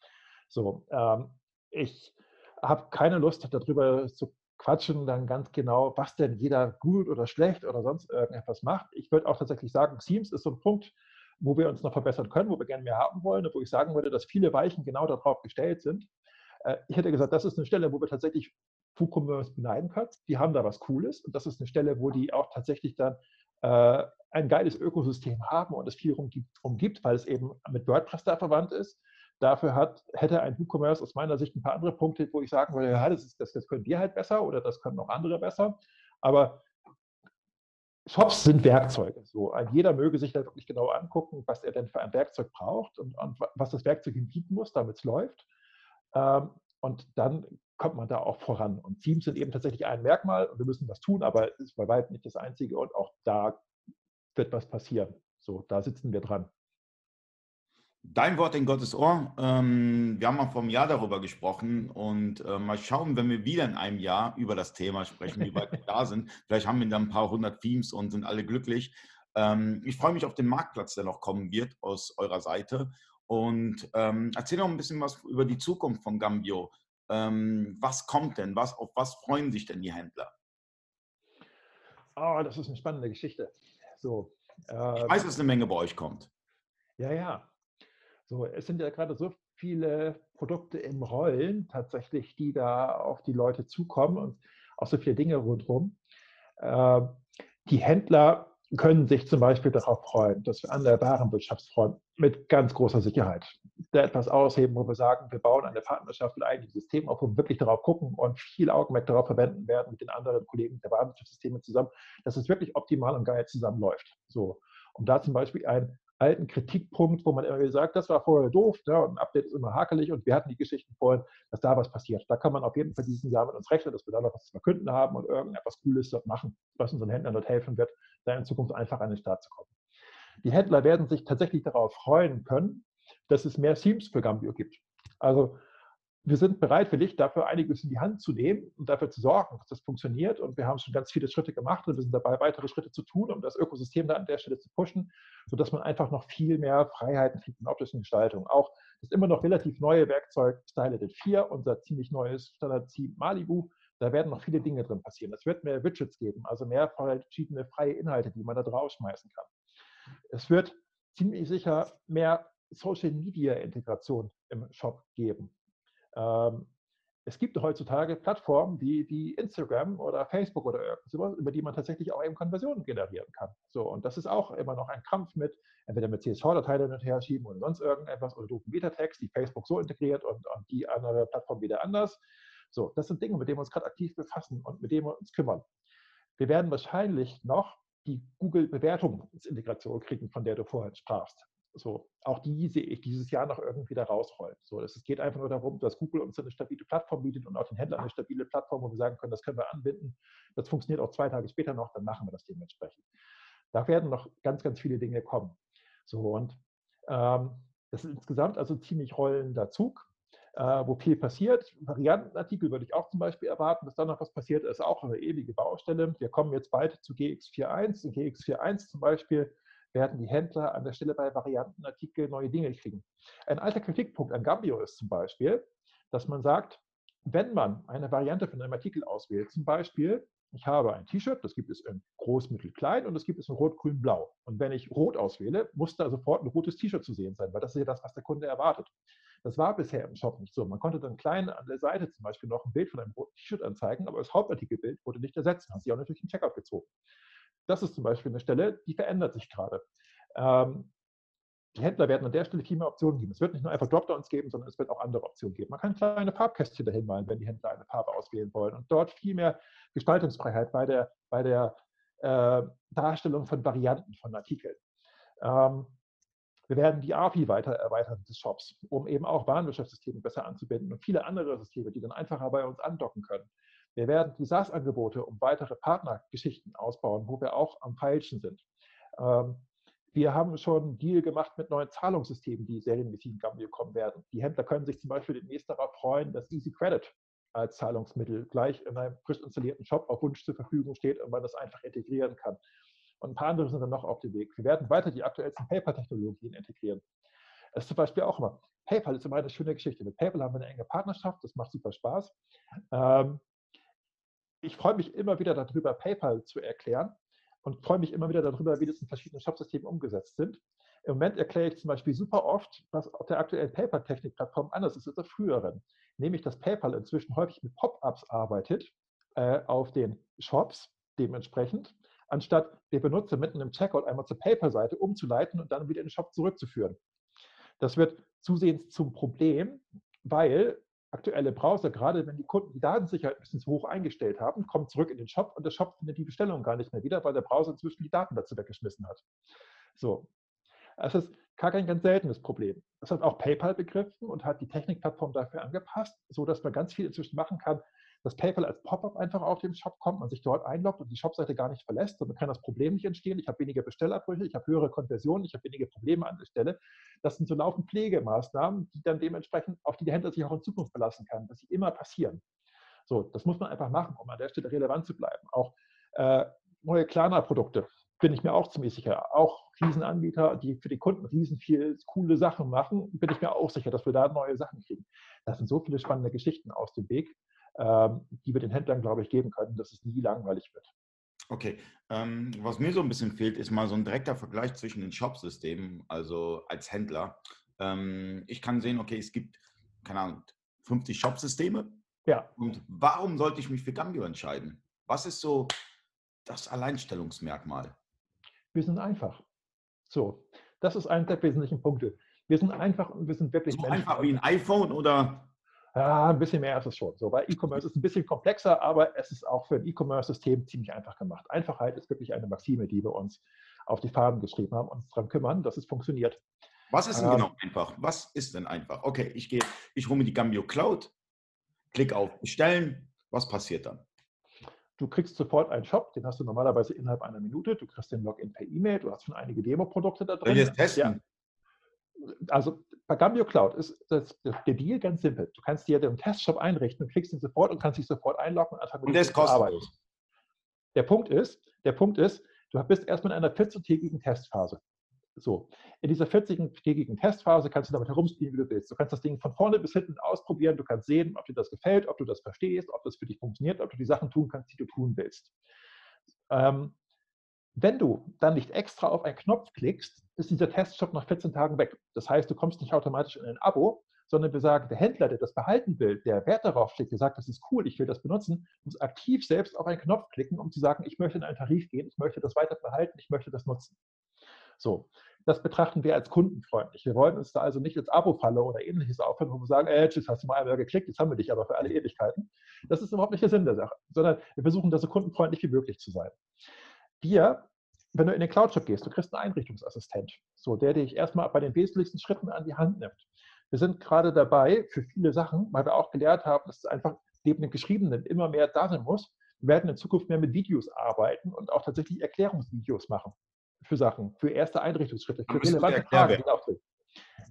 So, ähm, ich habe keine Lust darüber zu quatschen, dann ganz genau, was denn jeder gut oder schlecht oder sonst irgendetwas macht. Ich würde auch tatsächlich sagen, Teams ist so ein Punkt, wo wir uns noch verbessern können, wo wir gerne mehr haben wollen und wo ich sagen würde, dass viele Weichen genau darauf gestellt sind. Äh, ich hätte gesagt, das ist eine Stelle, wo wir tatsächlich WooCommerce beneiden können. Die haben da was Cooles und das ist eine Stelle, wo die auch tatsächlich dann äh, ein geiles Ökosystem haben und es viel umgibt, weil es eben mit WordPress da verwandt ist. Dafür hat, hätte ein WooCommerce aus meiner Sicht ein paar andere Punkte, wo ich sagen würde, ja, das, ist, das, das können wir halt besser oder das können auch andere besser. Aber Shops sind Werkzeuge. So, jeder möge sich da wirklich genau angucken, was er denn für ein Werkzeug braucht und, und was das Werkzeug ihm bieten muss, damit es läuft. Ähm, und dann kommt man da auch voran. Und Teams sind eben tatsächlich ein Merkmal und wir müssen was tun, aber es ist bei weitem nicht das Einzige und auch da wird was passieren. So, da sitzen wir dran. Dein Wort in Gottes Ohr. Ähm, wir haben mal vor einem Jahr darüber gesprochen und äh, mal schauen, wenn wir wieder in einem Jahr über das Thema sprechen, wie weit wir *laughs* da sind. Vielleicht haben wir dann ein paar hundert Themes und sind alle glücklich. Ähm, ich freue mich auf den Marktplatz, der noch kommen wird aus eurer Seite. Und ähm, erzähl noch ein bisschen was über die Zukunft von Gambio. Ähm, was kommt denn? Was, auf was freuen sich denn die Händler? Oh, das ist eine spannende Geschichte. So, äh, ich weiß, dass eine Menge bei euch kommt. Ja, ja. So, es sind ja gerade so viele Produkte im Rollen tatsächlich, die da auf die Leute zukommen und auch so viele Dinge rundherum. Äh, die Händler können sich zum Beispiel darauf freuen, dass wir an der Warenwirtschaftsfront mit ganz großer Sicherheit da etwas ausheben, wo wir sagen, wir bauen eine Partnerschaft mit eigenem System auf, wo wir wirklich darauf gucken und viel Augenmerk darauf verwenden werden mit den anderen Kollegen der Warenwirtschaftssysteme zusammen, dass es wirklich optimal und geil zusammenläuft. So, um da zum Beispiel ein alten Kritikpunkt, wo man immer wieder sagt, das war vorher doof ne, und ein Update ist immer hakelig und wir hatten die Geschichten vorhin, dass da was passiert. Da kann man auf jeden Fall diesen Jahr mit uns rechnen, dass wir da noch was zu verkünden haben und irgendetwas Cooles dort machen, was unseren Händlern dort helfen wird, da in Zukunft einfach an den Start zu kommen. Die Händler werden sich tatsächlich darauf freuen können, dass es mehr Themes für Gambio gibt. Also wir sind bereit, für dich dafür einiges in die Hand zu nehmen und dafür zu sorgen, dass das funktioniert. Und wir haben schon ganz viele Schritte gemacht und wir sind dabei, weitere Schritte zu tun, um das Ökosystem da an der Stelle zu pushen, sodass man einfach noch viel mehr Freiheiten kriegt in optischen Gestaltung. Auch das immer noch relativ neue Werkzeug Styledit 4, unser ziemlich neues Standard-Team Malibu, da werden noch viele Dinge drin passieren. Es wird mehr Widgets geben, also mehr verschiedene freie Inhalte, die man da draufschmeißen kann. Es wird ziemlich sicher mehr Social-Media-Integration im Shop geben. Ähm, es gibt heutzutage Plattformen wie, wie Instagram oder Facebook oder irgendwas, über die man tatsächlich auch eben Konversionen generieren kann. So, und das ist auch immer noch ein Kampf mit, entweder mit CSV-Dateien hin und her schieben oder sonst irgendetwas oder doofen Metatext, die Facebook so integriert und, und die andere Plattform wieder anders. So, das sind Dinge, mit denen wir uns gerade aktiv befassen und mit denen wir uns kümmern. Wir werden wahrscheinlich noch die Google-Bewertungsintegration kriegen, von der du vorhin sprachst. So, auch die sehe ich dieses Jahr noch irgendwie da rausrollen. So, es geht einfach nur darum, dass Google uns eine stabile Plattform bietet und auch den Händlern eine stabile Plattform, wo wir sagen können, das können wir anbinden. Das funktioniert auch zwei Tage später noch, dann machen wir das dementsprechend. Da werden noch ganz, ganz viele Dinge kommen. So, und ähm, das ist insgesamt also ziemlich rollender Zug, äh, wo viel passiert. Variantenartikel würde ich auch zum Beispiel erwarten, dass da noch was passiert. Ist auch eine ewige Baustelle. Wir kommen jetzt bald zu GX41. In GX41 zum Beispiel werden die Händler an der Stelle bei Variantenartikel neue Dinge kriegen. Ein alter Kritikpunkt an Gambio ist zum Beispiel, dass man sagt, wenn man eine Variante von einem Artikel auswählt, zum Beispiel, ich habe ein T-Shirt, das gibt es in groß, mittel, klein und das gibt es in rot, grün, blau. Und wenn ich rot auswähle, muss da sofort ein rotes T-Shirt zu sehen sein, weil das ist ja das, was der Kunde erwartet. Das war bisher im Shop nicht so. Man konnte dann klein an der Seite zum Beispiel noch ein Bild von einem roten T-Shirt anzeigen, aber das Hauptartikelbild wurde nicht ersetzt. Hat sich auch natürlich im Checkout gezogen. Das ist zum Beispiel eine Stelle, die verändert sich gerade. Ähm, die Händler werden an der Stelle viel mehr Optionen geben. Es wird nicht nur einfach Dropdowns geben, sondern es wird auch andere Optionen geben. Man kann kleine Farbkästchen dahin malen, wenn die Händler eine Farbe auswählen wollen. Und dort viel mehr Gestaltungsfreiheit bei der, bei der äh, Darstellung von Varianten von Artikeln. Ähm, wir werden die API weiter erweitern des Shops, um eben auch Warenwirtschaftssysteme besser anzubinden und viele andere Systeme, die dann einfacher bei uns andocken können. Wir werden die SaaS-Angebote um weitere Partnergeschichten ausbauen, wo wir auch am Feilschen sind. Ähm, wir haben schon einen Deal gemacht mit neuen Zahlungssystemen, die serienmäßig in Gambio kommen werden. Die Händler können sich zum Beispiel demnächst darauf freuen, dass Easy Credit als Zahlungsmittel gleich in einem frisch installierten Shop auf Wunsch zur Verfügung steht und man das einfach integrieren kann. Und ein paar andere sind dann noch auf dem Weg. Wir werden weiter die aktuellsten PayPal-Technologien integrieren. Das ist zum Beispiel auch immer. PayPal ist immer eine schöne Geschichte. Mit PayPal haben wir eine enge Partnerschaft, das macht super Spaß. Ähm, ich freue mich immer wieder darüber, PayPal zu erklären und freue mich immer wieder darüber, wie das in verschiedenen Shopsystemen umgesetzt sind. Im Moment erkläre ich zum Beispiel super oft, was auf der aktuellen PayPal-Technik-Plattform anders ist als auf früheren. Nämlich, dass PayPal inzwischen häufig mit Pop-ups arbeitet äh, auf den Shops dementsprechend, anstatt der Benutzer mitten im Checkout einmal zur PayPal-Seite umzuleiten und dann wieder in den Shop zurückzuführen. Das wird zusehends zum Problem, weil aktuelle Browser, gerade wenn die Kunden die Datensicherheit ein bisschen zu hoch eingestellt haben, kommen zurück in den Shop und der Shop findet die Bestellung gar nicht mehr wieder, weil der Browser inzwischen die Daten dazu weggeschmissen hat. So. Es ist gar kein ganz seltenes Problem. Das hat auch PayPal begriffen und hat die Technikplattform dafür angepasst, sodass man ganz viel inzwischen machen kann, dass PayPal als Pop-up einfach auf den Shop kommt, man sich dort einloggt und die Shopseite gar nicht verlässt. Somit kann das Problem nicht entstehen. Ich habe weniger Bestellabbrüche, ich habe höhere Konversionen, ich habe weniger Probleme an der Stelle. Das sind so laufend Pflegemaßnahmen, die dann dementsprechend, auf die der Händler sich auch in Zukunft verlassen kann, dass sie immer passieren. So, das muss man einfach machen, um an der Stelle relevant zu bleiben. Auch äh, neue Klarna-Produkte bin ich mir auch ziemlich sicher. Auch Riesenanbieter, die für die Kunden riesen viel coole Sachen machen, bin ich mir auch sicher, dass wir da neue Sachen kriegen. Das sind so viele spannende Geschichten aus dem Weg, die wir den Händlern, glaube ich, geben können, dass es nie langweilig wird. Okay, ähm, was mir so ein bisschen fehlt, ist mal so ein direkter Vergleich zwischen den Shopsystemen, also als Händler. Ähm, ich kann sehen, okay, es gibt, keine Ahnung, 50 Shopsysteme. Ja. Und warum sollte ich mich für Gambio entscheiden? Was ist so das Alleinstellungsmerkmal? Wir sind einfach. So, das ist einer der wesentlichen Punkte. Wir sind einfach und wir sind wirklich so einfach wie ein iPhone oder? Ja, ein bisschen mehr ist es schon. So, weil E-Commerce ist ein bisschen komplexer, aber es ist auch für ein E-Commerce-System ziemlich einfach gemacht. Einfachheit ist wirklich eine Maxime, die wir uns auf die Farben geschrieben haben, uns daran kümmern, dass es funktioniert. Was ist denn ähm, genau einfach? Was ist denn einfach? Okay, ich gehe, ich hole mir die Gambio Cloud, klicke auf Bestellen. Was passiert dann? Du kriegst sofort einen Shop, den hast du normalerweise innerhalb einer Minute. Du kriegst den Login per E-Mail, du hast schon einige Demo-Produkte da drin. Soll ich testen? Ja. Also bei Gambio Cloud ist das, der Deal ganz simpel. Du kannst dir den Testshop einrichten und klickst ihn sofort und kannst dich sofort einloggen und anfangen, das zu arbeiten. Der Punkt ist, der Punkt ist, du bist erstmal in einer 14-tägigen Testphase. So, in dieser 40-tägigen Testphase kannst du damit herumspielen, wie du willst. Du kannst das Ding von vorne bis hinten ausprobieren. Du kannst sehen, ob dir das gefällt, ob du das verstehst, ob das für dich funktioniert, ob du die Sachen tun kannst, die du tun willst. Ähm, wenn du dann nicht extra auf einen Knopf klickst, ist dieser Testshop nach 14 Tagen weg. Das heißt, du kommst nicht automatisch in ein Abo, sondern wir sagen, der Händler, der das behalten will, der Wert darauf legt, der sagt, das ist cool, ich will das benutzen, muss aktiv selbst auf einen Knopf klicken, um zu sagen, ich möchte in einen Tarif gehen, ich möchte das weiter behalten, ich möchte das nutzen. So, das betrachten wir als kundenfreundlich. Wir wollen uns da also nicht ins Abo-Falle oder ähnliches aufhören, wo wir sagen, äh, tschüss, hast du mal einmal geklickt, jetzt haben wir dich aber für alle Ewigkeiten. Das ist überhaupt nicht der Sinn der Sache, sondern wir versuchen da so kundenfreundlich wie möglich zu sein. Wir, wenn du in den Cloud-Shop gehst, du kriegst einen Einrichtungsassistent, so, der dich erstmal bei den wesentlichsten Schritten an die Hand nimmt. Wir sind gerade dabei für viele Sachen, weil wir auch gelernt haben, dass es einfach neben dem Geschriebenen immer mehr da sein muss. Wir werden in Zukunft mehr mit Videos arbeiten und auch tatsächlich Erklärungsvideos machen für Sachen, für erste Einrichtungsschritte, für relevante Fragen.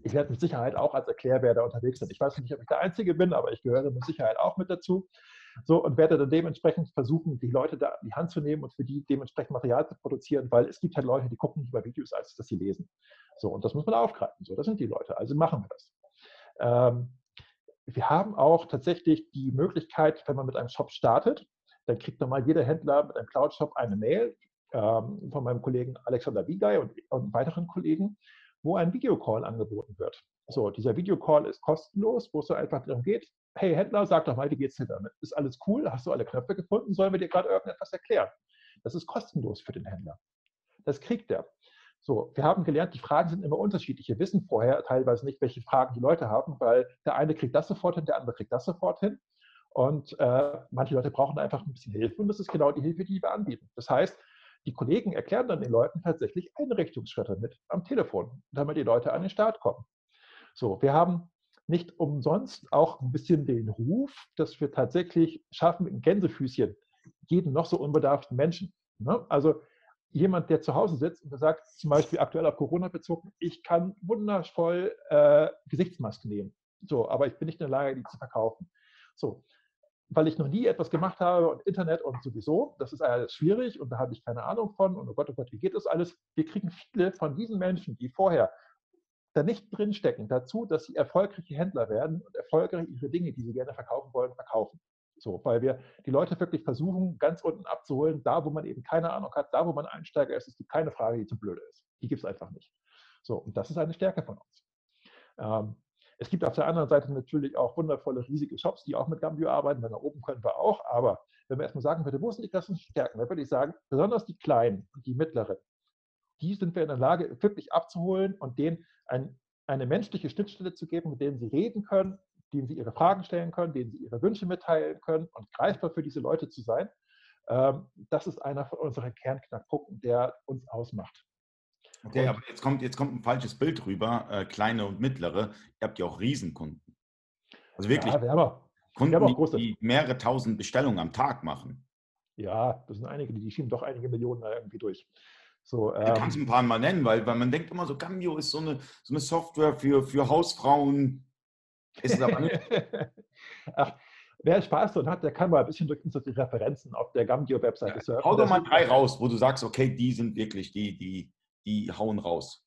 Ich werde mit Sicherheit auch als Erklärwerder unterwegs sein. Ich weiß nicht, ob ich der Einzige bin, aber ich gehöre mit Sicherheit auch mit dazu. So, und werde dann dementsprechend versuchen, die Leute da in die Hand zu nehmen und für die dementsprechend Material zu produzieren, weil es gibt halt Leute, die gucken lieber Videos, als dass sie lesen. So, und das muss man aufgreifen. So, das sind die Leute. Also machen wir das. Ähm, wir haben auch tatsächlich die Möglichkeit, wenn man mit einem Shop startet, dann kriegt normal jeder Händler mit einem Cloud-Shop eine Mail ähm, von meinem Kollegen Alexander Wiegei und, und weiteren Kollegen, wo ein Videocall angeboten wird. So, dieser Videocall ist kostenlos, wo es so einfach darum geht, hey Händler, sag doch mal, wie geht's dir damit? Ist alles cool? Hast du alle Knöpfe gefunden? Sollen wir dir gerade irgendetwas erklären? Das ist kostenlos für den Händler. Das kriegt er. So, wir haben gelernt, die Fragen sind immer unterschiedlich. Wir wissen vorher teilweise nicht, welche Fragen die Leute haben, weil der eine kriegt das sofort hin, der andere kriegt das sofort hin. Und äh, manche Leute brauchen einfach ein bisschen Hilfe und das ist genau die Hilfe, die wir anbieten. Das heißt, die Kollegen erklären dann den Leuten tatsächlich Einrichtungsschritte mit am Telefon, damit die Leute an den Start kommen. So, wir haben nicht umsonst auch ein bisschen den Ruf, dass wir tatsächlich schaffen, in Gänsefüßchen jeden noch so unbedarften Menschen. Ne? Also jemand, der zu Hause sitzt und sagt, zum Beispiel aktuell auf Corona bezogen, ich kann wundervoll äh, Gesichtsmasken nehmen. So, aber ich bin nicht in der Lage, die zu verkaufen. So, weil ich noch nie etwas gemacht habe und Internet und sowieso, das ist alles schwierig und da habe ich keine Ahnung von und oh Gott, oh Gott, wie geht das alles? Wir kriegen viele von diesen Menschen, die vorher da nicht drinstecken, dazu, dass sie erfolgreiche Händler werden und erfolgreich ihre Dinge, die sie gerne verkaufen wollen, verkaufen. So, weil wir die Leute wirklich versuchen, ganz unten abzuholen, da wo man eben keine Ahnung hat, da wo man Einsteiger ist, ist keine Frage, die zu blöde ist. Die gibt es einfach nicht. So, und das ist eine Stärke von uns. Ähm, Es gibt auf der anderen Seite natürlich auch wundervolle, riesige Shops, die auch mit Gambio arbeiten. Wenn nach oben können wir auch. Aber wenn wir erstmal sagen würde, wo sind die klassischen Stärken, dann würde ich sagen, besonders die kleinen und die mittleren, die sind wir in der Lage, wirklich abzuholen und denen ein, eine menschliche Schnittstelle zu geben, mit denen sie reden können, denen sie ihre Fragen stellen können, denen sie ihre Wünsche mitteilen können und greifbar für diese Leute zu sein. Ähm, das ist einer von unseren Kernknackpunkten, der uns ausmacht. Okay, und, aber jetzt kommt, jetzt kommt ein falsches Bild rüber, äh, kleine und mittlere. Ihr habt ja auch Riesenkunden. Also wirklich ja, wir haben auch, Kunden, wir haben auch große. die mehrere tausend Bestellungen am Tag machen. Ja, das sind einige, die schieben doch einige Millionen da irgendwie durch. So, ähm, du kannst ein paar mal nennen, weil, weil man denkt immer so, Cambio ist so eine, so eine Software für, für Hausfrauen. Ist es aber nicht. *laughs* Ach, wer Spaß daran hat, der kann mal ein bisschen durch unsere Referenzen auf der Gambio-Webseite ja, surfen. Hau doch mal drei raus, wo du sagst, okay, die sind wirklich, die, die, die hauen raus.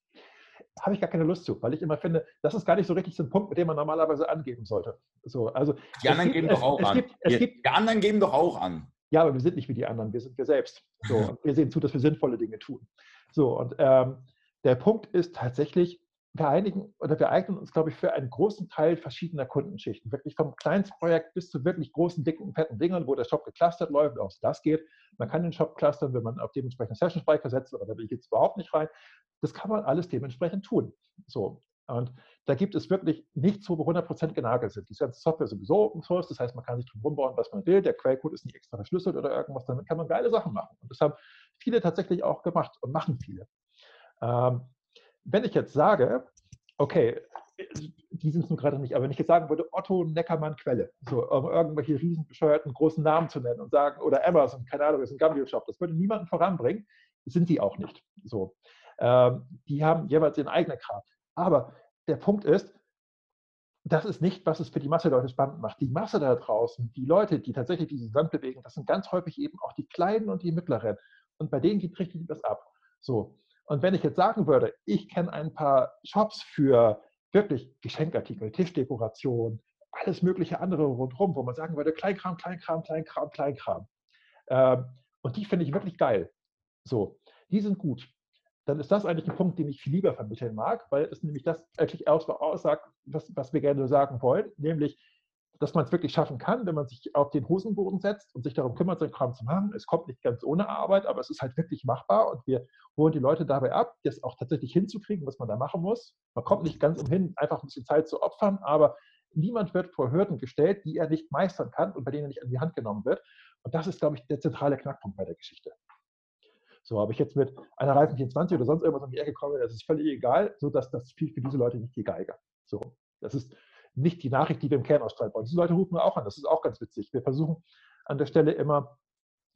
Habe ich gar keine Lust zu, weil ich immer finde, das ist gar nicht so richtig so ein Punkt, mit dem man normalerweise angeben sollte. So, also die anderen gibt, geben doch auch es, an. Gibt, die, gibt, die anderen geben doch auch an. Ja, aber wir sind nicht wie die anderen, wir sind wir selbst. So, *laughs* und wir sehen zu, dass wir sinnvolle Dinge tun. So, und ähm, der Punkt ist tatsächlich, wir einigen oder wir eignen uns, glaube ich, für einen großen Teil verschiedener Kundenschichten. Wirklich vom Kleinstprojekt bis zu wirklich großen, dicken, fetten Dingern, wo der Shop geclustert läuft, auch das geht. Man kann den Shop clustern, wenn man auf dementsprechend Session Speicher setzt, aber da will ich jetzt überhaupt nicht rein. Das kann man alles dementsprechend tun. So. Und da gibt es wirklich nichts, wo wir 100% genagelt sind. Die ganze Software ist sowieso Open Source, das heißt, man kann sich drum rumbauen, was man will. Der Quellcode ist nicht extra verschlüsselt oder irgendwas. Damit kann man geile Sachen machen. Und das haben viele tatsächlich auch gemacht und machen viele. Ähm, wenn ich jetzt sage, okay, die sind es nun gerade nicht, aber wenn ich jetzt sagen würde, Otto Neckermann Quelle, so um irgendwelche riesen bescheuerten großen Namen zu nennen und sagen, oder Amazon, keine Ahnung, ist ein Gambio-Shop, das würde niemanden voranbringen, sind die auch nicht. So. Ähm, die haben jeweils ihren eigenen Kram. Aber der Punkt ist, das ist nicht, was es für die Masse der Leute spannend macht. Die Masse da draußen, die Leute, die tatsächlich dieses Land bewegen, das sind ganz häufig eben auch die Kleinen und die Mittleren. Und bei denen geht richtig was ab. So. Und wenn ich jetzt sagen würde, ich kenne ein paar Shops für wirklich Geschenkartikel, Tischdekoration, alles mögliche andere rundherum, wo man sagen würde, Kleinkram, Kleinkram, Kleinkram, Kleinkram. Ähm, und die finde ich wirklich geil. So, die sind gut dann ist das eigentlich ein Punkt, den ich viel lieber vermitteln mag, weil es nämlich das eigentlich aussagt, was, was wir gerne sagen wollen, nämlich, dass man es wirklich schaffen kann, wenn man sich auf den Hosenboden setzt und sich darum kümmert, seinen Kram zu machen. Es kommt nicht ganz ohne Arbeit, aber es ist halt wirklich machbar und wir holen die Leute dabei ab, das auch tatsächlich hinzukriegen, was man da machen muss. Man kommt nicht ganz umhin, einfach ein bisschen Zeit zu opfern, aber niemand wird vor Hürden gestellt, die er nicht meistern kann und bei denen er nicht an die Hand genommen wird. Und das ist, glaube ich, der zentrale Knackpunkt bei der Geschichte. So, habe ich jetzt mit einer Reifen 24 oder sonst irgendwas um die Ecke komme, das ist völlig egal, so dass das spielt für diese Leute nicht die Geige. So, das ist nicht die Nachricht, die wir im Kern ausstrahlen wollen. Diese Leute rufen wir auch an, das ist auch ganz witzig. Wir versuchen an der Stelle immer,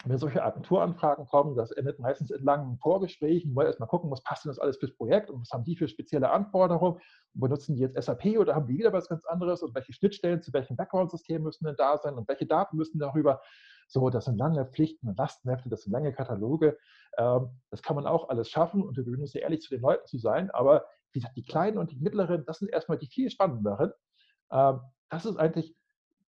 wenn solche Agenturanfragen kommen, das endet meistens in langen Vorgesprächen, wo wir erstmal gucken, was passt denn das alles fürs Projekt und was haben die für spezielle Anforderungen benutzen die jetzt SAP oder haben die wieder was ganz anderes und welche Schnittstellen zu welchem Background-System müssen denn da sein und welche Daten müssen darüber so, das sind lange Pflichten und Lastenhefte, das sind lange Kataloge. Ähm, das kann man auch alles schaffen und wir bemühen uns ja ehrlich zu den Leuten zu sein. Aber wie gesagt, die Kleinen und die Mittleren, das sind erstmal die viel spannenderen. Ähm, das ist eigentlich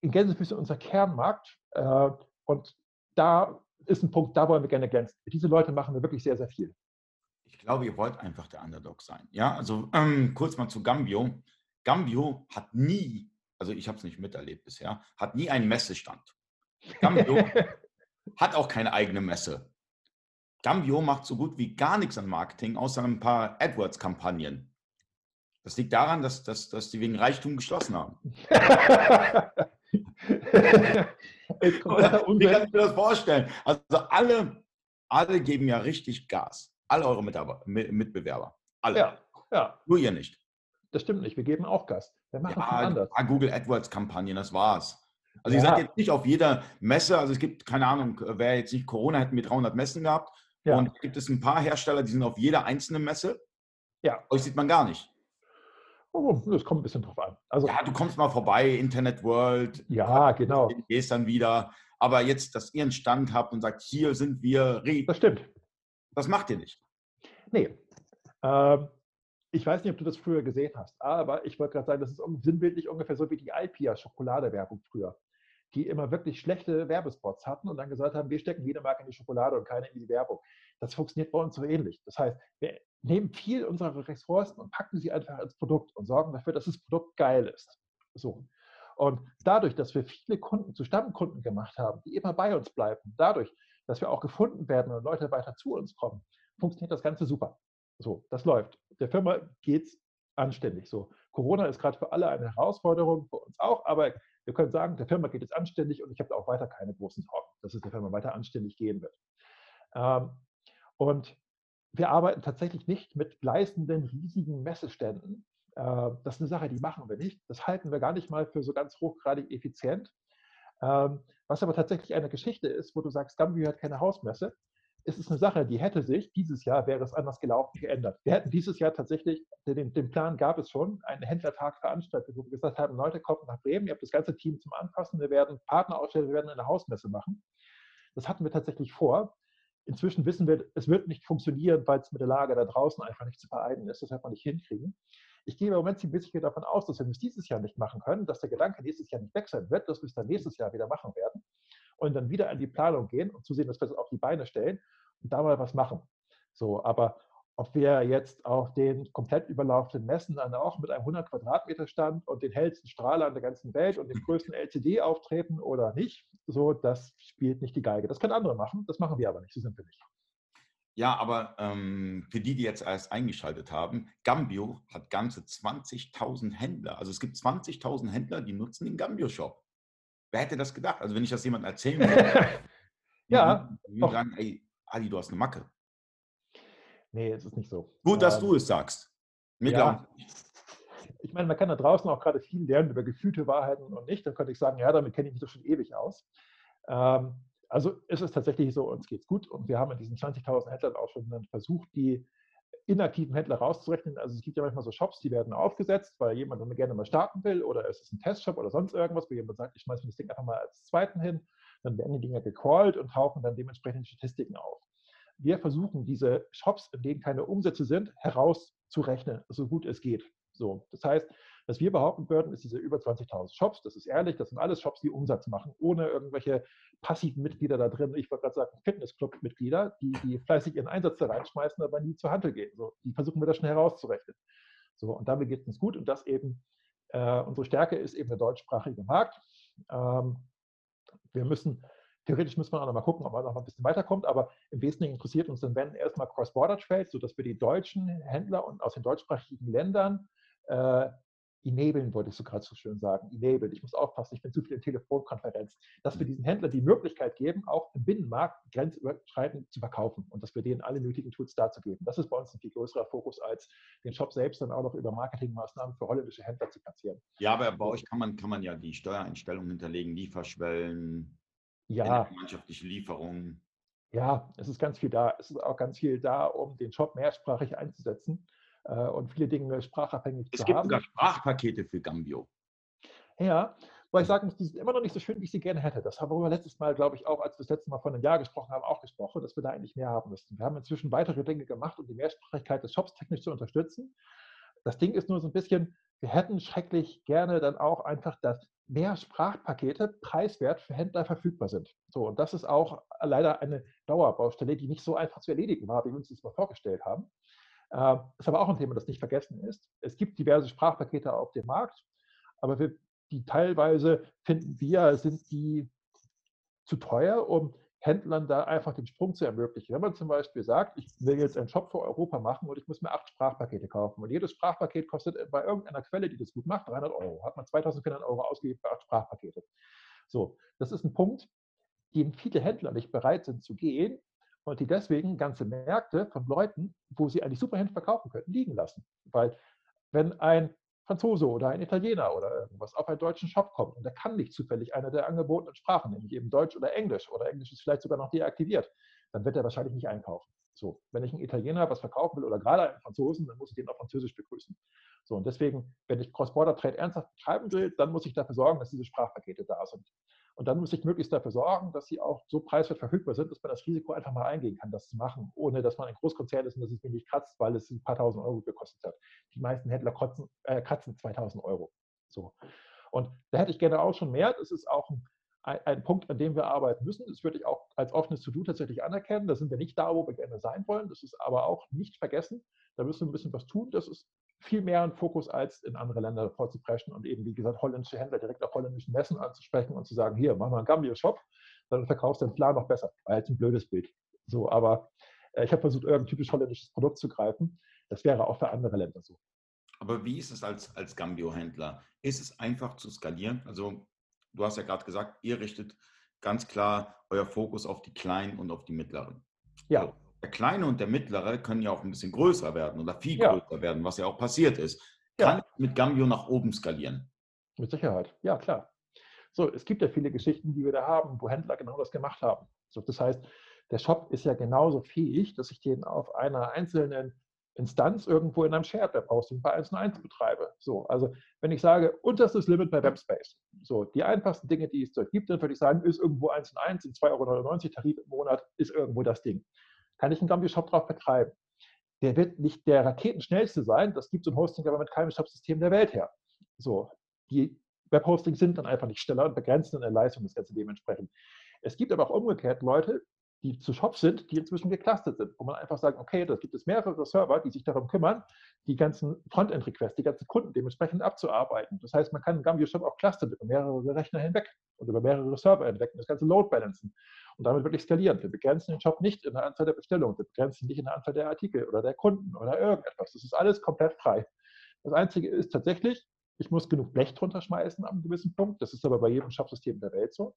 in Gänsefüßchen unser Kernmarkt. Äh, und da ist ein Punkt, da wollen wir gerne glänzen. Diese Leute machen wir wirklich sehr, sehr viel. Ich glaube, ihr wollt einfach der Underdog sein. Ja, also ähm, kurz mal zu Gambio. Gambio hat nie, also ich habe es nicht miterlebt bisher, hat nie einen Messestand. Gambio *laughs* hat auch keine eigene Messe. Gambio macht so gut wie gar nichts an Marketing, außer ein paar AdWords-Kampagnen. Das liegt daran, dass, dass, dass die wegen Reichtum geschlossen haben. *laughs* Wie kannst du das vorstellen? Also alle, alle geben ja richtig Gas. Alle eure Mitbewerber. Alle. Ja, ja. Nur ihr nicht. Das stimmt nicht. Wir geben auch Gas. Wir machen ja, anders. Google AdWords-Kampagnen, das war's. Also ja. ihr seid jetzt nicht auf jeder Messe, also es gibt, keine Ahnung, wer jetzt nicht Corona, hätten wir 300 Messen gehabt. Ja. Und gibt es ein paar Hersteller, die sind auf jeder einzelnen Messe. Ja. Euch sieht man gar nicht. Oh, das kommt ein bisschen drauf an. Also, ja, du kommst mal vorbei, Internet World. Ja, genau. Gehst dann wieder. Aber jetzt, dass ihr einen Stand habt und sagt, hier sind wir. Das stimmt. Das macht ihr nicht. Nee. Ähm, ich weiß nicht, ob du das früher gesehen hast, aber ich wollte gerade sagen, das ist sinnbildlich ungefähr so wie die Alpia Schokoladewerbung früher. Die immer wirklich schlechte Werbespots hatten und dann gesagt haben, wir stecken jede Marke in die Schokolade und keine in die Werbung. Das funktioniert bei uns so ähnlich. Das heißt, wir nehmen viel unserer Ressourcen und packen sie einfach ins Produkt und sorgen dafür, dass das Produkt geil ist. So. Und dadurch, dass wir viele Kunden zu Stammkunden gemacht haben, die immer bei uns bleiben, dadurch, dass wir auch gefunden werden und Leute weiter zu uns kommen, funktioniert das Ganze super. So, das läuft. Der Firma geht es anständig. So, Corona ist gerade für alle eine Herausforderung, für uns auch, aber wir können sagen, der Firma geht es anständig und ich habe auch weiter keine großen Sorgen, dass es der Firma weiter anständig gehen wird. Ähm, und wir arbeiten tatsächlich nicht mit gleißenden, riesigen Messeständen. Äh, das ist eine Sache, die machen wir nicht. Das halten wir gar nicht mal für so ganz hochgradig effizient. Ähm, was aber tatsächlich eine Geschichte ist, wo du sagst, Gambio hat keine Hausmesse, ist es eine Sache, die hätte sich, dieses Jahr wäre es anders gelaufen, geändert. Wir hätten dieses Jahr tatsächlich, den, den Plan gab es schon, einen Händlertag veranstaltet, wo wir gesagt haben, Leute, kommt nach Bremen, ihr habt das ganze Team zum Anfassen, wir werden Partner ausstellen, wir werden eine Hausmesse machen. Das hatten wir tatsächlich vor. Inzwischen wissen wir, es wird nicht funktionieren, weil es mit der Lage da draußen einfach nicht zu vereinen ist. Das wird man nicht hinkriegen. Ich gehe im Moment ein bisschen davon aus, dass wir es dieses Jahr nicht machen können, dass der Gedanke nächstes Jahr nicht weg sein wird, dass wir es dann nächstes Jahr wieder machen werden und dann wieder an die Planung gehen und zu sehen, dass wir es auf die Beine stellen und da mal was machen. So, aber ob wir jetzt auf den komplett überlaufenden Messen dann auch mit einem 100 Quadratmeter Stand und den hellsten Strahler der ganzen Welt und dem größten LCD auftreten oder nicht, so, das spielt nicht die Geige. Das können andere machen, das machen wir aber nicht, so sind wir nicht. Ja, aber ähm, für die, die jetzt erst eingeschaltet haben, Gambio hat ganze 20.000 Händler. Also es gibt 20.000 Händler, die nutzen den Gambio-Shop. Wer hätte das gedacht? Also wenn ich das jemandem erzählen würde, *laughs* ja, die sagen, ey, Ali, du hast eine Macke. Nee, es ist nicht so. Gut, dass ähm, du es sagst. Mir ja. Ich meine, man kann da draußen auch gerade viel lernen über gefühlte Wahrheiten und nicht. Dann könnte ich sagen, ja, damit kenne ich mich doch schon ewig aus. Ähm, also ist es tatsächlich so, uns geht es gut und wir haben in diesen 20.000 Händlern auch schon versucht, die inaktiven Händler rauszurechnen. Also es gibt ja manchmal so Shops, die werden aufgesetzt, weil jemand dann gerne mal starten will oder es ist ein Testshop oder sonst irgendwas, wo jemand sagt, ich schmeiße mir das Ding einfach mal als zweiten hin. Dann werden die Dinger gecrawlt und tauchen dann dementsprechend Statistiken auf. Wir versuchen diese Shops, in denen keine Umsätze sind, herauszurechnen, so gut es geht. So, das heißt, was wir behaupten würden, ist diese über 20.000 Shops. Das ist ehrlich, das sind alles Shops, die Umsatz machen, ohne irgendwelche passiven Mitglieder da drin. Ich wollte gerade sagen, Fitnessclub-Mitglieder, die, die fleißig ihren Einsatz da reinschmeißen, aber nie zur Handel gehen. So, die versuchen wir da schnell herauszurechnen. So, und damit geht es uns gut und das eben, äh, unsere Stärke ist eben der deutschsprachige Markt. Ähm, wir müssen Theoretisch müssen wir auch noch mal gucken, ob man noch mal ein bisschen weiterkommt, aber im Wesentlichen interessiert uns dann, wenn erstmal Cross-Border-Trade, sodass wir die deutschen Händler und aus den deutschsprachigen Ländern äh, enablen, wollte ich so gerade so schön sagen. Enablen. Ich muss aufpassen, ich bin zu viel in Telefonkonferenz. Dass wir diesen Händlern die Möglichkeit geben, auch im Binnenmarkt grenzüberschreitend zu verkaufen und dass wir denen alle nötigen Tools dazu geben. Das ist bei uns ein viel größerer Fokus, als den Shop selbst dann auch noch über Marketingmaßnahmen für holländische Händler zu platzieren. Ja, aber bei euch kann man, kann man ja die Steuereinstellungen hinterlegen, Lieferschwellen, ja. Gemeinschaftliche Lieferungen. Ja, es ist ganz viel da. Es ist auch ganz viel da, um den Shop mehrsprachig einzusetzen und viele Dinge sprachabhängig es zu haben. Es gibt sogar Sprachpakete für Gambio. Ja, weil ich sagen muss, die sind immer noch nicht so schön, wie ich sie gerne hätte. Das haben wir letztes Mal, glaube ich, auch, als wir das letzte Mal von einem Jahr gesprochen haben, auch gesprochen, dass wir da eigentlich mehr haben müssten. Wir haben inzwischen weitere Dinge gemacht, um die Mehrsprachigkeit des Shops technisch zu unterstützen. Das Ding ist nur so ein bisschen, wir hätten schrecklich gerne dann auch einfach, dass mehr Sprachpakete preiswert für Händler verfügbar sind. So, und das ist auch leider eine Dauerbaustelle, die nicht so einfach zu erledigen war, wie wir uns das mal vorgestellt haben. Äh, ist aber auch ein Thema, das nicht vergessen ist. Es gibt diverse Sprachpakete auf dem Markt, aber wir, die teilweise finden wir, sind die zu teuer, um Händlern da einfach den Sprung zu ermöglichen. Wenn man zum Beispiel sagt, ich will jetzt einen Shop für Europa machen und ich muss mir acht Sprachpakete kaufen und jedes Sprachpaket kostet bei irgendeiner Quelle, die das gut macht, 300 Euro, hat man 2400 Euro ausgegeben für acht Sprachpakete. So, das ist ein Punkt, den viele Händler nicht bereit sind zu gehen und die deswegen ganze Märkte von Leuten, wo sie eigentlich super verkaufen könnten, liegen lassen. Weil wenn ein Franzose oder ein Italiener oder irgendwas auf einen deutschen Shop kommt und der kann nicht zufällig eine der angebotenen Sprachen, nämlich eben Deutsch oder Englisch oder Englisch ist vielleicht sogar noch deaktiviert, dann wird er wahrscheinlich nicht einkaufen. So, wenn ich einen Italiener was verkaufen will oder gerade einen Franzosen, dann muss ich den auf Französisch begrüßen. So, und deswegen, wenn ich Cross-Border-Trade ernsthaft betreiben will, dann muss ich dafür sorgen, dass diese Sprachpakete da sind. Und dann muss ich möglichst dafür sorgen, dass sie auch so preiswert verfügbar sind, dass man das Risiko einfach mal eingehen kann, das zu machen, ohne dass man ein Großkonzern ist und dass es wenig kratzt, weil es ein paar tausend Euro gekostet hat. Die meisten Händler kratzen, äh, kratzen 2000 Euro. So. Und da hätte ich gerne auch schon mehr. Das ist auch ein, ein, Punkt, an dem wir arbeiten müssen. Das würde ich auch als offenes To-Do tatsächlich anerkennen. Da sind wir nicht da, wo wir gerne sein wollen. Das ist aber auch nicht vergessen. Da müssen wir ein bisschen was tun. Das ist viel mehr ein Fokus, als in andere Länder vorzupreschen und eben, wie gesagt, holländische Händler direkt auf holländischen Messen anzusprechen und zu sagen, hier, mach mal einen Gambio-Shop, dann verkaufst du den Plan noch besser. War jetzt ein blödes Bild. So, aber äh, ich habe versucht, irgendein typisch holländisches Produkt zu greifen. Das wäre auch für andere Länder so. Aber wie ist es als, als Gambio-Händler? Ist es einfach zu skalieren? Also, du hast ja gerade gesagt, ihr richtet ganz klar euer Fokus auf die Kleinen und auf die Mittleren. Ja. Der Kleine und der Mittlere können ja auch ein bisschen größer werden oder viel ja. größer werden, was ja auch passiert ist. Kann ja. ich mit Gambio nach oben skalieren? Mit Sicherheit, ja klar. So, es gibt ja viele Geschichten, die wir da haben, wo Händler genau das gemacht haben. So, das heißt, der Shop ist ja genauso fähig, dass ich den auf einer einzelnen Instanz irgendwo in einem Shared Web Hosting bei 1 1 betreibe. So, also wenn ich sage, unterstes Limit bei Webspace, so die einfachsten Dinge, die es dort gibt, dann würde ich sagen, ist irgendwo 1 in 1, in 2,99 Euro Tarif im Monat, ist irgendwo das Ding. Kann ich einen Gambio-Shop drauf betreiben? Der wird nicht der raketenschnellste sein, das gibt so ein Hosting aber mit keinem Shop-System der Welt her. So, die Webhostings sind dann einfach nicht schneller und begrenzen in der Leistung das Ganze dementsprechend. Es gibt aber auch umgekehrt Leute, die zu Shops sind, die inzwischen geclustert sind, wo man einfach sagt, okay, da gibt es mehrere Server, die sich darum kümmern, die ganzen Frontend-Requests, die ganzen Kunden dementsprechend abzuarbeiten. Das heißt, man kann einen Gambio-Shop auch clustern über mehrere Rechner hinweg und über mehrere Server hinweg und das ganze Load balancen und damit wirklich skalieren. Wir begrenzen den Shop nicht in der Anzahl der Bestellungen, wir begrenzen nicht in der Anzahl der Artikel oder der Kunden oder irgendetwas. Das ist alles komplett frei. Das Einzige ist tatsächlich, ich muss genug Blech drunter schmeißen am gewissen Punkt. Das ist aber bei jedem Shopsystem der Welt so.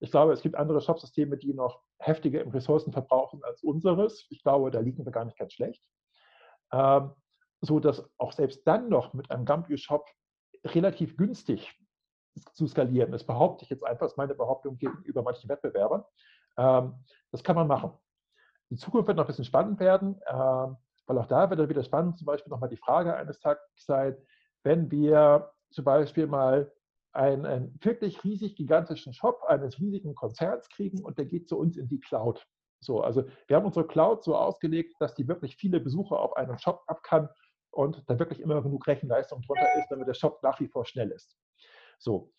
Ich glaube, es gibt andere Shopsysteme, die noch heftiger im Ressourcen verbrauchen als unseres. Ich glaube, da liegen wir gar nicht ganz schlecht. Ähm, so dass auch selbst dann noch mit einem Gambio-Shop relativ günstig zu skalieren ist, behaupte ich jetzt einfach, ist meine Behauptung gegenüber manchen Wettbewerbern. Ähm, das kann man machen. Die Zukunft wird noch ein bisschen spannend werden, ähm, weil auch da wird wieder spannend, zum Beispiel nochmal die Frage eines Tages sein, wenn wir zum Beispiel mal einen, wirklich riesig gigantischen Shop eines riesigen Konzerns kriegen und der geht zu uns in die Cloud. So, also wir haben unsere Cloud so ausgelegt, dass die wirklich viele Besucher auf einem Shop ab kann und da wirklich immer genug Rechenleistung drunter ist, damit der Shop nach wie vor schnell ist. So.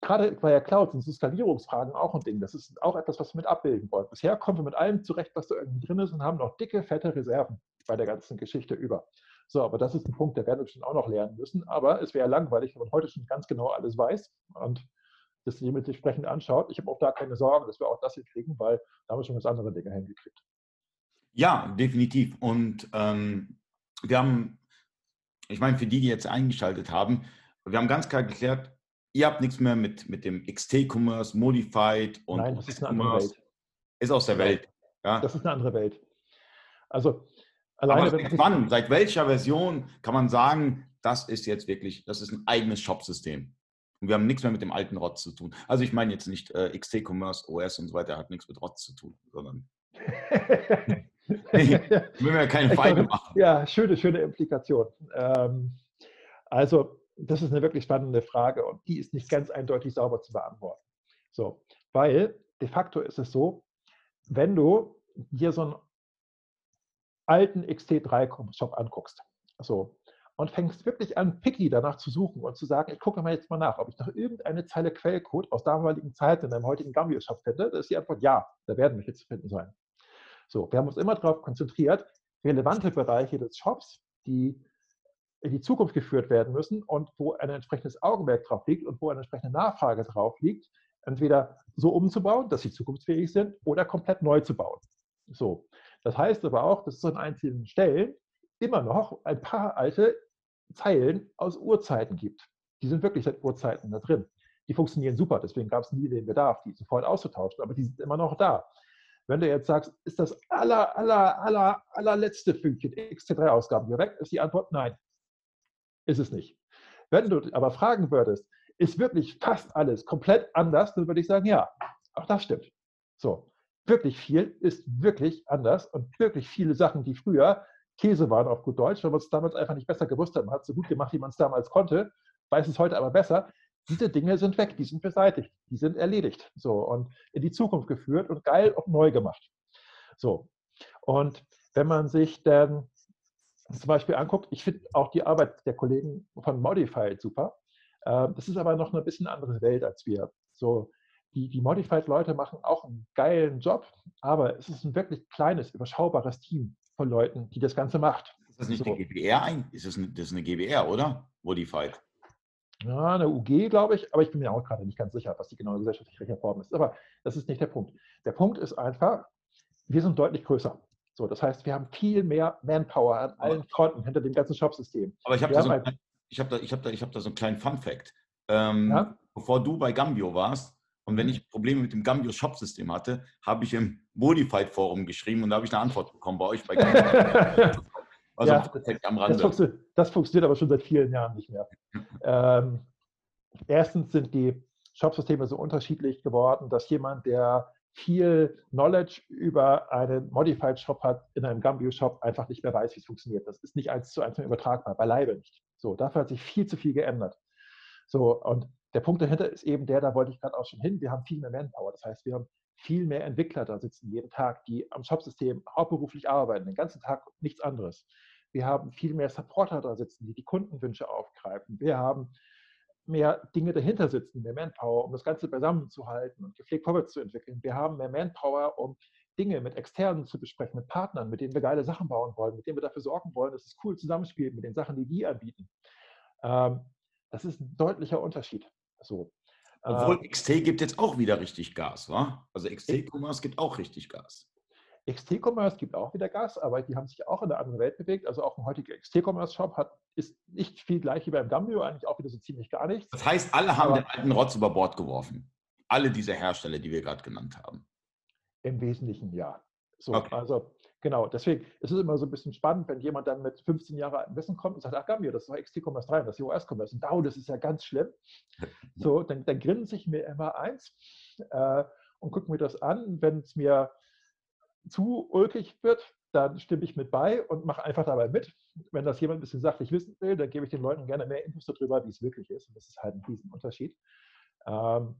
Gerade bei der Cloud sind so Skalierungsfragen auch ein Ding. Das ist auch etwas, was wir mit abbilden wollen. Bisher kommen wir mit allem zurecht, was da irgendwie drin ist und haben noch dicke, fette Reserven bei der ganzen Geschichte über. So, aber das ist ein Punkt, der werden wir bestimmt auch noch lernen müssen. Aber es wäre langweilig, wenn man heute schon ganz genau alles weiß und das jemand entsprechend anschaut. Ich habe auch da keine Sorge, dass wir auch das hier kriegen, weil da haben wir schon ganz andere Dinge hingekriegt. Ja, definitiv. Und ähm, wir haben, ich meine, für die, die jetzt eingeschaltet haben, wir haben ganz klar geklärt, ihr habt nichts mehr mit, mit dem XT-Commerce, Modified und Nein, das ist eine andere Welt. Ist aus der Welt. Ja? Das ist eine andere Welt. Also Alleine, Aber seit wann, seit welcher Version kann man sagen, das ist jetzt wirklich, das ist ein eigenes Shop-System? Und wir haben nichts mehr mit dem alten Rotz zu tun. Also ich meine jetzt nicht äh, XT Commerce, OS und so weiter, hat nichts mit Rotz zu tun, sondern *laughs* ich will mir keine Feinde machen. Ja, schöne, schöne Implikation. Ähm, also das ist eine wirklich spannende Frage und die ist nicht ganz eindeutig sauber zu beantworten. So, weil de facto ist es so, wenn du hier so ein alten XT3-Shop anguckst. So. Und fängst wirklich an, picky danach zu suchen und zu sagen, ich gucke mal jetzt mal nach, ob ich noch irgendeine Zeile Quellcode aus damaligen Zeit in einem heutigen Gambio-Shop finde. Da ist die Antwort ja, da werden welche zu finden sein. So, wir haben uns immer darauf konzentriert, relevante Bereiche des Shops, die in die Zukunft geführt werden müssen und wo ein entsprechendes Augenmerk drauf liegt und wo eine entsprechende Nachfrage drauf liegt, entweder so umzubauen, dass sie zukunftsfähig sind, oder komplett neu zu bauen. So. Das heißt aber auch, dass es an einzelnen Stellen immer noch ein paar alte Zeilen aus Urzeiten gibt. Die sind wirklich seit Urzeiten da drin. Die funktionieren super, deswegen gab es nie den Bedarf, die sofort auszutauschen, aber die sind immer noch da. Wenn du jetzt sagst, ist das aller, aller, aller, allerletzte Fünkchen XT3-Ausgaben hier weg, ist die Antwort nein. Ist es nicht. Wenn du aber fragen würdest, ist wirklich fast alles komplett anders, dann würde ich sagen, ja, auch das stimmt. So wirklich viel ist wirklich anders und wirklich viele Sachen, die früher Käse waren auf gut Deutsch, weil man es damals einfach nicht besser gewusst hat. Man hat es so gut gemacht, wie man es damals konnte, weiß es heute aber besser. Diese Dinge sind weg, die sind beseitigt, die sind erledigt. So und in die Zukunft geführt und geil und neu gemacht. So. Und wenn man sich dann zum Beispiel anguckt, ich finde auch die Arbeit der Kollegen von Modified super. Ähm, das ist aber noch eine bisschen andere Welt als wir. So, die, die Modified-Leute machen auch einen geilen Job, aber es ist ein wirklich kleines, überschaubares Team von Leuten, die das Ganze macht. Ist das nicht so. eine GBR? Ein? Ist das, eine, das ist eine GBR, oder? Modified. Ja, eine UG, glaube ich, aber ich bin mir auch gerade nicht ganz sicher, was die genaue gesellschaftliche Form ist. Aber das ist nicht der Punkt. Der Punkt ist einfach, wir sind deutlich größer. So, das heißt, wir haben viel mehr Manpower an allen Fronten hinter dem ganzen Shop-System. Aber ich habe da, so hab da, hab da, hab da so einen kleinen Fun-Fact. Ähm, ja? Bevor du bei Gambio warst und wenn ich Probleme mit dem Gambio Shop-System hatte, habe ich im Modified-Forum geschrieben und da habe ich eine Antwort bekommen bei euch bei Gambio. *laughs* Also ja, am Rande. Das funktioniert, das funktioniert, aber schon seit vielen Jahren nicht mehr. *laughs* ähm, erstens sind die Shop-Systeme so unterschiedlich geworden, dass jemand, der viel Knowledge über einen Modified Shop hat, in einem Gambio Shop einfach nicht mehr weiß, wie es funktioniert. Das ist nicht eins zu eins mehr übertragbar, beileibe nicht. So, dafür hat sich viel zu viel geändert. So, und der Punkt dahinter ist eben der, da wollte ich gerade auch schon hin, wir haben viel mehr Manpower. Das heißt, wir haben viel mehr Entwickler da sitzen jeden Tag, die am Shopsystem hauptberuflich arbeiten, den ganzen Tag nichts anderes. Wir haben viel mehr Supporter da sitzen, die die Kundenwünsche aufgreifen. Wir haben mehr Dinge dahinter sitzen, mehr Manpower, um das Ganze beisammenzuhalten und gepflegt vorwärts zu entwickeln. Wir haben mehr Manpower, um Dinge mit Externen zu besprechen, mit Partnern, mit denen wir geile Sachen bauen wollen, mit denen wir dafür sorgen wollen, dass es cool zusammenspielt mit den Sachen, die die anbieten. Ähm, das ist ein deutlicher Unterschied. So. Obwohl äh, XT gibt jetzt auch wieder richtig Gas, wa? Also XT-Commerce gibt auch richtig Gas. XT-Commerce gibt auch wieder Gas, aber die haben sich auch in eine andere Welt bewegt. Also auch ein heutiger XT-Commerce-Shop hat, ist nicht viel gleich wie beim Gambio, eigentlich auch wieder so ziemlich gar nichts. Das heißt, alle haben aber, den alten Rotz über Bord geworfen. Alle diese Hersteller, die wir gerade genannt haben. Im Wesentlichen ja. So, okay. Also genau, deswegen ist es immer so ein bisschen spannend, wenn jemand dann mit 15 Jahre altem Wissen kommt und sagt, ach Gambio, das ist doch XT-Commerce 3, das ist OS-Commerce. Und oh, das ist ja ganz schlimm. *laughs* So, dann, dann grinse ich mir immer eins äh, und gucke mir das an. Wenn es mir zu ulkig wird, dann stimme ich mit bei und mache einfach dabei mit. Wenn das jemand ein bisschen sachlich wissen will, dann gebe ich den Leuten gerne mehr Infos darüber, wie es wirklich ist. Und das ist halt ein Riesenunterschied. Ähm,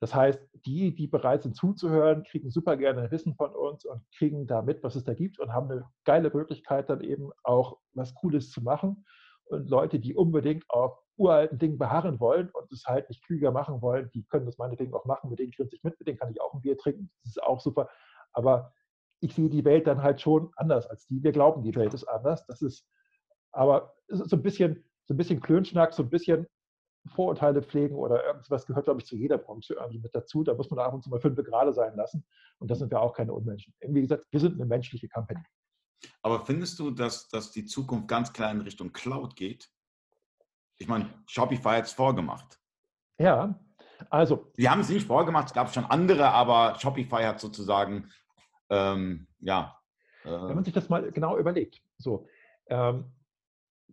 das heißt, die, die bereit sind zuzuhören, kriegen super gerne Wissen von uns und kriegen da mit, was es da gibt und haben eine geile Möglichkeit, dann eben auch was Cooles zu machen. Und Leute, die unbedingt auf uralten Dingen beharren wollen und es halt nicht klüger machen wollen, die können das meinetwegen auch machen, mit denen grinse ich mit, mit denen kann ich auch ein Bier trinken, das ist auch super. Aber ich sehe die Welt dann halt schon anders als die. Wir glauben, die Welt ist anders. Das ist, aber es ist so ein bisschen, so ein bisschen Klönschnack, so ein bisschen Vorurteile pflegen oder irgendwas gehört, glaube ich, zu jeder Branche irgendwie mit dazu. Da muss man ab und zu mal fünf gerade sein lassen. Und das sind wir auch keine Unmenschen. Wie gesagt, wir sind eine menschliche Company. Aber findest du, dass, dass die Zukunft ganz klar in Richtung Cloud geht? Ich meine, Shopify hat es vorgemacht. Ja, also. Sie haben es nicht vorgemacht, es gab schon andere, aber Shopify hat sozusagen ähm, ja. Äh, Wenn man sich das mal genau überlegt, so, ähm,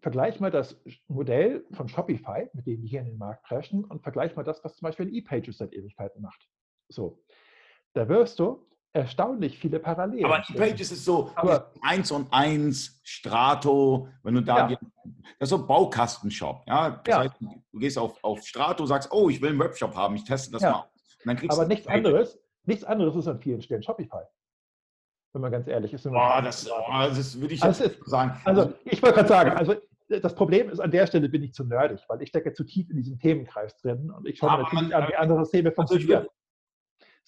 vergleich mal das Modell von Shopify, mit dem die hier in den Markt crashen, und vergleich mal das, was zum Beispiel ePages seit Ewigkeiten macht. So, da wirst du erstaunlich viele Parallelen. Aber ePages ist so aber, eins und eins, Strato, wenn du da, ja. das ist so Baukastenshop. Ja? Das ja. heißt, du gehst auf, auf Strato, sagst, oh, ich will einen Webshop haben, ich teste das ja. mal. aber nichts anderes, nichts anderes ist an vielen Stellen Shopify wenn man ganz ehrlich ist. Oh, das, oh, das würde ich also ist, sagen. Also ich wollte gerade sagen, also das Problem ist, an der Stelle bin ich zu nerdig, weil ich stecke zu tief in diesem Themenkreis drin und ich schaue mir natürlich an, wie andere Systeme funktionieren.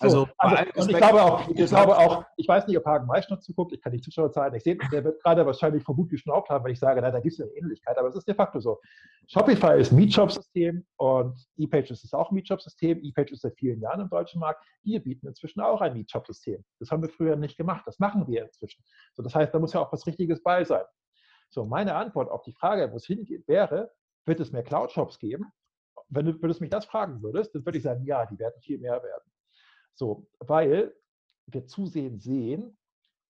So, also, also und ich glaube auch, ich glaube auch, ich weiß nicht, ob Hagen Meisch noch zuguckt, ich kann die Zuschauerzahlen nicht sehen, der wird gerade wahrscheinlich vom Mut geschnaubt haben, weil ich sage, na, da gibt es eine Ähnlichkeit, aber es ist de facto so. Shopify ist ein Meetshop-System und ePages ist auch ein Meetshop-System. ePages ist seit vielen Jahren im deutschen Markt. Wir bieten inzwischen auch ein Meetshop-System. Das haben wir früher nicht gemacht, das machen wir inzwischen. So, das heißt, da muss ja auch was Richtiges bei sein. So, meine Antwort auf die Frage, wo es hingeht, wäre, wird es mehr Cloud-Shops geben? Wenn du würdest mich das fragen würdest, dann würde ich sagen, ja, die werden viel mehr werden. So, weil wir zusehends sehen,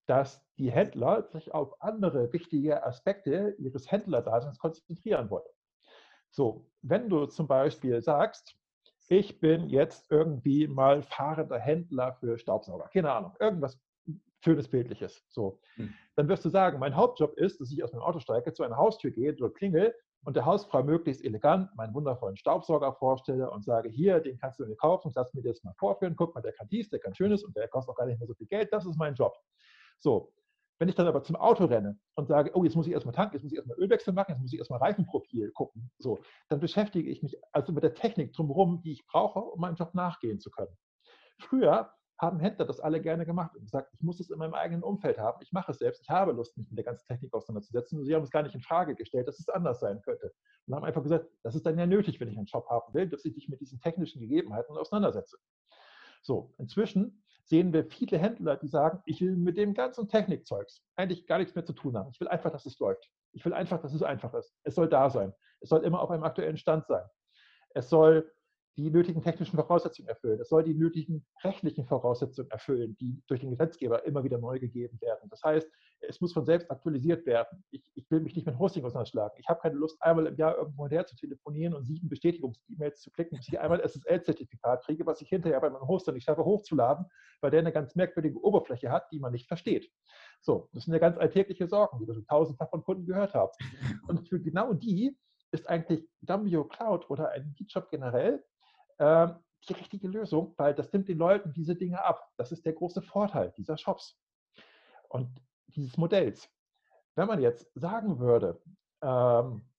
dass die Händler sich auf andere wichtige Aspekte ihres Händlerdaseins konzentrieren wollen. So, wenn du zum Beispiel sagst, ich bin jetzt irgendwie mal fahrender Händler für Staubsauger, keine Ahnung, irgendwas schönes Bildliches. So, hm. dann wirst du sagen, mein Hauptjob ist, dass ich aus meinem Auto steige, zu einer Haustür gehe, dort klingel und der Hausfrau möglichst elegant meinen wundervollen Staubsauger vorstelle und sage, hier, den kannst du mir kaufen, lass mir das mal vorführen, guck mal, der kann dies, der kann schönes und der kostet auch gar nicht mehr so viel Geld, das ist mein Job. So, wenn ich dann aber zum Auto renne und sage, oh, jetzt muss ich erstmal tanken, jetzt muss ich erstmal Ölwechsel machen, jetzt muss ich erstmal Reifenprofil gucken, so, dann beschäftige ich mich also mit der Technik drumherum, die ich brauche, um meinem Job nachgehen zu können. Früher haben Händler das alle gerne gemacht und gesagt, ich muss es in meinem eigenen Umfeld haben, ich mache es selbst, ich habe Lust, mich mit der ganzen Technik auseinanderzusetzen. Sie haben es gar nicht in Frage gestellt, dass es anders sein könnte. Und haben einfach gesagt, das ist dann ja nötig, wenn ich einen Shop haben will, dass ich mich mit diesen technischen Gegebenheiten auseinandersetze. So, inzwischen sehen wir viele Händler, die sagen, ich will mit dem ganzen Technikzeugs eigentlich gar nichts mehr zu tun haben. Ich will einfach, dass es läuft. Ich will einfach, dass es einfach ist. Es soll da sein. Es soll immer auf einem aktuellen Stand sein. Es soll die nötigen technischen Voraussetzungen erfüllen. Es soll die nötigen rechtlichen Voraussetzungen erfüllen, die durch den Gesetzgeber immer wieder neu gegeben werden. Das heißt, es muss von selbst aktualisiert werden. Ich, ich will mich nicht mit Hosting auseinanderschlagen. Ich habe keine Lust, einmal im Jahr irgendwo her zu telefonieren und sieben Bestätigungs-E-Mails zu klicken, bis ich einmal ein SSL-Zertifikat kriege, was ich hinterher bei meinem Hoster nicht schaffe hochzuladen, weil der eine ganz merkwürdige Oberfläche hat, die man nicht versteht. So, das sind ja ganz alltägliche Sorgen, die wir schon tausendfach von Kunden gehört haben. Und für genau die ist eigentlich Dumbio Cloud oder ein GitShop generell äh, die richtige Lösung, weil das nimmt den Leuten diese Dinge ab. Das ist der große Vorteil dieser Shops und dieses Modells. Wenn man jetzt sagen würde, ähm,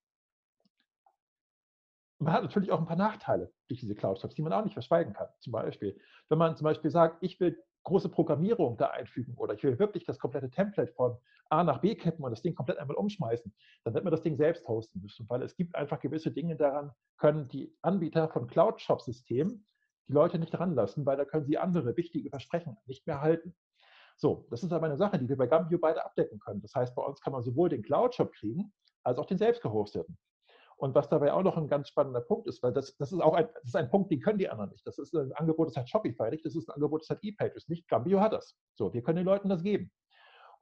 man hat natürlich auch ein paar Nachteile durch diese Cloud-Shops, die man auch nicht verschweigen kann. Zum Beispiel, wenn man zum Beispiel sagt, ich will große Programmierung da einfügen oder ich will wirklich das komplette Template von A nach B kippen und das Ding komplett einmal umschmeißen, dann wird man das Ding selbst hosten müssen, weil es gibt einfach gewisse Dinge daran, können die Anbieter von Cloud-Shop-Systemen die Leute nicht ranlassen, weil da können sie andere wichtige Versprechen nicht mehr halten. So, das ist aber eine Sache, die wir bei Gambio beide abdecken können. Das heißt, bei uns kann man sowohl den Cloud-Shop kriegen, als auch den selbst gehosteten. Und was dabei auch noch ein ganz spannender Punkt ist, weil das, das ist auch ein, das ist ein Punkt, den können die anderen nicht. Das ist ein Angebot, das hat Shopify nicht, das ist ein Angebot, das hat ePages nicht. Gambio hat das. So, wir können den Leuten das geben.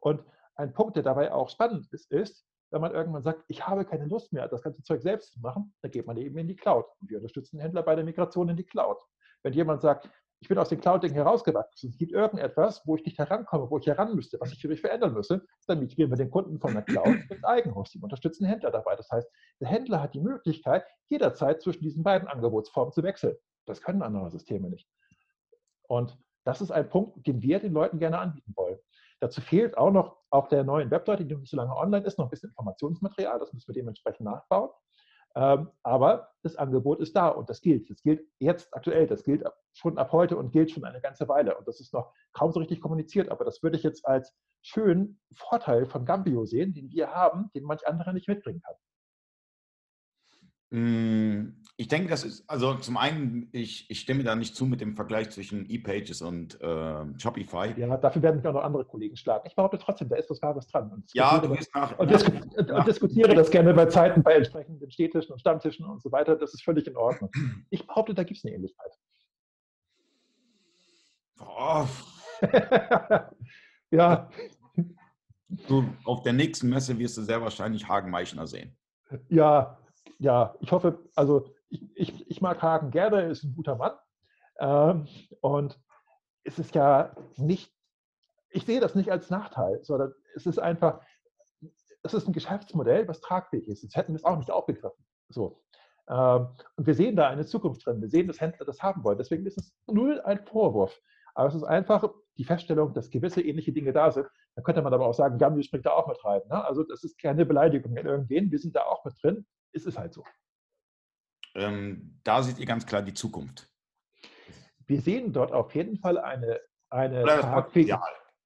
Und ein Punkt, der dabei auch spannend ist, ist, wenn man irgendwann sagt, ich habe keine Lust mehr, das ganze Zeug selbst zu machen, dann geht man eben in die Cloud. Und wir unterstützen Händler bei der Migration in die Cloud. Wenn jemand sagt, ich bin aus dem Cloud-Ding herausgewachsen. Es gibt irgendetwas, wo ich nicht herankomme, wo ich heran müsste, was ich für mich verändern müsste. Dann migrieren wir den Kunden von der Cloud *clears throat* ins Eigenhosting, unterstützen Händler dabei. Das heißt, der Händler hat die Möglichkeit, jederzeit zwischen diesen beiden Angebotsformen zu wechseln. Das können andere Systeme nicht. Und das ist ein Punkt, den wir den Leuten gerne anbieten wollen. Dazu fehlt auch noch auf der neuen Webseite, die noch nicht so lange online ist, noch ein bisschen Informationsmaterial. Das müssen wir dementsprechend nachbauen. Ähm, aber das Angebot ist da und das gilt. Das gilt jetzt aktuell, das gilt schon ab heute und gilt schon eine ganze Weile. Und das ist noch kaum so richtig kommuniziert, aber das würde ich jetzt als schönen Vorteil von Gambio sehen, den wir haben, den manch anderer nicht mitbringen kann. Ich denke, das ist, also zum einen, ich, ich stimme da nicht zu mit dem Vergleich zwischen E-Pages und äh, Shopify. Ja, dafür werden mich auch noch andere Kollegen schlagen. Ich behaupte trotzdem, da ist was Wahres dran. ja, du gehst nach. Und, disku und diskutiere das gerne bei Zeiten, bei entsprechenden Stehtischen und Stammtischen und so weiter. Das ist völlig in Ordnung. Ich behaupte, da gibt es eine Ähnlichkeit. Oh. *laughs* ja. Du, auf der nächsten Messe wirst du sehr wahrscheinlich Hagen Meichner sehen. Ja, ja, ich hoffe, also ich, ich, ich mag Hagen gerne, er ist ein guter Mann. Ähm, und es ist ja nicht, ich sehe das nicht als Nachteil, sondern es ist einfach, es ist ein Geschäftsmodell, was tragfähig ist. Jetzt hätten wir es auch nicht aufgegriffen. So. Ähm, und wir sehen da eine Zukunft drin. Wir sehen, dass Händler das haben wollen. Deswegen ist es null ein Vorwurf. Aber es ist einfach die Feststellung, dass gewisse ähnliche Dinge da sind. Da könnte man aber auch sagen, Gambio springt da auch mit rein. Ne? Also das ist keine Beleidigung in irgendwen. Wir sind da auch mit drin es ist halt so. Ähm, da seht ihr ganz klar die Zukunft. Wir sehen dort auf jeden Fall eine, eine tragfähige,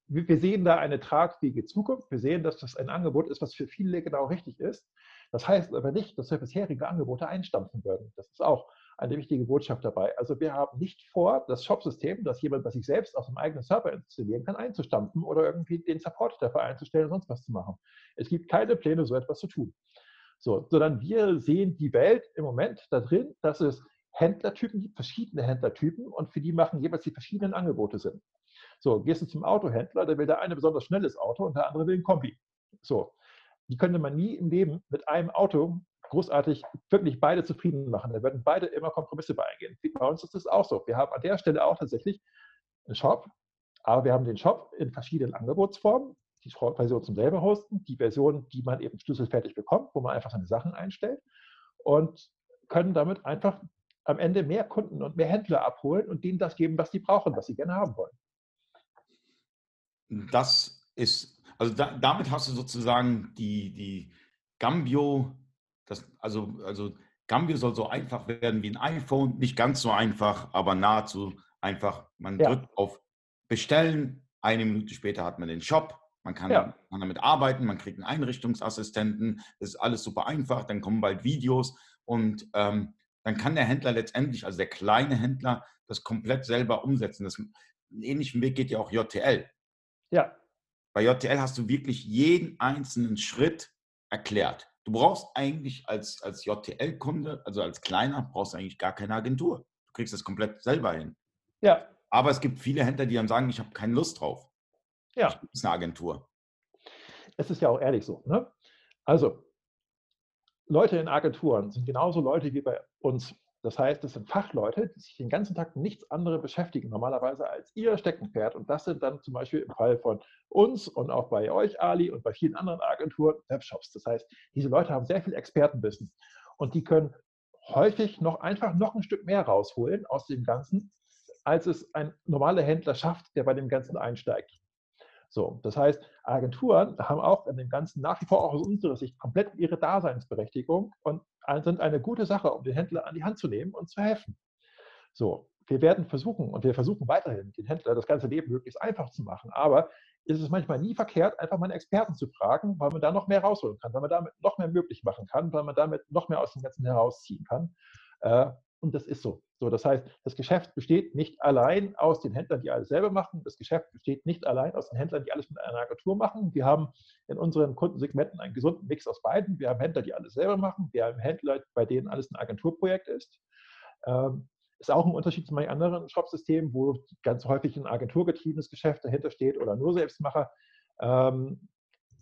wir sehen da eine tragfähige Zukunft. Wir sehen, dass das ein Angebot ist, was für viele genau richtig ist. Das heißt aber nicht, dass wir bisherige Angebote einstampfen würden. Das ist auch eine wichtige Botschaft dabei. Also wir haben nicht vor, das Shop-System, das jemand bei sich selbst auf einem eigenen Server installieren kann, einzustampfen oder irgendwie den Support dafür einzustellen und sonst was zu machen. Es gibt keine Pläne, so etwas zu tun. So, sondern wir sehen die Welt im Moment da drin, dass es Händlertypen gibt, verschiedene Händlertypen und für die machen jeweils die verschiedenen Angebote Sinn. So, gehst du zum Autohändler, da will der eine besonders schnelles Auto und der andere will ein Kombi. So, die könnte man nie im Leben mit einem Auto großartig wirklich beide zufrieden machen. Da werden beide immer Kompromisse beigehen. Bei uns ist das auch so. Wir haben an der Stelle auch tatsächlich einen Shop, aber wir haben den Shop in verschiedenen Angebotsformen die Version zum selber hosten, die Version, die man eben schlüsselfertig bekommt, wo man einfach seine Sachen einstellt und können damit einfach am Ende mehr Kunden und mehr Händler abholen und denen das geben, was sie brauchen, was sie gerne haben wollen. Das ist, also da, damit hast du sozusagen die, die Gambio, das, also, also Gambio soll so einfach werden wie ein iPhone, nicht ganz so einfach, aber nahezu Einfach, man Ja. drückt auf Bestellen, eine Minute später hat man den Shop, man kann, Ja. kann damit arbeiten, man kriegt einen Einrichtungsassistenten, das ist alles super einfach, dann kommen bald Videos und ähm, dann kann der Händler letztendlich, also der kleine Händler, das komplett selber umsetzen. Das, einen ähnlichen Weg geht ja auch JTL. Ja, Bei JTL hast du wirklich jeden einzelnen Schritt erklärt. Du brauchst eigentlich als, als JTL-Kunde, also als Kleiner, brauchst du eigentlich gar keine Agentur. Du kriegst das komplett selber hin. ja, Aber es gibt viele Händler, die dann sagen, ich habe keine Lust drauf. Ja. Das ist eine Agentur. Es ist ja auch ehrlich so. Ne? Also, Leute in Agenturen sind genauso Leute wie bei uns. Das heißt, es sind Fachleute, die sich den ganzen Tag mit nichts anderem beschäftigen, normalerweise als ihr Steckenpferd. Und das sind dann zum Beispiel im Fall von uns und auch bei euch, Ali, und bei vielen anderen Agenturen Webshops. Das heißt, diese Leute haben sehr viel Expertenwissen und die können häufig noch einfach noch ein Stück mehr rausholen aus dem Ganzen, als es ein normaler Händler schafft, der bei dem Ganzen einsteigt. So, das heißt, Agenturen haben auch in dem Ganzen nach wie vor auch aus unserer Sicht komplett ihre Daseinsberechtigung und sind eine gute Sache, um den Händler an die Hand zu nehmen und zu helfen. So, wir werden versuchen und wir versuchen weiterhin, den Händler das ganze Leben möglichst einfach zu machen. Aber ist es manchmal nie verkehrt, einfach mal einen Experten zu fragen, weil man da noch mehr rausholen kann, weil man damit noch mehr möglich machen kann, weil man damit noch mehr aus dem Ganzen herausziehen kann. Und das ist so. So, das heißt, das Geschäft besteht nicht allein aus den Händlern, die alles selber machen. Das Geschäft besteht nicht allein aus den Händlern, die alles mit einer Agentur machen. Wir haben in unseren Kundensegmenten einen gesunden Mix aus beiden. Wir haben Händler, die alles selber machen. Wir haben Händler, bei denen alles ein Agenturprojekt ist. Ähm, ist auch ein Unterschied zu manchen anderen Shopsystemen, wo ganz häufig ein agenturgetriebenes Geschäft dahinter steht oder nur Selbstmacher. Ähm,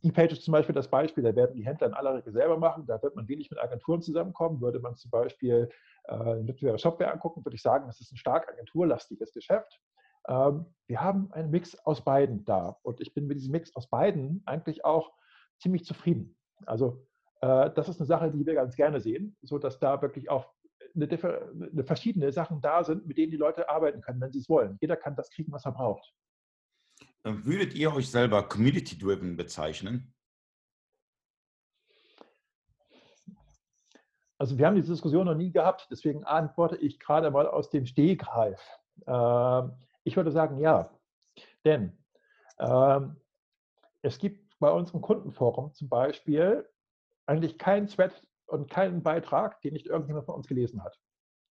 E-Page ist zum Beispiel das Beispiel, da werden die Händler in aller Regel selber machen, da wird man wenig mit Agenturen zusammenkommen. Würde man zum Beispiel äh, einen Wettbewerber Shopware angucken, würde ich sagen, das ist ein stark agenturlastiges Geschäft. Ähm, wir haben einen Mix aus beiden da und ich bin mit diesem Mix aus beiden eigentlich auch ziemlich zufrieden. Also äh, das ist eine Sache, die wir ganz gerne sehen, sodass da wirklich auch eine, eine verschiedene Sachen da sind, mit denen die Leute arbeiten können, wenn sie es wollen. Jeder kann das kriegen, was er braucht. Würdet ihr euch selber community-driven bezeichnen? Also wir haben diese Diskussion noch nie gehabt, deswegen antworte ich gerade mal aus dem Stehgreif. Ähm, ich würde sagen, ja. Denn ähm, es gibt bei unserem Kundenforum zum Beispiel eigentlich keinen Thread und keinen Beitrag, den nicht irgendjemand von uns gelesen hat.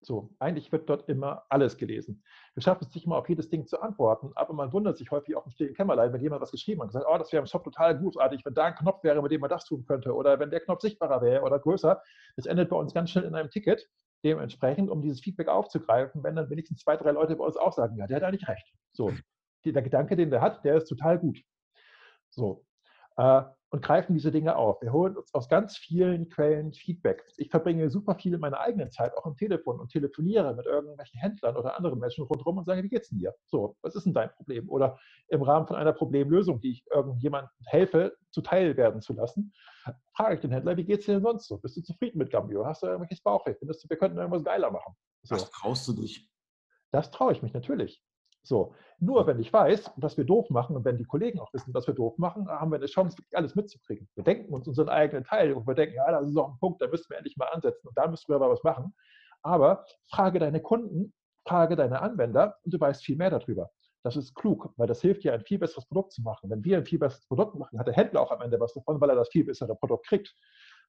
So, eigentlich wird dort immer alles gelesen. Wir schaffen es nicht immer auf jedes Ding zu antworten, aber man wundert sich häufig auch im stillen Kämmerlein, wenn jemand was geschrieben hat und sagt, oh, das wäre im Shop total großartig, wenn da ein Knopf wäre, mit dem man das tun könnte oder wenn der Knopf sichtbarer wäre oder größer. Das endet bei uns ganz schnell in einem Ticket. Dementsprechend, um dieses Feedback aufzugreifen, wenn dann wenigstens zwei, drei Leute bei uns auch sagen, ja, der hat eigentlich recht. So, der Gedanke, den der hat, der ist total gut. So, äh, und greifen diese Dinge auf. Wir holen uns aus ganz vielen Quellen Feedback. Ich verbringe super viel meiner eigenen Zeit auch am Telefon und telefoniere mit irgendwelchen Händlern oder anderen Menschen rundherum und sage, wie geht's denn dir? So, was ist denn dein Problem? Oder im Rahmen von einer Problemlösung, die ich irgendjemandem helfe, zuteil werden zu lassen, frage ich den Händler, wie geht's dir denn sonst so? Bist du zufrieden mit Gambio? Hast du irgendwelches Bauchweh? Findest du, wir könnten irgendwas geiler machen? So. Was traust du dich? Das traue ich mich natürlich. So, nur wenn ich weiß, was wir doof machen und wenn die Kollegen auch wissen, was wir doof machen, haben wir eine Chance, wirklich alles mitzukriegen. Wir denken uns unseren eigenen Teil und wir denken, ja, das ist auch ein Punkt, da müssen wir endlich mal ansetzen und da müssen wir aber was machen. Aber frage deine Kunden, frage deine Anwender und du weißt viel mehr darüber. Das ist klug, weil das hilft dir, ein viel besseres Produkt zu machen. Wenn wir ein viel besseres Produkt machen, hat der Händler auch am Ende was davon, weil er das viel bessere Produkt kriegt.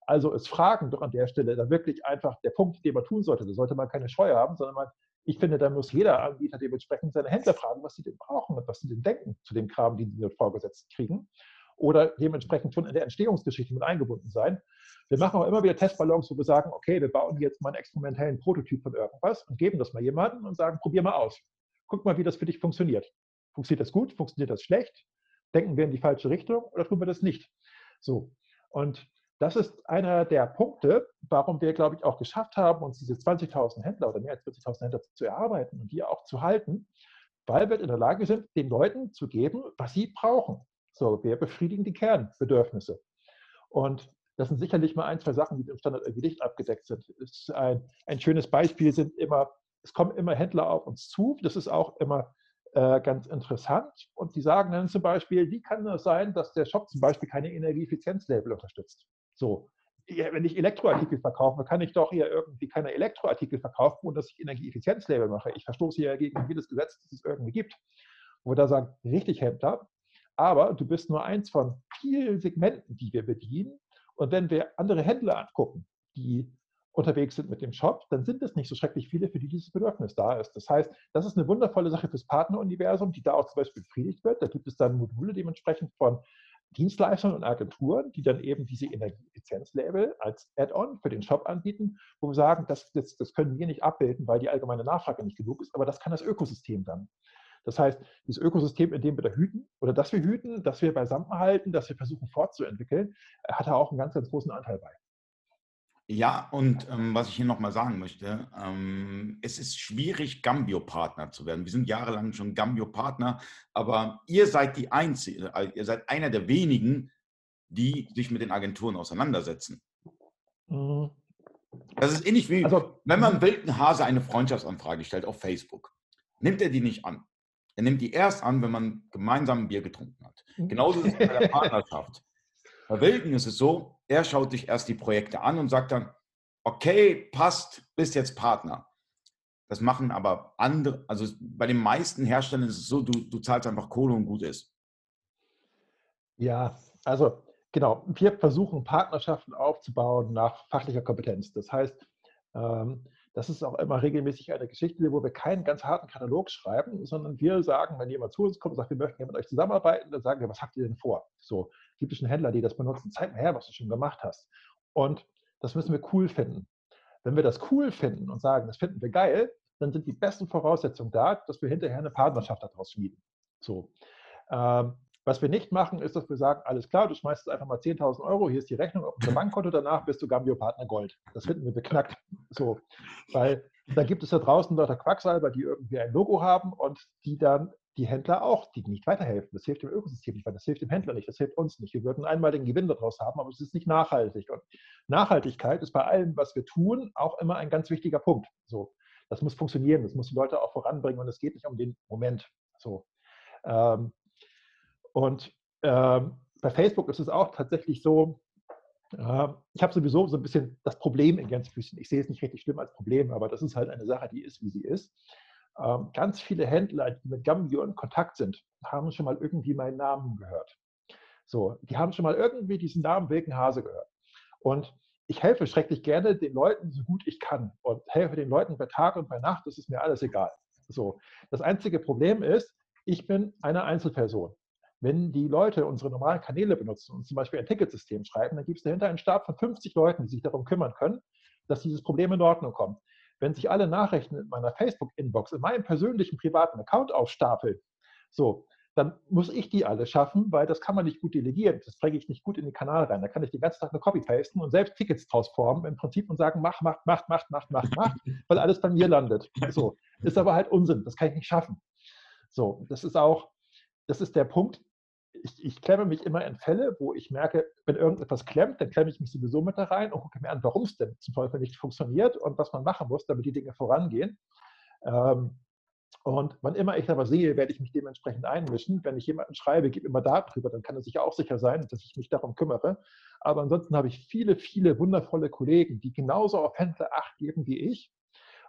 Also ist Fragen doch an der Stelle da wirklich einfach der Punkt, den man tun sollte. Da sollte man keine Scheu haben, sondern man ich finde, da muss jeder Anbieter dementsprechend seine Händler fragen, was sie denn brauchen und was sie denn denken zu dem Kram, den sie dort vorgesetzt kriegen. Oder dementsprechend schon in der Entstehungsgeschichte mit eingebunden sein. Wir machen auch immer wieder Testballons, wo wir sagen, okay, wir bauen jetzt mal einen experimentellen Prototyp von irgendwas und geben das mal jemandem und sagen, probier mal aus. Guck mal, wie das für dich funktioniert. Funktioniert das gut? Funktioniert das schlecht? Denken wir in die falsche Richtung oder tun wir das nicht? So. Und das ist einer der Punkte, warum wir, glaube ich, auch geschafft haben, uns diese 20.000 Händler oder mehr als 40.000 Händler zu erarbeiten und die auch zu halten, weil wir in der Lage sind, den Leuten zu geben, was sie brauchen. So, wir befriedigen die Kernbedürfnisse. Und das sind sicherlich mal ein, zwei Sachen, die im Standard irgendwie nicht abgedeckt sind. Ein, ein, schönes Beispiel sind immer, es kommen immer Händler auf uns zu. Das ist auch immer äh, ganz interessant. Und die sagen dann zum Beispiel, wie kann es sein, dass der Shop zum Beispiel keine Energieeffizienzlabel unterstützt? So, wenn ich Elektroartikel verkaufe, kann ich doch hier irgendwie keine Elektroartikel verkaufen, ohne dass ich Energieeffizienzlabel mache. Ich verstoße ja gegen jedes Gesetz, das es irgendwie gibt. Wo da sagen, richtig Händler, aber du bist nur eins von vielen Segmenten, die wir bedienen. Und wenn wir andere Händler angucken, die unterwegs sind mit dem Shop, dann sind es nicht so schrecklich viele, für die dieses Bedürfnis da ist. Das heißt, das ist eine wundervolle Sache fürs Partneruniversum, die da auch zum Beispiel befriedigt wird. Da gibt es dann Module dementsprechend von Dienstleistern und Agenturen, die dann eben diese Energieeffizienzlabel als Add-on für den Shop anbieten, wo wir sagen, das, das, das können wir nicht abbilden, weil die allgemeine Nachfrage nicht genug ist, aber das kann das Ökosystem dann. Das heißt, dieses Ökosystem, in dem wir da hüten oder dass wir hüten, dass wir beisammenhalten, dass wir versuchen fortzuentwickeln, hat da auch einen ganz, ganz großen Anteil bei. Ja, und ähm, was ich hier nochmal sagen möchte, ähm, es ist schwierig, Gambio-Partner zu werden. Wir sind jahrelang schon Gambio-Partner, aber ihr seid die Einzige, äh, ihr seid einer der wenigen, die sich mit den Agenturen auseinandersetzen. Mhm. Das ist ähnlich wie, also, wenn man mhm. wilden Hase eine Freundschaftsanfrage stellt auf Facebook. Nimmt er die nicht an. Er nimmt die erst an, wenn man gemeinsam ein Bier getrunken hat. Mhm. Genauso ist es bei der *laughs* Partnerschaft. Bei Wilken ist es so, er schaut sich erst die Projekte an und sagt dann, okay, passt, bist jetzt Partner. Das machen aber andere, also bei den meisten Herstellern ist es so, du, du zahlst einfach Kohle und gut ist. Ja, also genau, wir versuchen Partnerschaften aufzubauen nach fachlicher Kompetenz. Das heißt, ähm, das ist auch immer regelmäßig eine Geschichte, wo wir keinen ganz harten Katalog schreiben, sondern wir sagen, wenn jemand zu uns kommt und sagt, wir möchten gerne mit euch zusammenarbeiten, dann sagen wir, was habt ihr denn vor? So, schon Händler, die das benutzen? Zeig mir her, was du schon gemacht hast. Und das müssen wir cool finden. Wenn wir das cool finden und sagen, das finden wir geil, dann sind die besten Voraussetzungen da, dass wir hinterher eine Partnerschaft daraus schmieden. So. Ähm, was wir nicht machen, ist, dass wir sagen, alles klar, du schmeißt jetzt einfach mal 10.000 Euro, hier ist die Rechnung auf unser Bankkonto, danach bist du Gambio-Partner Gold. Das finden wir beknackt. So, weil da gibt es da draußen Leute Quacksalber, die irgendwie ein Logo haben und die dann die Händler auch, die nicht weiterhelfen. Das hilft dem Ökosystem nicht, weil das hilft dem Händler nicht, das hilft uns nicht. Wir würden einmal den Gewinn daraus haben, aber es ist nicht nachhaltig. Und Nachhaltigkeit ist bei allem, was wir tun, auch immer ein ganz wichtiger Punkt. So, das muss funktionieren, das muss die Leute auch voranbringen und es geht nicht um den Moment. So, ähm, und äh, bei Facebook ist es auch tatsächlich so, äh, ich habe sowieso so ein bisschen das Problem in Gänsefüßchen. Ich sehe es nicht richtig schlimm als Problem, aber das ist halt eine Sache, die ist, wie sie ist. Ähm, ganz viele Händler, die mit Gambio in Kontakt sind, haben schon mal irgendwie meinen Namen gehört. So, die haben schon mal irgendwie diesen Namen Wilkenhase gehört. Und ich helfe schrecklich gerne den Leuten so gut ich kann und helfe den Leuten bei Tag und bei Nacht, das ist mir alles egal. So, das einzige Problem ist, ich bin eine Einzelperson. Wenn die Leute unsere normalen Kanäle benutzen und zum Beispiel ein Ticketsystem schreiben, dann gibt es dahinter einen Stab von 50 Leuten, die sich darum kümmern können, dass dieses Problem in Ordnung kommt. Wenn sich alle Nachrichten in meiner Facebook-Inbox, in meinem persönlichen privaten Account aufstapeln, so, dann muss ich die alle schaffen, weil das kann man nicht gut delegieren. Das bringe ich nicht gut in den Kanal rein. Da kann ich den ganzen Tag nur copy-pasten und selbst Tickets draus formen im Prinzip und sagen, mach, mach, mach, mach, mach, mach, mach, *laughs* weil alles bei mir landet. So, ist aber halt Unsinn. Das kann ich nicht schaffen. So, das ist auch, das ist der Punkt, ich, ich, klemme mich immer in Fälle, wo ich merke, wenn irgendetwas klemmt, dann klemme ich mich sowieso mit da rein und gucke mir an, warum es denn zum Teufel nicht funktioniert und was man machen muss, damit die Dinge vorangehen. Ähm, und wann immer ich aber sehe, werde ich mich dementsprechend einmischen. Wenn ich jemanden schreibe, gebe immer Daten drüber, dann kann er sich auch sicher sein, dass ich mich darum kümmere. Aber ansonsten habe ich viele, viele wundervolle Kollegen, die genauso auf Händler Acht geben wie ich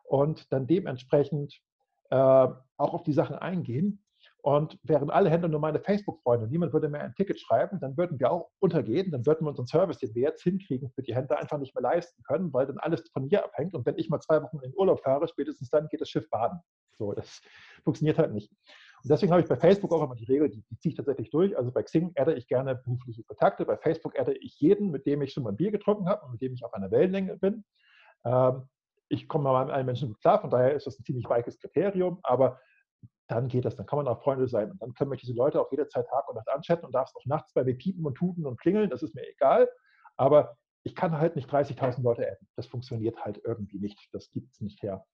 und dann dementsprechend äh, auch auf die Sachen eingehen. Und wären alle Händler nur meine Facebook-Freunde und niemand würde mehr ein Ticket schreiben, dann würden wir auch untergehen, dann würden wir unseren Service, den wir jetzt hinkriegen, für die Händler einfach nicht mehr leisten können, weil dann alles von mir abhängt. Und wenn ich mal zwei Wochen in den Urlaub fahre, spätestens dann geht das Schiff baden. So, das funktioniert halt nicht. Und deswegen habe ich bei Facebook auch immer die Regel, die, die ziehe ich tatsächlich durch. Also bei Xing adde ich gerne berufliche Kontakte, bei Facebook adde ich jeden, mit dem ich schon mal ein Bier getrunken habe und mit dem ich auf einer Wellenlänge bin. Ähm, ich komme mal mit allen Menschen gut klar, von daher ist das ein ziemlich weiches Kriterium, aber dann geht das, dann kann man auch Freunde sein. Und dann können wir diese Leute auch jederzeit Tag und Nacht anchatten und darfst auch nachts bei mir piepen und tuten und klingeln, das ist mir egal. Aber ich kann halt nicht 30.000 Leute adden. Das funktioniert halt irgendwie nicht. Das gibt es nicht her.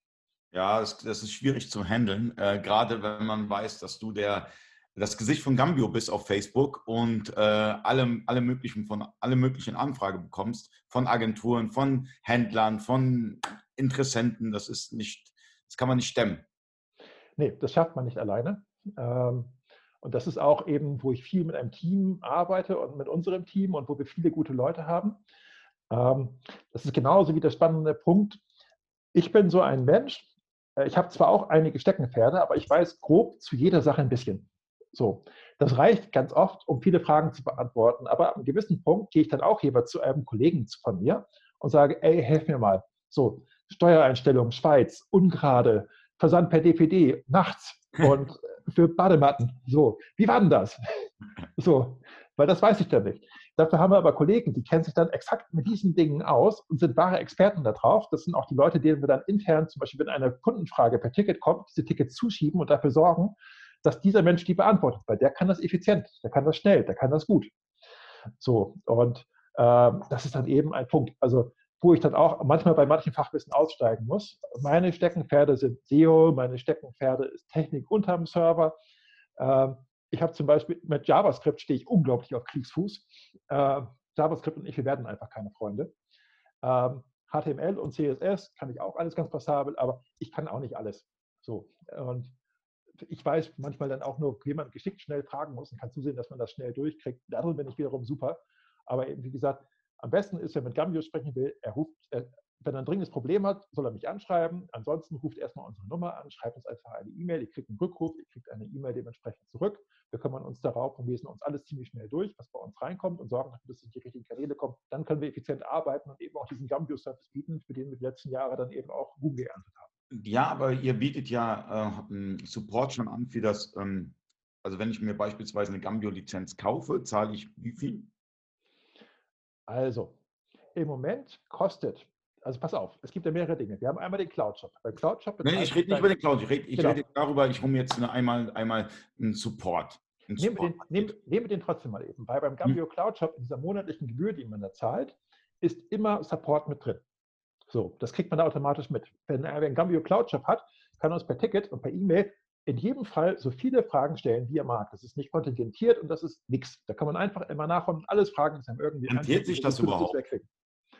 Ja, das, das, ist schwierig zu handeln, äh, gerade wenn man weiß, dass du der, das Gesicht von Gambio bist auf Facebook und äh, alle, alle, möglichen, von, alle möglichen Anfragen bekommst von Agenturen, von Händlern, von Interessenten. Das ist nicht, das kann man nicht stemmen. Nee, das schafft man nicht alleine. Ähm, und das ist auch eben, wo ich viel mit einem Team arbeite und mit unserem Team und wo wir viele gute Leute haben. Ähm, das ist genauso wie der spannende Punkt. Ich bin so ein Mensch, äh, ich habe zwar auch einige Steckenpferde, aber ich weiß grob zu jeder Sache ein bisschen. So, das reicht ganz oft, um viele Fragen zu beantworten. Aber ab einem gewissen Punkt gehe ich dann auch jeweils zu einem Kollegen von mir und sage, ey, helf mir mal. So, Steuereinstellung, Schweiz, ungerade, Versand per DPD, nachts *laughs* und für Badematten. So, wie war denn das? *laughs* So, weil das weiß ich dann nicht. Dafür haben wir aber Kollegen, die kennen sich dann exakt mit diesen Dingen aus und sind wahre Experten darauf. Das sind auch die Leute, denen wir dann intern, zum Beispiel, wenn eine Kundenfrage per Ticket kommt, diese Tickets zuschieben und dafür sorgen, dass dieser Mensch die beantwortet, weil der kann das effizient, der kann das schnell, der kann das gut. So, und äh, das ist dann eben ein Punkt. Also wo ich dann auch manchmal bei manchen Fachwissen aussteigen muss. Meine Steckenpferde sind SEO, meine Steckenpferde ist Technik unterm Server. Ähm, ich habe zum Beispiel mit JavaScript stehe ich unglaublich auf Kriegsfuß. Ähm, JavaScript und ich, wir werden einfach keine Freunde. HTML ähm, und CSS kann ich auch alles ganz passabel, aber ich kann auch nicht alles. So. Und ich weiß manchmal dann auch nur, wie man geschickt schnell fragen muss und kann zusehen, dass man das schnell durchkriegt. Darin bin ich wiederum super. Aber eben, wie gesagt, am besten ist, wenn man mit Gambio sprechen will, er ruft, er, wenn er ein dringendes Problem hat, soll er mich anschreiben. Ansonsten ruft erstmal unsere Nummer an, schreibt uns einfach eine E-Mail, ihr kriegt einen Rückruf, ihr kriegt eine E-Mail dementsprechend zurück. Wir kümmern uns darauf und lesen uns alles ziemlich schnell durch, was bei uns reinkommt und sorgen dafür, dass es in die richtigen Kanäle kommt. Dann können wir effizient arbeiten und eben auch diesen Gambio-Service bieten, für den wir die letzten Jahre dann eben auch Google geerntet haben. Ja, aber ihr bietet ja äh, Support schon an für das, ähm, also wenn ich mir beispielsweise eine Gambio-Lizenz kaufe, zahle ich wie viel? Also, im Moment kostet, also pass auf, es gibt ja mehrere Dinge. Wir haben einmal den Cloud Shop. Beim Cloud Shop nee, ich rede nicht über den Cloud, ich rede, ich genau. rede darüber, ich hole mir jetzt eine, einmal, einmal einen Support. Einen nehmen, wir den, nehmen, nehmen wir den trotzdem mal eben. Weil beim. Gambio hm. Cloud Shop in dieser monatlichen Gebühr, die man da zahlt, ist immer Support mit drin. So, das kriegt man da automatisch mit. Wenn er einen Gambio Cloud Shop hat, kann er uns per Ticket und per E-Mail in jedem Fall so viele Fragen stellen, wie er mag. Das ist nicht kontingentiert und das ist nichts. Da kann man einfach immer nach und alles fragen, dass einem irgendwie. Rentiert sich das überhaupt?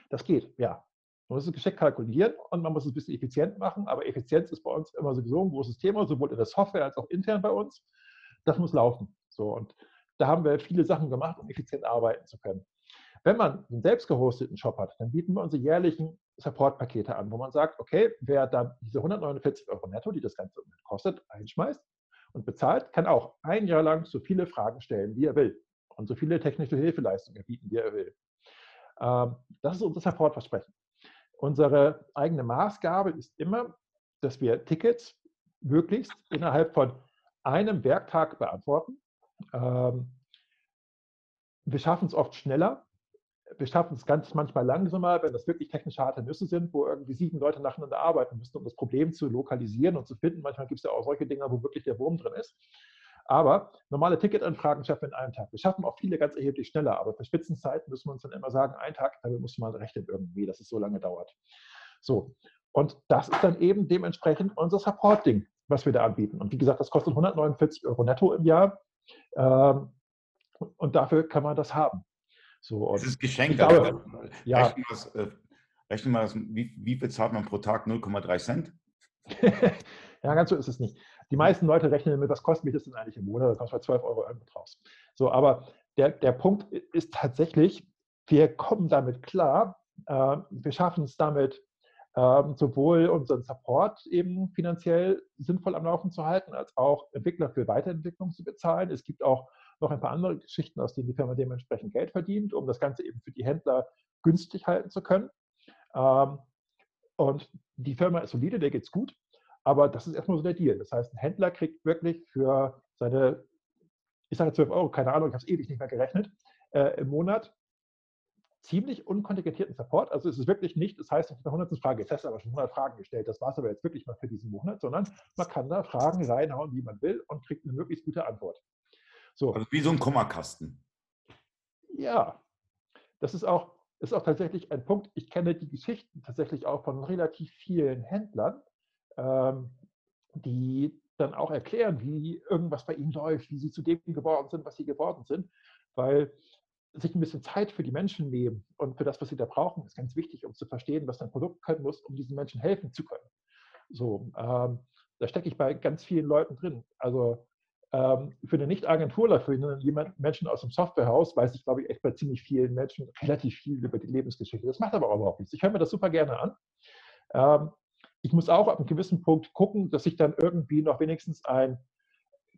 Das geht, ja. Man muss es geschickt kalkulieren und man muss es ein bisschen effizient machen, aber Effizienz ist bei uns immer sowieso ein großes Thema, sowohl in der Software als auch intern bei uns. Das muss laufen. So, und da haben wir viele Sachen gemacht, um effizient arbeiten zu können. Wenn man einen selbst gehosteten Shop hat, dann bieten wir unsere jährlichen Support-Pakete an, wo man sagt, okay, wer dann diese 149 Euro netto, die das Ganze kostet, einschmeißt und bezahlt, kann auch ein Jahr lang so viele Fragen stellen, wie er will und so viele technische Hilfeleistungen bieten, wie er will. Ähm, das ist unser Support-Versprechen. Unsere eigene Maßgabe ist immer, dass wir Tickets möglichst innerhalb von einem Werktag beantworten. Ähm, wir schaffen es oft schneller, wir schaffen es ganz manchmal langsamer, wenn das wirklich technisch harte Nüsse sind, wo irgendwie sieben Leute nacheinander arbeiten müssen, um das Problem zu lokalisieren und zu finden. Manchmal gibt es ja auch solche Dinge, wo wirklich der Wurm drin ist. Aber normale Ticketanfragen schaffen wir in einem Tag. Wir schaffen auch viele ganz erheblich schneller, aber für Spitzenzeiten müssen wir uns dann immer sagen, ein Tag, damit muss man rechnen irgendwie, dass es so lange dauert. So. Und das ist dann eben dementsprechend unser Support-Ding, was wir da anbieten. Und wie gesagt, das kostet 149 Euro netto im Jahr. Ähm, und dafür kann man das haben. So, das ist Geschenk. Glaube, ja. Rechnen wir das, äh, rechnen wir das wie, wie viel zahlt man pro Tag? 0,3 Cent? *laughs* ja, ganz so ist es nicht. Die meisten Leute rechnen damit, was kostet mich das denn eigentlich im Monat? Da kommst du bei 12 Euro irgendwo raus. So, aber der, der Punkt ist tatsächlich, wir kommen damit klar, äh, wir schaffen es damit, äh, sowohl unseren Support eben finanziell sinnvoll am Laufen zu halten, als auch Entwickler für Weiterentwicklung zu bezahlen. Es gibt auch noch ein paar andere Geschichten, aus denen die Firma dementsprechend Geld verdient, um das Ganze eben für die Händler günstig halten zu können. Ähm, und die Firma ist solide, der geht es gut, aber das ist erstmal so der Deal. Das heißt, ein Händler kriegt wirklich für seine, ich sage 12 Euro, keine Ahnung, ich habe es ewig nicht mehr gerechnet, äh, im Monat ziemlich unkontingentierten Support. Also es ist wirklich nicht, das heißt, ich habe 100. Frage, jetzt hast du aber schon 100 Fragen gestellt, das war es aber jetzt wirklich mal für diesen Monat, sondern man kann da Fragen reinhauen, wie man will und kriegt eine möglichst gute Antwort. So. Also wie so ein Kommaskasten. Ja, das ist auch, ist auch tatsächlich ein Punkt. Ich kenne die Geschichten tatsächlich auch von relativ vielen Händlern, ähm, die dann auch erklären, wie irgendwas bei ihnen läuft, wie sie zu dem geworden sind, was sie geworden sind, weil sich ein bisschen Zeit für die Menschen nehmen und für das, was sie da brauchen, ist ganz wichtig, um zu verstehen, was dein Produkt können muss, um diesen Menschen helfen zu können. So, ähm, da stecke ich bei ganz vielen Leuten drin. Also Ähm, für eine Nicht-Agenturler, für einen Menschen aus dem Softwarehaus weiß ich, glaube ich, echt bei ziemlich vielen Menschen relativ viel über die Lebensgeschichte. Das macht aber überhaupt nichts. Ich höre mir das super gerne an. Ähm, ich muss auch ab einem gewissen Punkt gucken, dass ich dann irgendwie noch wenigstens ein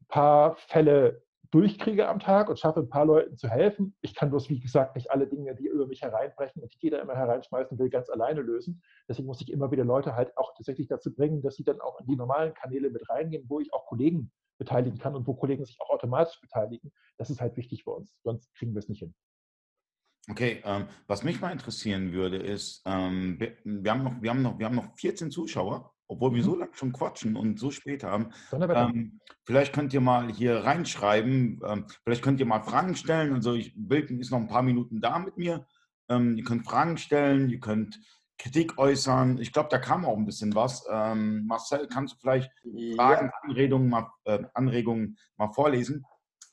paar Fälle durchkriege am Tag und schaffe ein paar Leuten zu helfen. Ich kann bloß, wie gesagt, nicht alle Dinge, die über mich hereinbrechen und die jeder immer hereinschmeißen will, ganz alleine lösen. Deswegen muss ich immer wieder Leute halt auch tatsächlich dazu bringen, dass sie dann auch in die normalen Kanäle mit reingehen, wo ich auch Kollegen beteiligen kann und wo Kollegen sich auch automatisch beteiligen. Das ist halt wichtig für uns, sonst kriegen wir es nicht hin. Okay, ähm, was mich mal interessieren würde, ist, ähm, wir, wir, haben noch, wir, haben noch, wir haben noch 14 Zuschauer, obwohl wir mhm. so lange schon quatschen und so spät haben. Ähm, vielleicht könnt ihr mal hier reinschreiben, ähm, vielleicht könnt ihr mal Fragen stellen. Also ich, Wilken ist noch ein paar Minuten da mit mir. Ähm, ihr könnt Fragen stellen, ihr könnt Kritik äußern. Ich glaube, da kam auch ein bisschen was. Ähm, Marcel, kannst du vielleicht Fragen, ja. Anregungen, mal, äh, Anregungen mal vorlesen?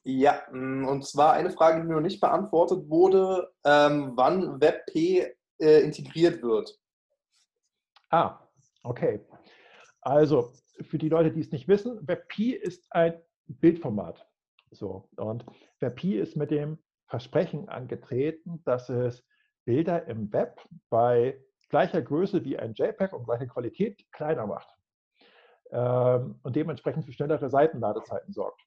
Ja, mm, und zwar eine Frage, die mir noch nicht beantwortet wurde, ähm, wann WebP äh, integriert wird. Ah, okay. Also, für die Leute, die es nicht wissen, WebP ist ein Bildformat. So, und WebP ist mit dem Versprechen angetreten, dass es Bilder im Web bei gleicher Größe wie ein JPEG und gleicher Qualität kleiner macht ähm, und dementsprechend für schnellere Seitenladezeiten sorgt.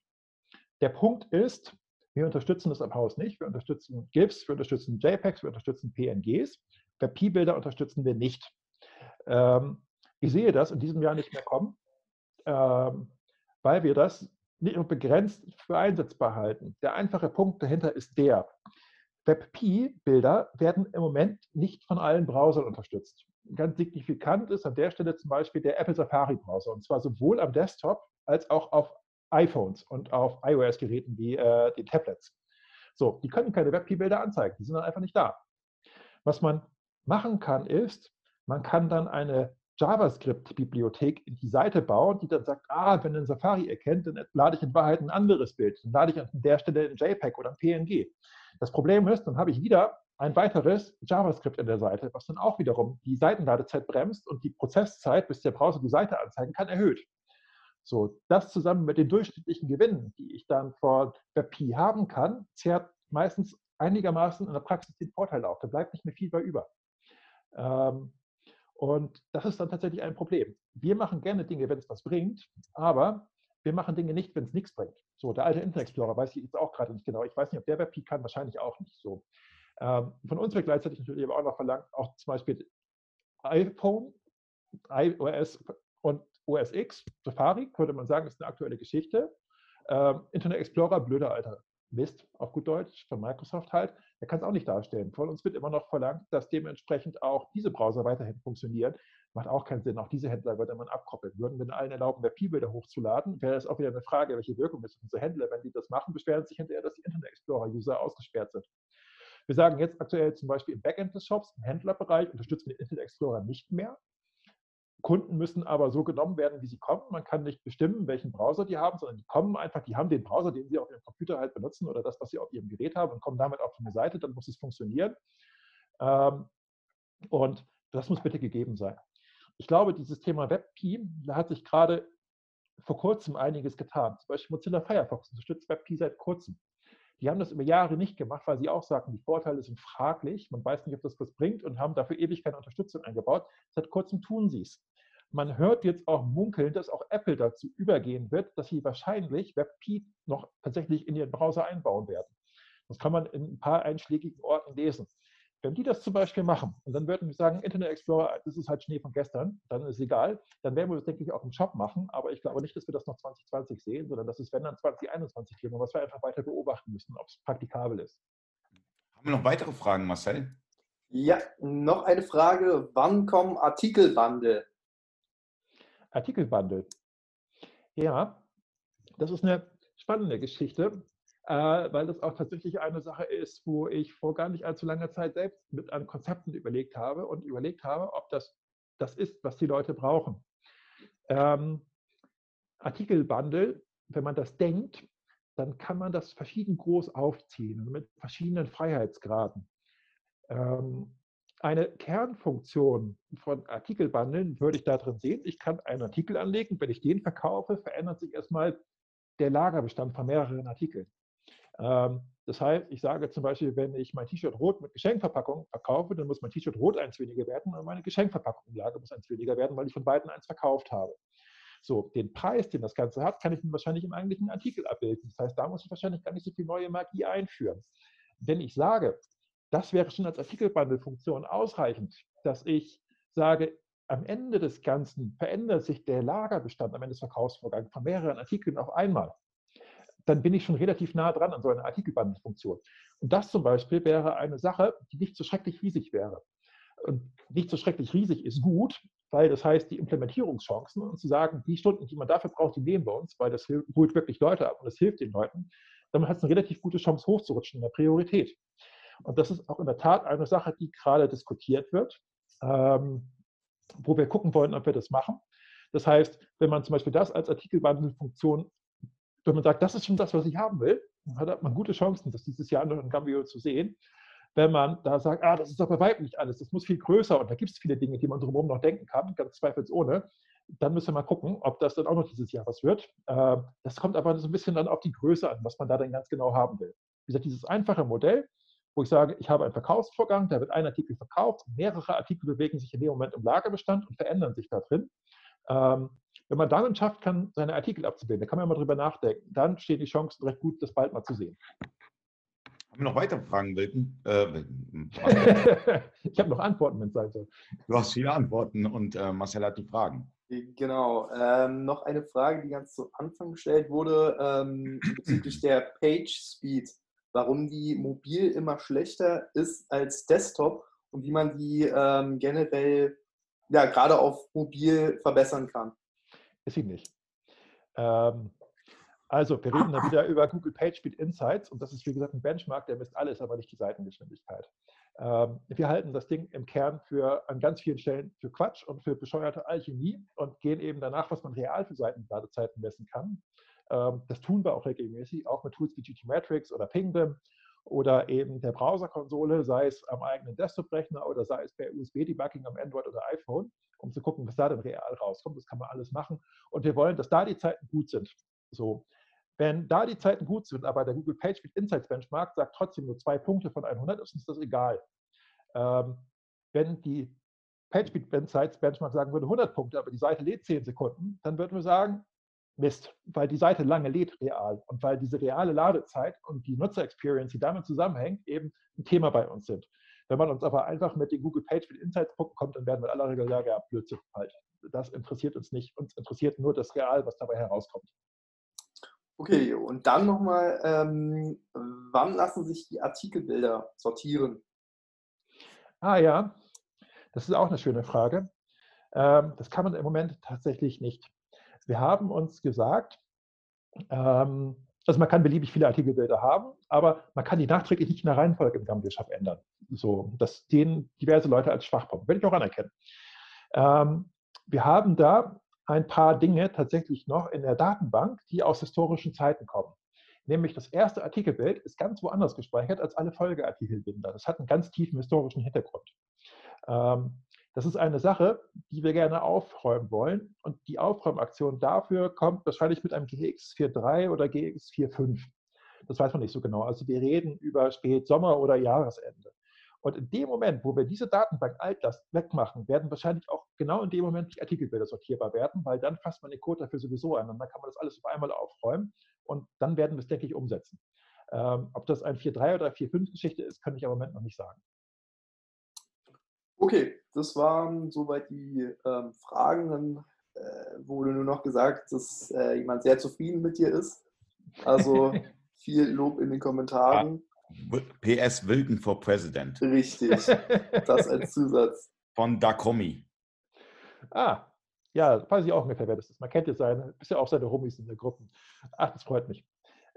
Der Punkt ist, wir unterstützen das am Haus nicht. Wir unterstützen GIFs, wir unterstützen JPEGs, wir unterstützen PNGs. WebP-Bilder unterstützen wir nicht. Ähm, ich sehe das in diesem Jahr nicht mehr kommen, ähm, weil wir das nicht nur begrenzt für einsetzbar halten. Der einfache Punkt dahinter ist der, WebP-Bilder werden im Moment nicht von allen Browsern unterstützt. Ganz signifikant ist an der Stelle zum Beispiel der Apple Safari-Browser, und zwar sowohl am Desktop als auch auf iPhones und auf iOS-Geräten wie äh, den Tablets. So, die können keine WebP-Bilder anzeigen, die sind dann einfach nicht da. Was man machen kann, ist, man kann dann eine JavaScript-Bibliothek in die Seite bauen, die dann sagt, ah, wenn ein Safari erkennt, dann lade ich in Wahrheit ein anderes Bild. Dann lade ich an der Stelle ein JPEG oder ein PNG. Das Problem ist, dann habe ich wieder ein weiteres JavaScript in der Seite, was dann auch wiederum die Seitenladezeit bremst und die Prozesszeit, bis der Browser die Seite anzeigen kann, erhöht. So, das zusammen mit den durchschnittlichen Gewinnen, die ich dann vor WebP haben kann, zehrt meistens einigermaßen in der Praxis den Vorteil auf. Da bleibt nicht mehr viel bei über. Ähm, und das ist dann tatsächlich ein Problem. Wir machen gerne Dinge, wenn es was bringt, aber wir machen Dinge nicht, wenn es nichts bringt. So, der alte Internet Explorer weiß ich jetzt auch gerade nicht genau. Ich weiß nicht, ob der WebP kann, wahrscheinlich auch nicht so. Ähm, von uns wird gleichzeitig natürlich aber auch noch verlangt, auch zum Beispiel iPhone, iOS und OS X, Safari, könnte man sagen, ist eine aktuelle Geschichte. Ähm, Internet Explorer, blöder alter Mist, auf gut Deutsch, von Microsoft halt, der kann es auch nicht darstellen. Von uns wird immer noch verlangt, dass dementsprechend auch diese Browser weiterhin funktionieren. Macht auch keinen Sinn. Auch diese Händler würde man abkoppeln. Würden wir allen erlauben, WebP-Bilder hochzuladen, wäre es auch wieder eine Frage, welche Wirkung ist unsere Händler. Wenn die das machen, beschweren sich hinterher, dass die Internet Explorer-User ausgesperrt sind. Wir sagen jetzt aktuell zum Beispiel im Backend des Shops, im Händlerbereich, unterstützen wir den Internet Explorer nicht mehr. Kunden müssen aber so genommen werden, wie sie kommen. Man kann nicht bestimmen, welchen Browser die haben, sondern die kommen einfach, die haben den Browser, den sie auf ihrem Computer halt benutzen oder das, was sie auf ihrem Gerät haben und kommen damit auf eine Seite, dann muss es funktionieren. Ähm, und das muss bitte gegeben sein. Ich glaube, dieses Thema WebP, da hat sich gerade vor kurzem einiges getan. Zum Beispiel Mozilla Firefox unterstützt WebP seit kurzem. Die haben das über Jahre nicht gemacht, weil sie auch sagten, die Vorteile sind fraglich, man weiß nicht, ob das was bringt und haben dafür ewig keine Unterstützung eingebaut. Seit kurzem tun sie es. Man hört jetzt auch munkeln, dass auch Apple dazu übergehen wird, dass sie wahrscheinlich WebP noch tatsächlich in ihren Browser einbauen werden. Das kann man in ein paar einschlägigen Orten lesen. Wenn die das zum Beispiel machen und dann würden wir sagen, Internet Explorer, das ist halt Schnee von gestern, dann ist es egal, dann werden wir das, denke ich, auch im Shop machen. Aber ich glaube nicht, dass wir das noch 2020 sehen, sondern dass es, wenn dann 2021 Thema, was wir einfach weiter beobachten müssen, ob es praktikabel ist. Haben wir noch weitere Fragen, Marcel? Ja, noch eine Frage. Wann kommen Artikelbande? Artikelbundle. Ja, das ist eine spannende Geschichte, weil das auch tatsächlich eine Sache ist, wo ich vor gar nicht allzu langer Zeit selbst mit an Konzepten überlegt habe und überlegt habe, ob das das ist, was die Leute brauchen. Ähm, Artikelbundle, wenn man das denkt, dann kann man das verschieden groß aufziehen mit verschiedenen Freiheitsgraden. Ähm, eine Kernfunktion von Artikelbandeln würde ich da drin sehen. Ich kann einen Artikel anlegen. Wenn ich den verkaufe, verändert sich erstmal der Lagerbestand von mehreren Artikeln. Ähm, das heißt, ich sage zum Beispiel, wenn ich mein T-Shirt rot mit Geschenkverpackung verkaufe, dann muss mein T-Shirt rot eins weniger werden und meine Geschenkverpackung im Lager muss eins weniger werden, weil ich von beiden eins verkauft habe. So, den Preis, den das Ganze hat, kann ich wahrscheinlich im eigentlichen Artikel abbilden. Das heißt, da muss ich wahrscheinlich gar nicht so viel neue Magie einführen. Wenn ich sage, das wäre schon als Artikelbundle-Funktion ausreichend, dass ich sage, am Ende des Ganzen verändert sich der Lagerbestand am Ende des Verkaufsvorgangs von mehreren Artikeln auf einmal. Dann bin ich schon relativ nah dran an so einer Artikelbundle-Funktion. Und das zum Beispiel wäre eine Sache, die nicht so schrecklich riesig wäre. Und nicht so schrecklich riesig ist gut, weil das heißt, die Implementierungschancen und zu sagen, die Stunden, die man dafür braucht, die nehmen wir uns, weil das holt wirklich Leute ab und das hilft den Leuten, dann hat es eine relativ gute Chance hochzurutschen in der Priorität. Und das ist auch in der Tat eine Sache, die gerade diskutiert wird, ähm, wo wir gucken wollen, ob wir das machen. Das heißt, wenn man zum Beispiel das als Artikelwandelfunktion, wenn man sagt, das ist schon das, was ich haben will, dann hat man gute Chancen, das dieses Jahr noch in Gambio zu sehen wenn man da sagt, ah, das ist doch bei weitem nicht alles, das muss viel größer und da gibt es viele Dinge, die man drumherum noch denken kann, ganz zweifelsohne, dann müssen wir mal gucken, ob das dann auch noch dieses Jahr was wird. Ähm, das kommt aber so ein bisschen dann auf die Größe an, was man da dann ganz genau haben will. Wie gesagt, dieses einfache Modell, wo ich sage, ich habe einen Verkaufsvorgang, da wird ein Artikel verkauft, mehrere Artikel bewegen sich in dem Moment im Lagerbestand und verändern sich da drin. Wenn man damit schafft, kann, seine Artikel abzubilden, da kann man mal drüber nachdenken, dann stehen die Chancen recht gut, das bald mal zu sehen. Haben wir noch weitere Fragen, Wilken? Äh, *laughs* ich habe noch Antworten, wenn es sein soll. Du hast viele Antworten und äh, Marcel hat die Fragen. Genau. Ähm, noch eine Frage, die ganz zu Anfang gestellt wurde, ähm, bezüglich der Page Speed. Warum die mobil immer schlechter ist als Desktop und wie man die ähm, generell ja, gerade auf mobil verbessern kann. Ist sie nicht. Ähm, also, wir reden dann wieder über Google PageSpeed Insights und das ist, wie gesagt, ein Benchmark, der misst alles, aber nicht die Seitengeschwindigkeit. Ähm, wir halten das Ding im Kern für an ganz vielen Stellen für Quatsch und für bescheuerte Alchemie und gehen eben danach, was man real für Seitenladezeiten messen kann. Ähm, das tun wir auch regelmäßig, auch mit Tools wie GTmetrix oder Pingdom oder eben der Browserkonsole, sei es am eigenen Desktop-Rechner oder sei es per USB-Debugging am Android oder iPhone, um zu gucken, was da denn real rauskommt. Das kann man alles machen. Und wir wollen, dass da die Zeiten gut sind. So, wenn da die Zeiten gut sind, aber der Google PageSpeed Insights Benchmark sagt trotzdem nur zwei Punkte von 100, ist uns das egal. Ähm, wenn die PageSpeed Insights Benchmark sagen würde 100 Punkte, aber die Seite lädt 10 Sekunden, dann würden wir sagen, Mist, weil die Seite lange lädt real und weil diese reale Ladezeit und die Nutzer-Experience, die damit zusammenhängt, eben ein Thema bei uns sind. Wenn man uns aber einfach mit den Google PageSpeed Insights Punkten kommt, dann werden wir in aller Regel sagen, ja, Blödsinn halt. Das interessiert uns nicht. Uns interessiert nur das Real, was dabei herauskommt. Okay, und dann nochmal, ähm, wann lassen sich die Artikelbilder sortieren? Ah ja, das ist auch eine schöne Frage. Ähm, das kann man im Moment tatsächlich nicht. Wir haben uns gesagt, ähm, also man kann beliebig viele Artikelbilder haben, aber man kann die nachträglich nicht in der Reihenfolge im Shop ändern. So, das sehen diverse Leute als Schwachpunkt. Will ich auch anerkennen. Ähm, wir haben da ein paar Dinge tatsächlich noch in der Datenbank, die aus historischen Zeiten kommen. Nämlich das erste Artikelbild ist ganz woanders gespeichert als alle Folgeartikelbilder. Das hat einen ganz tiefen historischen Hintergrund. Ähm, das ist eine Sache, die wir gerne aufräumen wollen. Und die Aufräumaktion dafür kommt wahrscheinlich mit einem GX43 oder GX45. Das weiß man nicht so genau. Also wir reden über Spätsommer oder Jahresende. Und in dem Moment, wo wir diese Datenbank Altlast wegmachen, werden wahrscheinlich auch genau in dem Moment die Artikelbilder sortierbar werden, weil dann fasst man den Code dafür sowieso an und dann kann man das alles auf einmal aufräumen und dann werden wir es, denke ich, umsetzen. Ähm, ob das ein 4.3 oder 4.5 Geschichte ist, kann ich im Moment noch nicht sagen. Okay, das waren soweit die ähm, Fragen. Dann äh, wurde nur noch gesagt, dass äh, jemand sehr zufrieden mit dir ist. Also *laughs* viel Lob in den Kommentaren. PS Wilken for President. Richtig, das als *laughs* Zusatz. Von Dakomi. Ah, ja, weiß ich auch ungefähr, wer das ist. Man kennt ja seine, bist ja auch seine Homies in der Gruppe. Ach, das freut mich.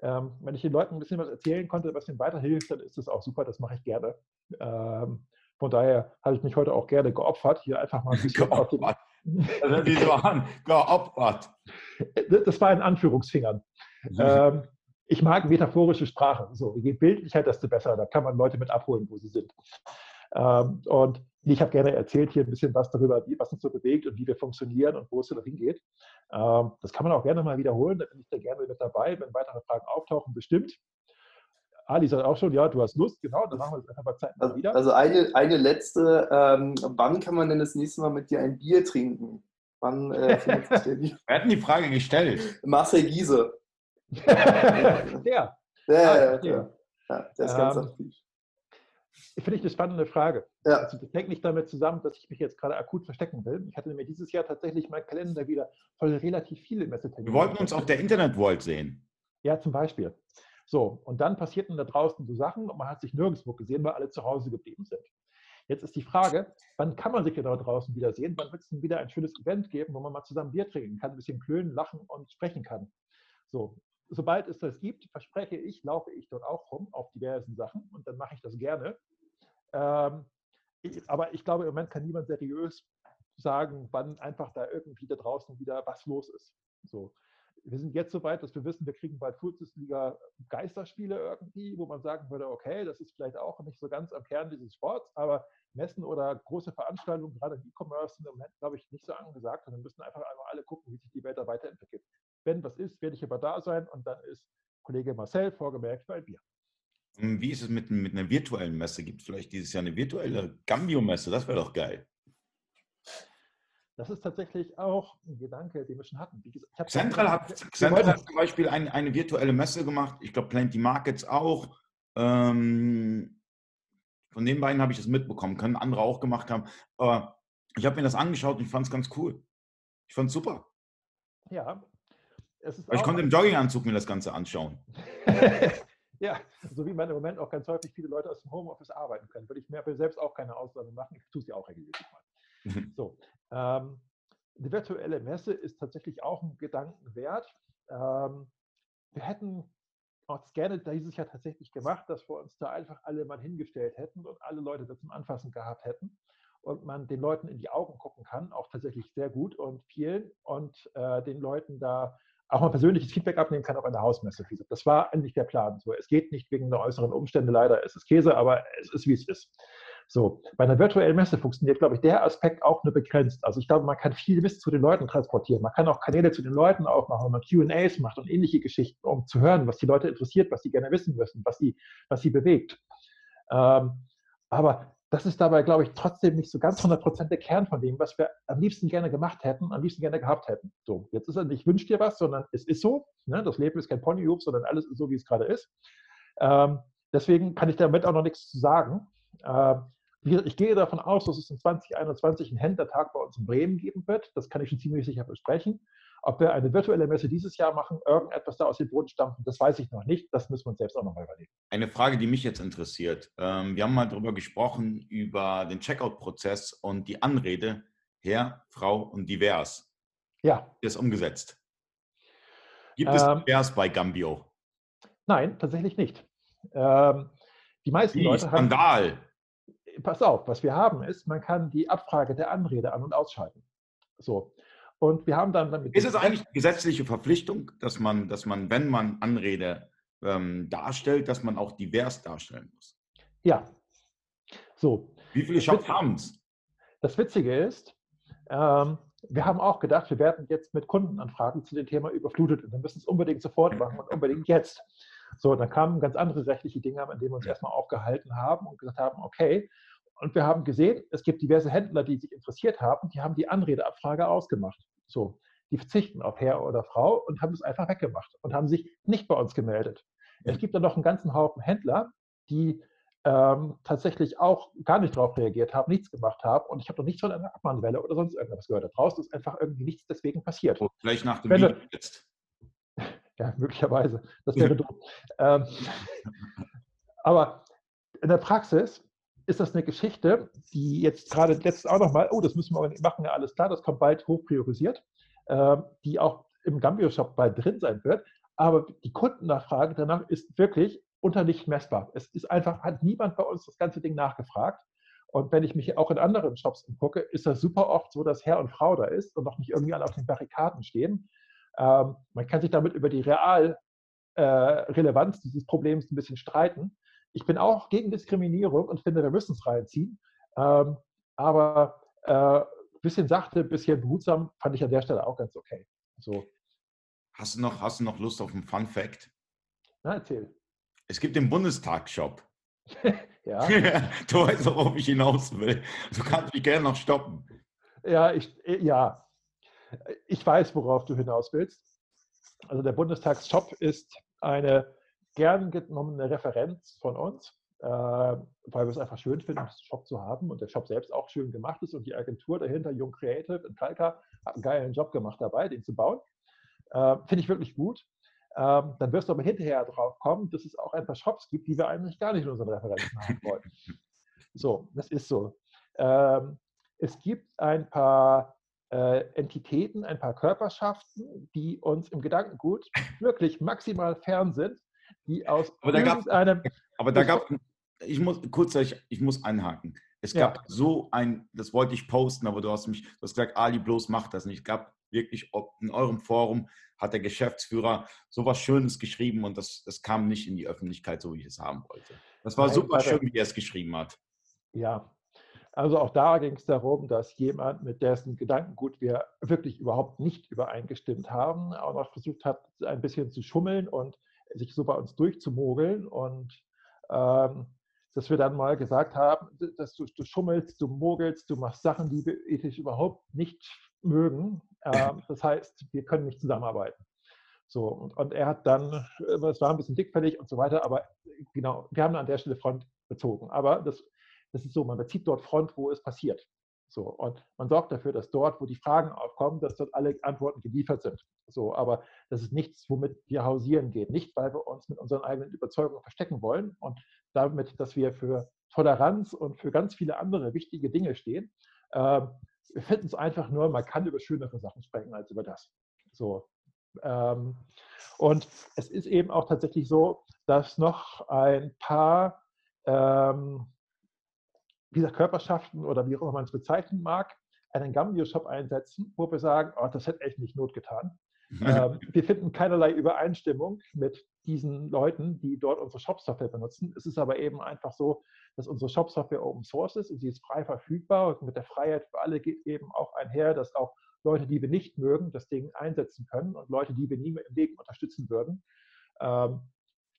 Ähm, wenn ich den Leuten ein bisschen was erzählen konnte, was ihnen weiterhilft, dann ist das auch super, das mache ich gerne. Ähm, von daher habe ich mich heute auch gerne geopfert, hier einfach mal ein *laughs* bisschen geopfert. Wie so an, geopfert. Das war in Anführungsfingern. ähm, ich mag metaphorische Sprache. So, je bildlicher, desto besser. Da kann man Leute mit abholen, wo sie sind. Ähm, und ich habe gerne erzählt hier ein bisschen was darüber, wie, was uns so bewegt und wie wir funktionieren und wo es so hingeht. Ähm, das kann man auch gerne mal wiederholen, da bin ich da gerne mit dabei, wenn weitere Fragen auftauchen, bestimmt. Ali sagt auch schon, ja, du hast Lust, genau, dann machen wir es einfach mal Zeit Also, wieder. also eine, eine letzte, ähm, wann kann man denn das nächste Mal mit dir ein Bier trinken? Wann äh, *laughs* der? Wir hatten die Frage gestellt. Marcel Giese. *laughs* der, Ja, Ah, ja, ja, ja, der ist ganz Ähm, aktiv. finde ich eine spannende Frage. Ja. Also das hängt nicht damit zusammen, dass ich mich jetzt gerade akut verstecken will. Ich hatte nämlich dieses Jahr tatsächlich meinen Kalender wieder voll relativ viele Messetermine. Wir wollten uns auf der Internet World sehen. Ja, zum Beispiel. So, und dann passierten da draußen so Sachen und man hat sich nirgendwo gesehen, weil alle zu Hause geblieben sind. Jetzt ist die Frage, wann kann man sich da draußen wieder sehen? Wann wird es denn wieder ein schönes Event geben, wo man mal zusammen Bier trinken kann, ein bisschen klönen, lachen und sprechen kann? So, sobald es das gibt, verspreche ich, laufe ich dort auch rum auf diversen Sachen und dann mache ich das gerne. Ähm, ich, aber ich glaube, im Moment kann niemand seriös sagen, wann einfach da irgendwie da draußen wieder was los ist. So. Wir sind jetzt so weit, dass wir wissen, wir kriegen bald Bundesliga Geisterspiele irgendwie, wo man sagen würde, okay, das ist vielleicht auch nicht so ganz am Kern dieses Sports, aber Messen oder große Veranstaltungen, gerade im E-Commerce, sind im Moment, glaube ich, nicht so angesagt. Und wir müssen einfach einmal alle gucken, wie sich die Welt da weiterentwickelt. Wenn was ist, werde ich aber da sein und dann ist Kollege Marcel vorgemerkt bei Bier. Hm, Wie ist es mit, mit einer virtuellen Messe? Gibt es vielleicht dieses Jahr eine virtuelle Gambio-Messe? Das wäre doch geil. Das ist tatsächlich auch ein Gedanke, den wir schon hatten. Gesagt, Central hat, Central hat zum Beispiel ein, eine virtuelle Messe gemacht. Ich glaube, Plenty Markets auch. Ähm, von den beiden habe ich das mitbekommen. Können andere auch gemacht haben. Aber ich habe mir das angeschaut und ich fand es ganz cool. Ich fand es super. Ja, es ist Weil ich konnte im Jogginganzug mir das Ganze anschauen. *laughs* ja, so wie man im Moment auch ganz häufig viele Leute aus dem Homeoffice arbeiten können, würde ich mir aber selbst auch keine Ausnahme machen. Ich tue es ja auch regelmäßig mal. So, ähm, die virtuelle Messe ist tatsächlich auch ein Gedanken wert. Ähm, wir hätten uns gerne dieses Jahr tatsächlich gemacht, dass wir uns da einfach alle mal hingestellt hätten und alle Leute da zum Anfassen gehabt hätten und man den Leuten in die Augen gucken kann, auch tatsächlich sehr gut und vielen und äh, den Leuten da auch mal persönliches Feedback abnehmen kann auf einer Hausmesse. Das war eigentlich der Plan. So, es geht nicht wegen der äußeren Umstände, leider ist es Käse, aber es ist, wie es ist. So, bei einer virtuellen Messe funktioniert, glaube ich, der Aspekt auch nur begrenzt. Also ich glaube, man kann viel Wissen zu den Leuten transportieren. Man kann auch Kanäle zu den Leuten aufmachen, wenn man QAs macht und ähnliche Geschichten, um zu hören, was die Leute interessiert, was sie gerne wissen müssen, was sie, was sie bewegt. Ähm, aber das ist dabei, glaube ich, trotzdem nicht so ganz 100% der Kern von dem, was wir am liebsten gerne gemacht hätten, am liebsten gerne gehabt hätten. So, jetzt ist es nicht, wünsch dir was, sondern es ist so. Ne? Das Leben ist kein Ponyhof, sondern alles ist so, wie es gerade ist. Ähm, deswegen kann ich damit auch noch nichts zu sagen. Gesagt, ich gehe davon aus, dass es in 2021 einen Händlertag bei uns in Bremen geben wird. Das kann ich schon ziemlich sicher besprechen. Ob wir eine virtuelle Messe dieses Jahr machen, irgendetwas da aus dem Boden stampfen, das weiß ich noch nicht. Das müssen wir uns selbst auch noch mal überlegen. Eine Frage, die mich jetzt interessiert. Ähm, wir haben mal darüber gesprochen, über den Checkout-Prozess und die Anrede Herr, Frau und divers. Ja, Ist umgesetzt. Gibt es Ähm, divers bei Gambio? nein, tatsächlich nicht. Ähm, die meisten Wie, Leute haben. Skandal. Pass auf, was wir haben ist, man kann die Abfrage der Anrede an- und ausschalten. So. Und wir haben dann damit. Ist es eigentlich eine gesetzliche Verpflichtung, dass man, dass man, wenn man Anrede ähm, darstellt, dass man auch divers darstellen muss? Ja. So. Wie viele Shops haben es? Das Witzige ist, ähm, wir haben auch gedacht, wir werden jetzt mit Kundenanfragen zu dem Thema überflutet und wir müssen es unbedingt sofort *laughs* machen und unbedingt jetzt. So, dann kamen ganz andere rechtliche Dinge, an denen wir uns erstmal aufgehalten haben und gesagt haben, okay. Und wir haben gesehen, es gibt diverse Händler, die sich interessiert haben, die haben die Anredeabfrage ausgemacht. So, die verzichten auf Herr oder Frau und haben es einfach weggemacht und haben sich nicht bei uns gemeldet. Es gibt dann noch einen ganzen Haufen Händler, die ähm, tatsächlich auch gar nicht darauf reagiert haben, nichts gemacht haben und ich habe noch nichts von einer Abmahnwelle oder sonst irgendwas gehört. Da draußen ist einfach irgendwie nichts deswegen passiert. Oh, Vielleicht nach dem Video jetzt. Ja, *laughs* möglicherweise. Das wäre doof. Ähm, aber in der Praxis ist das eine Geschichte, die jetzt gerade letztens auch nochmal, oh, das müssen wir aber nicht machen, ja, alles klar, das kommt bald hoch priorisiert, ähm, die auch im Gambio-Shop bald drin sein wird. Aber die Kundennachfrage danach ist wirklich unter nicht messbar. Es ist einfach, hat niemand bei uns das ganze Ding nachgefragt. Und wenn ich mich auch in anderen Shops umgucke, ist das super oft so, dass Herr und Frau da ist und noch nicht irgendwie alle auf den Barrikaden stehen. Ähm, man kann sich damit über die Realrelevanz äh, dieses Problems ein bisschen streiten. ich bin auch gegen Diskriminierung und finde, wir müssen es reinziehen. Ähm, aber äh, bisschen sachte, bisschen behutsam fand ich an der Stelle auch ganz okay. So. Hast du noch, hast du noch Lust auf einen Fun Fact? Na, erzähl. Es gibt den Bundestag-Shop. *laughs* ja. *laughs* du weißt, worauf ich hinaus will. Du kannst mich gerne noch stoppen. Ja, ich, ja. Ich weiß, worauf du hinaus willst. Also der Bundestagsshop ist eine gern genommene Referenz von uns, äh, weil wir es einfach schön finden, einen Shop zu haben und der Shop selbst auch schön gemacht ist und die Agentur dahinter, Young Creative in Kalka, hat einen geilen Job gemacht dabei, den zu bauen. Äh, Finde ich wirklich gut. Ähm, dann wirst du aber hinterher drauf kommen, dass es auch ein paar Shops gibt, die wir eigentlich gar nicht in unseren Referenzen haben wollen. *laughs* So, das ist so. Ähm, es gibt ein paar äh, Entitäten, ein paar Körperschaften, die uns im Gedankengut wirklich maximal fern sind, die aus aber da irgendeinem... Gab, *laughs* aber da gab ich muss kurz, ich, ich muss einhaken. Es gab ja. so ein, das wollte ich posten, aber du hast mich, du hast gesagt, Ali, bloß mach das nicht. Es gab wirklich in eurem Forum hat der Geschäftsführer so was Schönes geschrieben und das, das kam nicht in die Öffentlichkeit, so wie ich es haben wollte. Das war Nein, super schön, wie er es geschrieben hat. Ja, also auch da ging es darum, dass jemand, mit dessen Gedankengut wir wirklich überhaupt nicht übereingestimmt haben, auch noch versucht hat, ein bisschen zu schummeln und sich so bei uns durchzumogeln und ähm, dass wir dann mal gesagt haben, dass du, du, schummelst, du mogelst, du machst Sachen, die wir ethisch überhaupt nicht mögen. Ähm, das heißt, wir können nicht zusammenarbeiten. So, und, und, er hat dann, äh, es war ein bisschen dickfällig und so weiter, aber genau, wir haben an der Stelle Front bezogen. Aber das, das ist so, man bezieht dort Front, wo es passiert. So, und man sorgt dafür, dass dort, wo die Fragen aufkommen, dass dort alle Antworten geliefert sind. So, aber das ist nichts, womit wir hausieren gehen. Nicht, weil wir uns mit unseren eigenen Überzeugungen verstecken wollen und damit, dass wir für Toleranz und für ganz viele andere wichtige Dinge stehen. Ähm, wir finden es einfach nur, man kann über schönere Sachen sprechen als über das. So. Ähm, und es ist eben auch tatsächlich so, dass noch ein paar ähm, dieser Körperschaften oder wie auch immer man es bezeichnen mag, einen Gambio-Shop einsetzen, wo wir sagen, oh, das hätte echt nicht Not getan. *laughs* ähm, wir finden keinerlei Übereinstimmung mit diesen Leuten, die dort unsere Shop-Software benutzen. Es ist aber eben einfach so, dass unsere Shop-Software Open Source ist und sie ist frei verfügbar und mit der Freiheit für alle geht eben auch einher, dass auch Leute, die wir nicht mögen, das Ding einsetzen können und Leute, die wir nie mehr im Leben unterstützen würden. Ähm,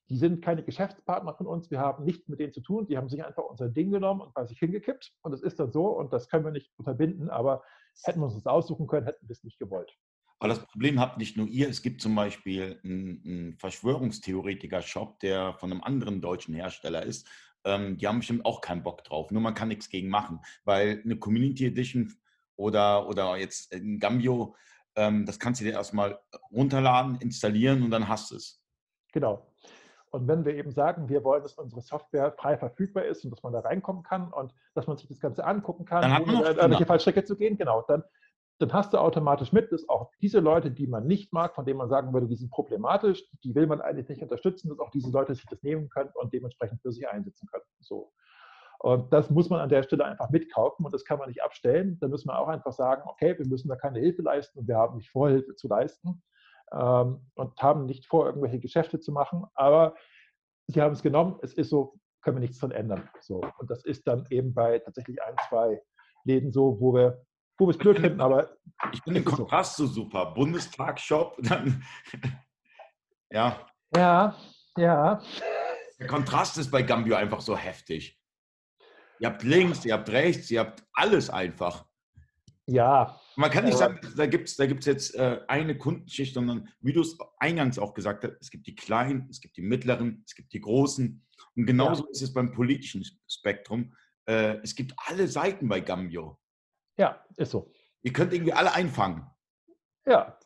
die sind keine Geschäftspartner von uns, wir haben nichts mit denen zu tun, die haben sich einfach unser Ding genommen und bei sich hingekippt und es ist dann so und das können wir nicht unterbinden, aber hätten wir uns das aussuchen können, hätten wir es nicht gewollt. Aber das Problem habt nicht nur ihr, es gibt zum Beispiel einen, Verschwörungstheoretiker-Shop, der von einem anderen deutschen Hersteller ist. Ähm, die haben bestimmt auch keinen Bock drauf, nur man kann nichts gegen machen, weil eine Community Edition oder, oder jetzt ein Gambio, ähm, das kannst du dir erstmal runterladen, installieren und dann hast du es. Genau. Und wenn wir eben sagen, wir wollen, dass unsere Software frei verfügbar ist und dass man da reinkommen kann und dass man sich das Ganze angucken kann, ohne irgendwelche Fallstrecke zu gehen, genau, dann, dann hast du automatisch mit, dass auch diese Leute, die man nicht mag, von denen man sagen würde, die sind problematisch, die will man eigentlich nicht unterstützen, dass auch diese Leute sich das nehmen können und dementsprechend für sich einsetzen können. So. Und das muss man an der Stelle einfach mitkaufen und das kann man nicht abstellen. Da müssen wir auch einfach sagen, okay, wir müssen da keine Hilfe leisten und wir haben nicht vor, Hilfe zu leisten ähm, und haben nicht vor, irgendwelche Geschäfte zu machen. Aber sie haben es genommen, es ist so, können wir nichts dran ändern. So. Und das ist dann eben bei tatsächlich ein, zwei Läden so, wo wir wo wir es blöd finden, aber. Ich finde den Kontrast so. so super. Bundestag-Shop, *laughs* dann. ja. Ja, ja. Der Kontrast ist bei Gambio einfach so heftig. Ihr habt links, ihr habt rechts, ihr habt alles einfach. Ja. Man kann nicht sagen, da gibt es da gibt's jetzt äh, eine Kundenschicht, sondern wie du es eingangs auch gesagt hast, es gibt die kleinen, es gibt die mittleren, es gibt die großen. Und genauso ja. ist es beim politischen Spektrum. Äh, es gibt alle Seiten bei Gambio. Ja, ist so. Ihr könnt irgendwie alle einfangen. Ja.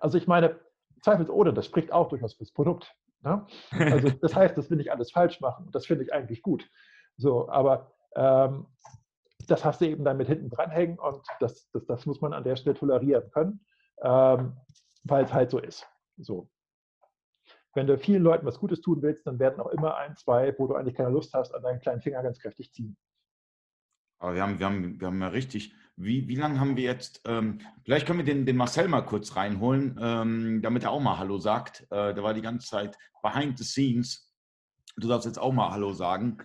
Also ich meine, zweifelsohne, das spricht auch durchaus fürs Produkt. Ne? Also *laughs* das heißt, das will nicht alles falsch machen. Das finde ich eigentlich gut. So, aber ähm, das hast du eben damit hinten dranhängen und das, das, das muss man an der Stelle tolerieren können, ähm, weil es halt so ist. So. Wenn du vielen Leuten was Gutes tun willst, dann werden auch immer ein, zwei, wo du eigentlich keine Lust hast, an deinen kleinen Finger ganz kräftig ziehen. Aber wir haben, wir haben, wir haben ja richtig, wie, wie lange haben wir jetzt, ähm, vielleicht können wir den, den Marcel mal kurz reinholen, ähm, damit er auch mal Hallo sagt. Äh, der war die ganze Zeit behind the scenes Du darfst jetzt auch mal Hallo sagen.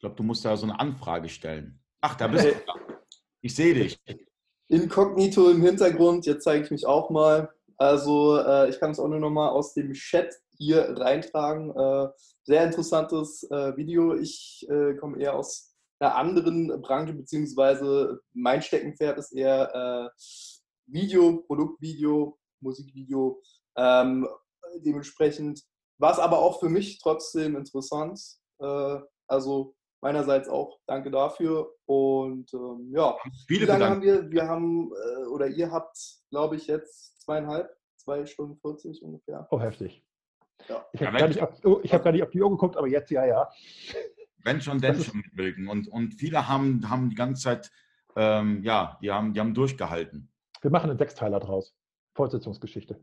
Ich glaube, du musst da so eine Anfrage stellen. Ach, da bist du. Ich sehe dich. Inkognito im Hintergrund, jetzt zeige ich mich auch mal. Also äh, ich kann es auch nur noch mal aus dem Chat hier reintragen. Äh, sehr interessantes äh, Video. Ich äh, komme eher aus einer anderen Branche, beziehungsweise mein Steckenpferd ist eher äh, Video, Produktvideo, Musikvideo. Ähm, dementsprechend war es aber auch für mich trotzdem interessant. Äh, also meinerseits auch danke dafür. Und ähm, ja, Viele wie lange haben wir? Wir haben, äh, oder ihr habt, glaube ich, jetzt zweieinhalb, zwei Stunden 40 ungefähr. Oh, heftig. Ja. Ich habe Ja, gar, nicht auf- oh, ich hab gar nicht auf die Uhr geguckt, aber jetzt ja, ja. Wenn schon, denn schon mit Wilken. Und, und viele haben, haben die ganze Zeit, ähm, ja, die haben, die haben durchgehalten. Wir machen einen Sechsteiler draus. Fortsetzungsgeschichte.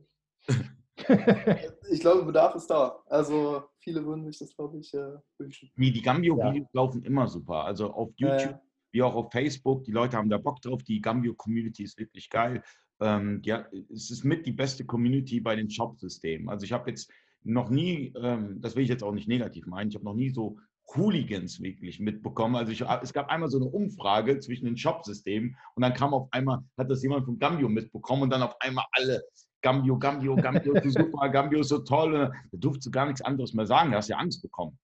*laughs* *laughs* Ich glaube, Bedarf ist da. Also viele würden sich das, glaube ich, äh, wünschen. Wie die Gambio-Videos laufen immer super. Also auf YouTube Äh, wie auch auf Facebook. Die Leute haben da Bock drauf. Die Gambio-Community ist wirklich geil. Ähm, ja, es ist mit die beste Community bei den Shop-Systemen. Also ich habe jetzt noch nie, ähm, das will ich jetzt auch nicht negativ meinen, ich habe noch nie so Hooligans wirklich mitbekommen. Also ich, es gab einmal so eine Umfrage zwischen den Shop-Systemen und dann kam auf einmal, hat das jemand von Gambio mitbekommen und dann auf einmal alle Gambio, Gambio, Gambio so super, Gambio ist so toll. Da durfst du gar nichts anderes mehr sagen, da hast du ja Angst bekommen.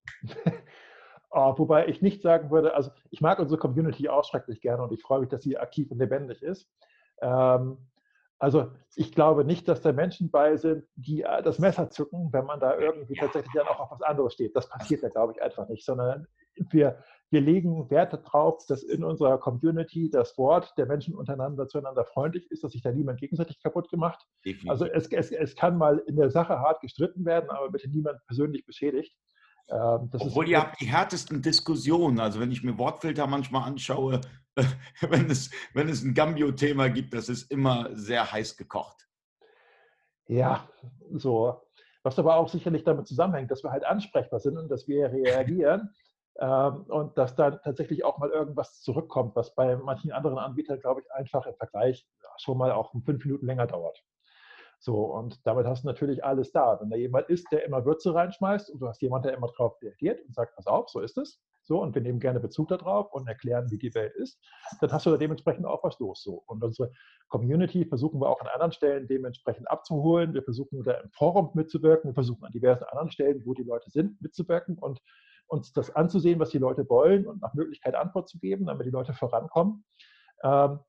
Oh, *laughs* wobei ich nicht sagen würde, also ich mag unsere Community auch schrecklich gerne und ich freue mich, dass sie aktiv und lebendig ist. Ähm, also ich glaube nicht, dass da Menschen bei sind, die äh, das Messer zücken, wenn man da irgendwie tatsächlich dann auch auf was anderes steht. Das passiert ja, glaube ich, einfach nicht, sondern wir, wir legen Wert darauf, dass in unserer Community das Wort der Menschen untereinander zueinander freundlich ist, dass sich da niemand gegenseitig kaputt gemacht. Definitiv. Also es, es, es kann mal in der Sache hart gestritten werden, aber bitte niemand persönlich beschädigt. Ähm, das Obwohl ihr habt die härtesten Diskussionen. Also wenn ich mir Wortfilter manchmal anschaue, *laughs* wenn es, wenn es ein Gambio-Thema gibt, das ist immer sehr heiß gekocht. Ja, so. Was aber auch sicherlich damit zusammenhängt, dass wir halt ansprechbar sind und dass wir reagieren *laughs* ähm, und dass dann tatsächlich auch mal irgendwas zurückkommt, was bei manchen anderen Anbietern, glaube ich, einfach im Vergleich schon mal auch fünf Minuten länger dauert. So, und damit hast du natürlich alles da. Wenn da jemand ist, der immer Würze reinschmeißt und du hast jemanden, der immer darauf reagiert und sagt, pass auf, so ist es. So, und wir nehmen gerne Bezug darauf und erklären, wie die Welt ist, dann hast du da dementsprechend auch was los. So. Und unsere Community versuchen wir auch an anderen Stellen dementsprechend abzuholen. Wir versuchen da im Forum mitzuwirken. Wir versuchen an diversen anderen Stellen, wo die Leute sind, mitzuwirken und uns das anzusehen, was die Leute wollen und nach Möglichkeit Antwort zu geben, damit die Leute vorankommen. Ähm,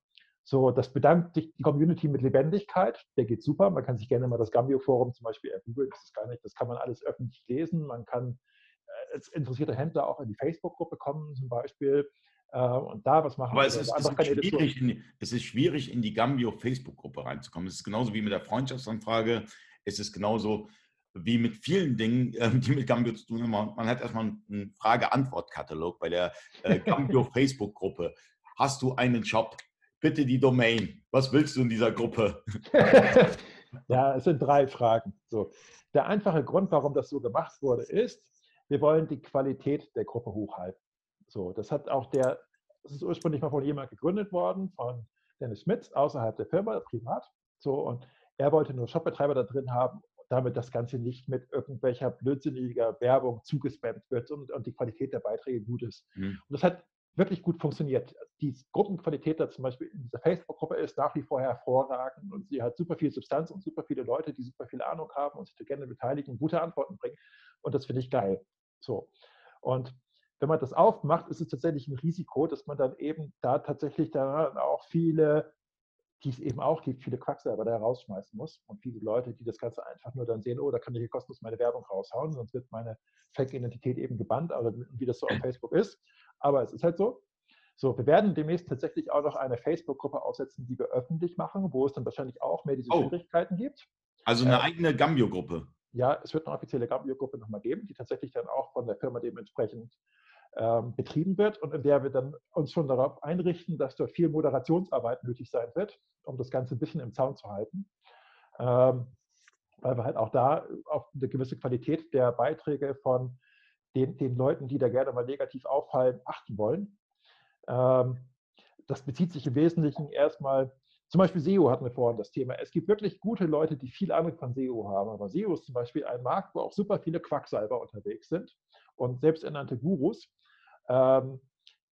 so, das bedankt sich die Community mit Lebendigkeit. Der geht super. Man kann sich gerne mal das Gambio-Forum zum Beispiel ergoogeln. Das ist gar nicht, das kann man alles öffentlich lesen. Man kann äh, als interessierter Händler auch in die Facebook-Gruppe kommen, zum Beispiel, äh, und da was machen. Aber es ist, es, ist schwierig, in, die- es ist schwierig, in die Gambio-Facebook-Gruppe reinzukommen. Es ist genauso wie mit der Freundschaftsanfrage. Es ist genauso wie mit vielen Dingen, *laughs* ähm, die mit Gambio zu tun haben. Man man hat erstmal einen Frage-Antwort-Katalog bei der äh, *laughs* Gambio-Facebook-Gruppe. Hast du einen Shop? Bitte die Domain. Was willst du in dieser Gruppe? *laughs* ja, es sind drei Fragen. So. Der einfache Grund, warum das so gemacht wurde, ist, wir wollen die Qualität der Gruppe hochhalten. So, das hat auch der, das ist ursprünglich mal von jemand gegründet worden, von Dennis Schmitz, außerhalb der Firma, privat. So, und er wollte nur Shopbetreiber da drin haben, damit das Ganze nicht mit irgendwelcher blödsinniger Werbung zugespammt wird und, und die Qualität der Beiträge gut ist. Mhm. Und das hat wirklich gut funktioniert. Die Gruppenqualität da zum Beispiel in dieser Facebook-Gruppe ist nach wie vor hervorragend und sie hat super viel Substanz und super viele Leute, die super viel Ahnung haben und sich da gerne beteiligen gute Antworten bringen. Und das finde ich geil. So. Und wenn man das aufmacht, ist es tatsächlich ein Risiko, dass man dann eben da tatsächlich dann auch viele, die es eben auch gibt, viele Quacksalber da rausschmeißen muss und viele Leute, die das Ganze einfach nur dann sehen, oh, da kann ich hier kostenlos meine Werbung raushauen, sonst wird meine Fake-Identität eben gebannt, also wie das so auf Facebook ist. Aber es ist halt so. So, wir werden demnächst tatsächlich auch noch eine Facebook-Gruppe aufsetzen, die wir öffentlich machen, wo es dann wahrscheinlich auch mehr diese Oh. Schwierigkeiten gibt. Also eine Äh, eigene Gambio-Gruppe. Ja, es wird eine offizielle Gambio-Gruppe nochmal geben, die tatsächlich dann auch von der Firma dementsprechend betrieben wird und in der wir dann uns schon darauf einrichten, dass dort viel Moderationsarbeit nötig sein wird, um das Ganze ein bisschen im Zaun zu halten. Ähm, weil wir halt auch da auf eine gewisse Qualität der Beiträge von den, den Leuten, die da gerne mal negativ auffallen, achten wollen. Ähm, das bezieht sich im Wesentlichen erstmal zum Beispiel SEO hatten wir vorhin das Thema. Es gibt wirklich gute Leute, die viel Ahnung von SEO haben, aber SEO ist zum Beispiel ein Markt, wo auch super viele Quacksalber unterwegs sind und selbsternannte Gurus, ähm,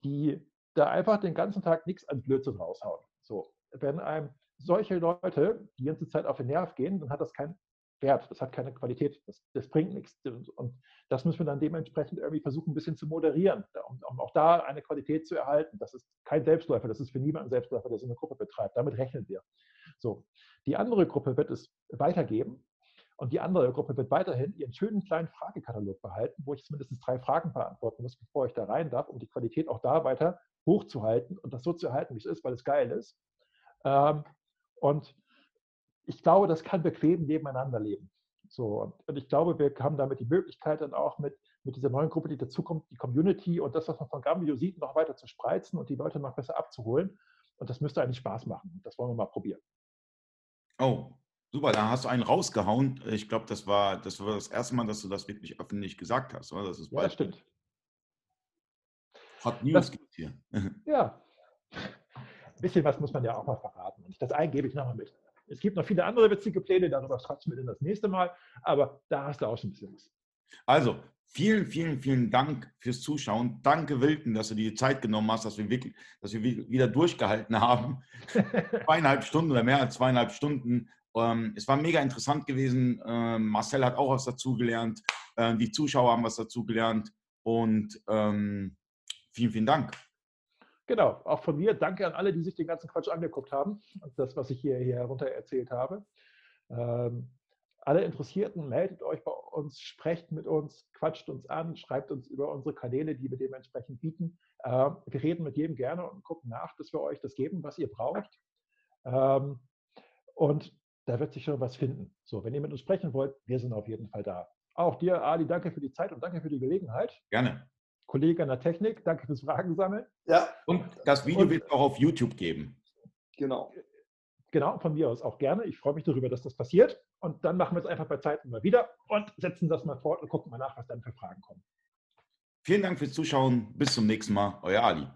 die da einfach den ganzen Tag nichts an Blödsinn raushauen. So, wenn einem solche Leute die ganze Zeit auf den Nerv gehen, dann hat das keinen Wert, das hat keine Qualität, das, das, bringt nichts. Und das müssen wir dann dementsprechend irgendwie versuchen, ein bisschen zu moderieren, um, um, auch da eine Qualität zu erhalten. Das ist kein Selbstläufer, das ist für niemanden Selbstläufer, der so eine Gruppe betreibt. Damit rechnen wir. So, die andere Gruppe wird es weitergeben und die andere Gruppe wird weiterhin ihren schönen kleinen Fragekatalog behalten, wo ich zumindest drei Fragen beantworten muss, bevor ich da rein darf, um die Qualität auch da weiter hochzuhalten und das so zu erhalten, wie es ist, weil es geil ist. Ähm, und ich glaube, das kann bequem nebeneinander leben. So, und ich glaube, wir haben damit die Möglichkeit, dann auch mit, mit dieser neuen Gruppe, die dazukommt, die Community und das, was man von Gambio sieht, noch weiter zu spreizen und die Leute noch besser abzuholen. Und das müsste eigentlich Spaß machen. Das wollen wir mal probieren. Oh, super, da hast du einen rausgehauen. Ich glaube, das war, das war das erste Mal, dass du das wirklich öffentlich gesagt hast. Oder? Das ist ja, das stimmt. Hot News gibt es hier. *laughs* Ja. Ein bisschen was muss man ja auch mal verraten. Und das einen gebe ich nochmal mit. Es gibt noch viele andere witzige Pläne, darüber quatschen wir dann das nächste Mal, aber da hast du auch schon ein bisschen was. Also, vielen, vielen, vielen Dank fürs Zuschauen. Danke, Wilken, dass du dir die Zeit genommen hast, dass wir, wirklich, dass wir wieder durchgehalten haben. *laughs* zweieinhalb Stunden oder mehr als zweieinhalb Stunden. Ähm, es war mega interessant gewesen. Ähm, Marcel hat auch was dazugelernt. Ähm, die Zuschauer haben was dazugelernt. Und ähm, vielen, vielen Dank. Genau, auch von mir danke an alle, die sich den ganzen Quatsch angeguckt haben das, was ich hier, hier herunter erzählt habe. Ähm, alle Interessierten, meldet euch bei uns, sprecht mit uns, quatscht uns an, schreibt uns über unsere Kanäle, die wir dementsprechend bieten. Äh, wir reden mit jedem gerne und gucken nach, dass wir euch das geben, was ihr braucht. Ähm, und da wird sich schon was finden. So, wenn ihr mit uns sprechen wollt, wir sind auf jeden Fall da. Auch dir, Ali, danke für die Zeit und danke für die Gelegenheit. Gerne. Kollege an der Technik, danke fürs Fragen sammeln. Ja. Und das Video wird es auch auf YouTube geben. Genau. Genau, von mir aus auch gerne. Ich freue mich darüber, dass das passiert. Und dann machen wir es einfach bei Zeiten mal wieder und setzen das mal fort und gucken mal nach, was dann für Fragen kommen. Vielen Dank fürs Zuschauen. Bis zum nächsten Mal. Euer Ali.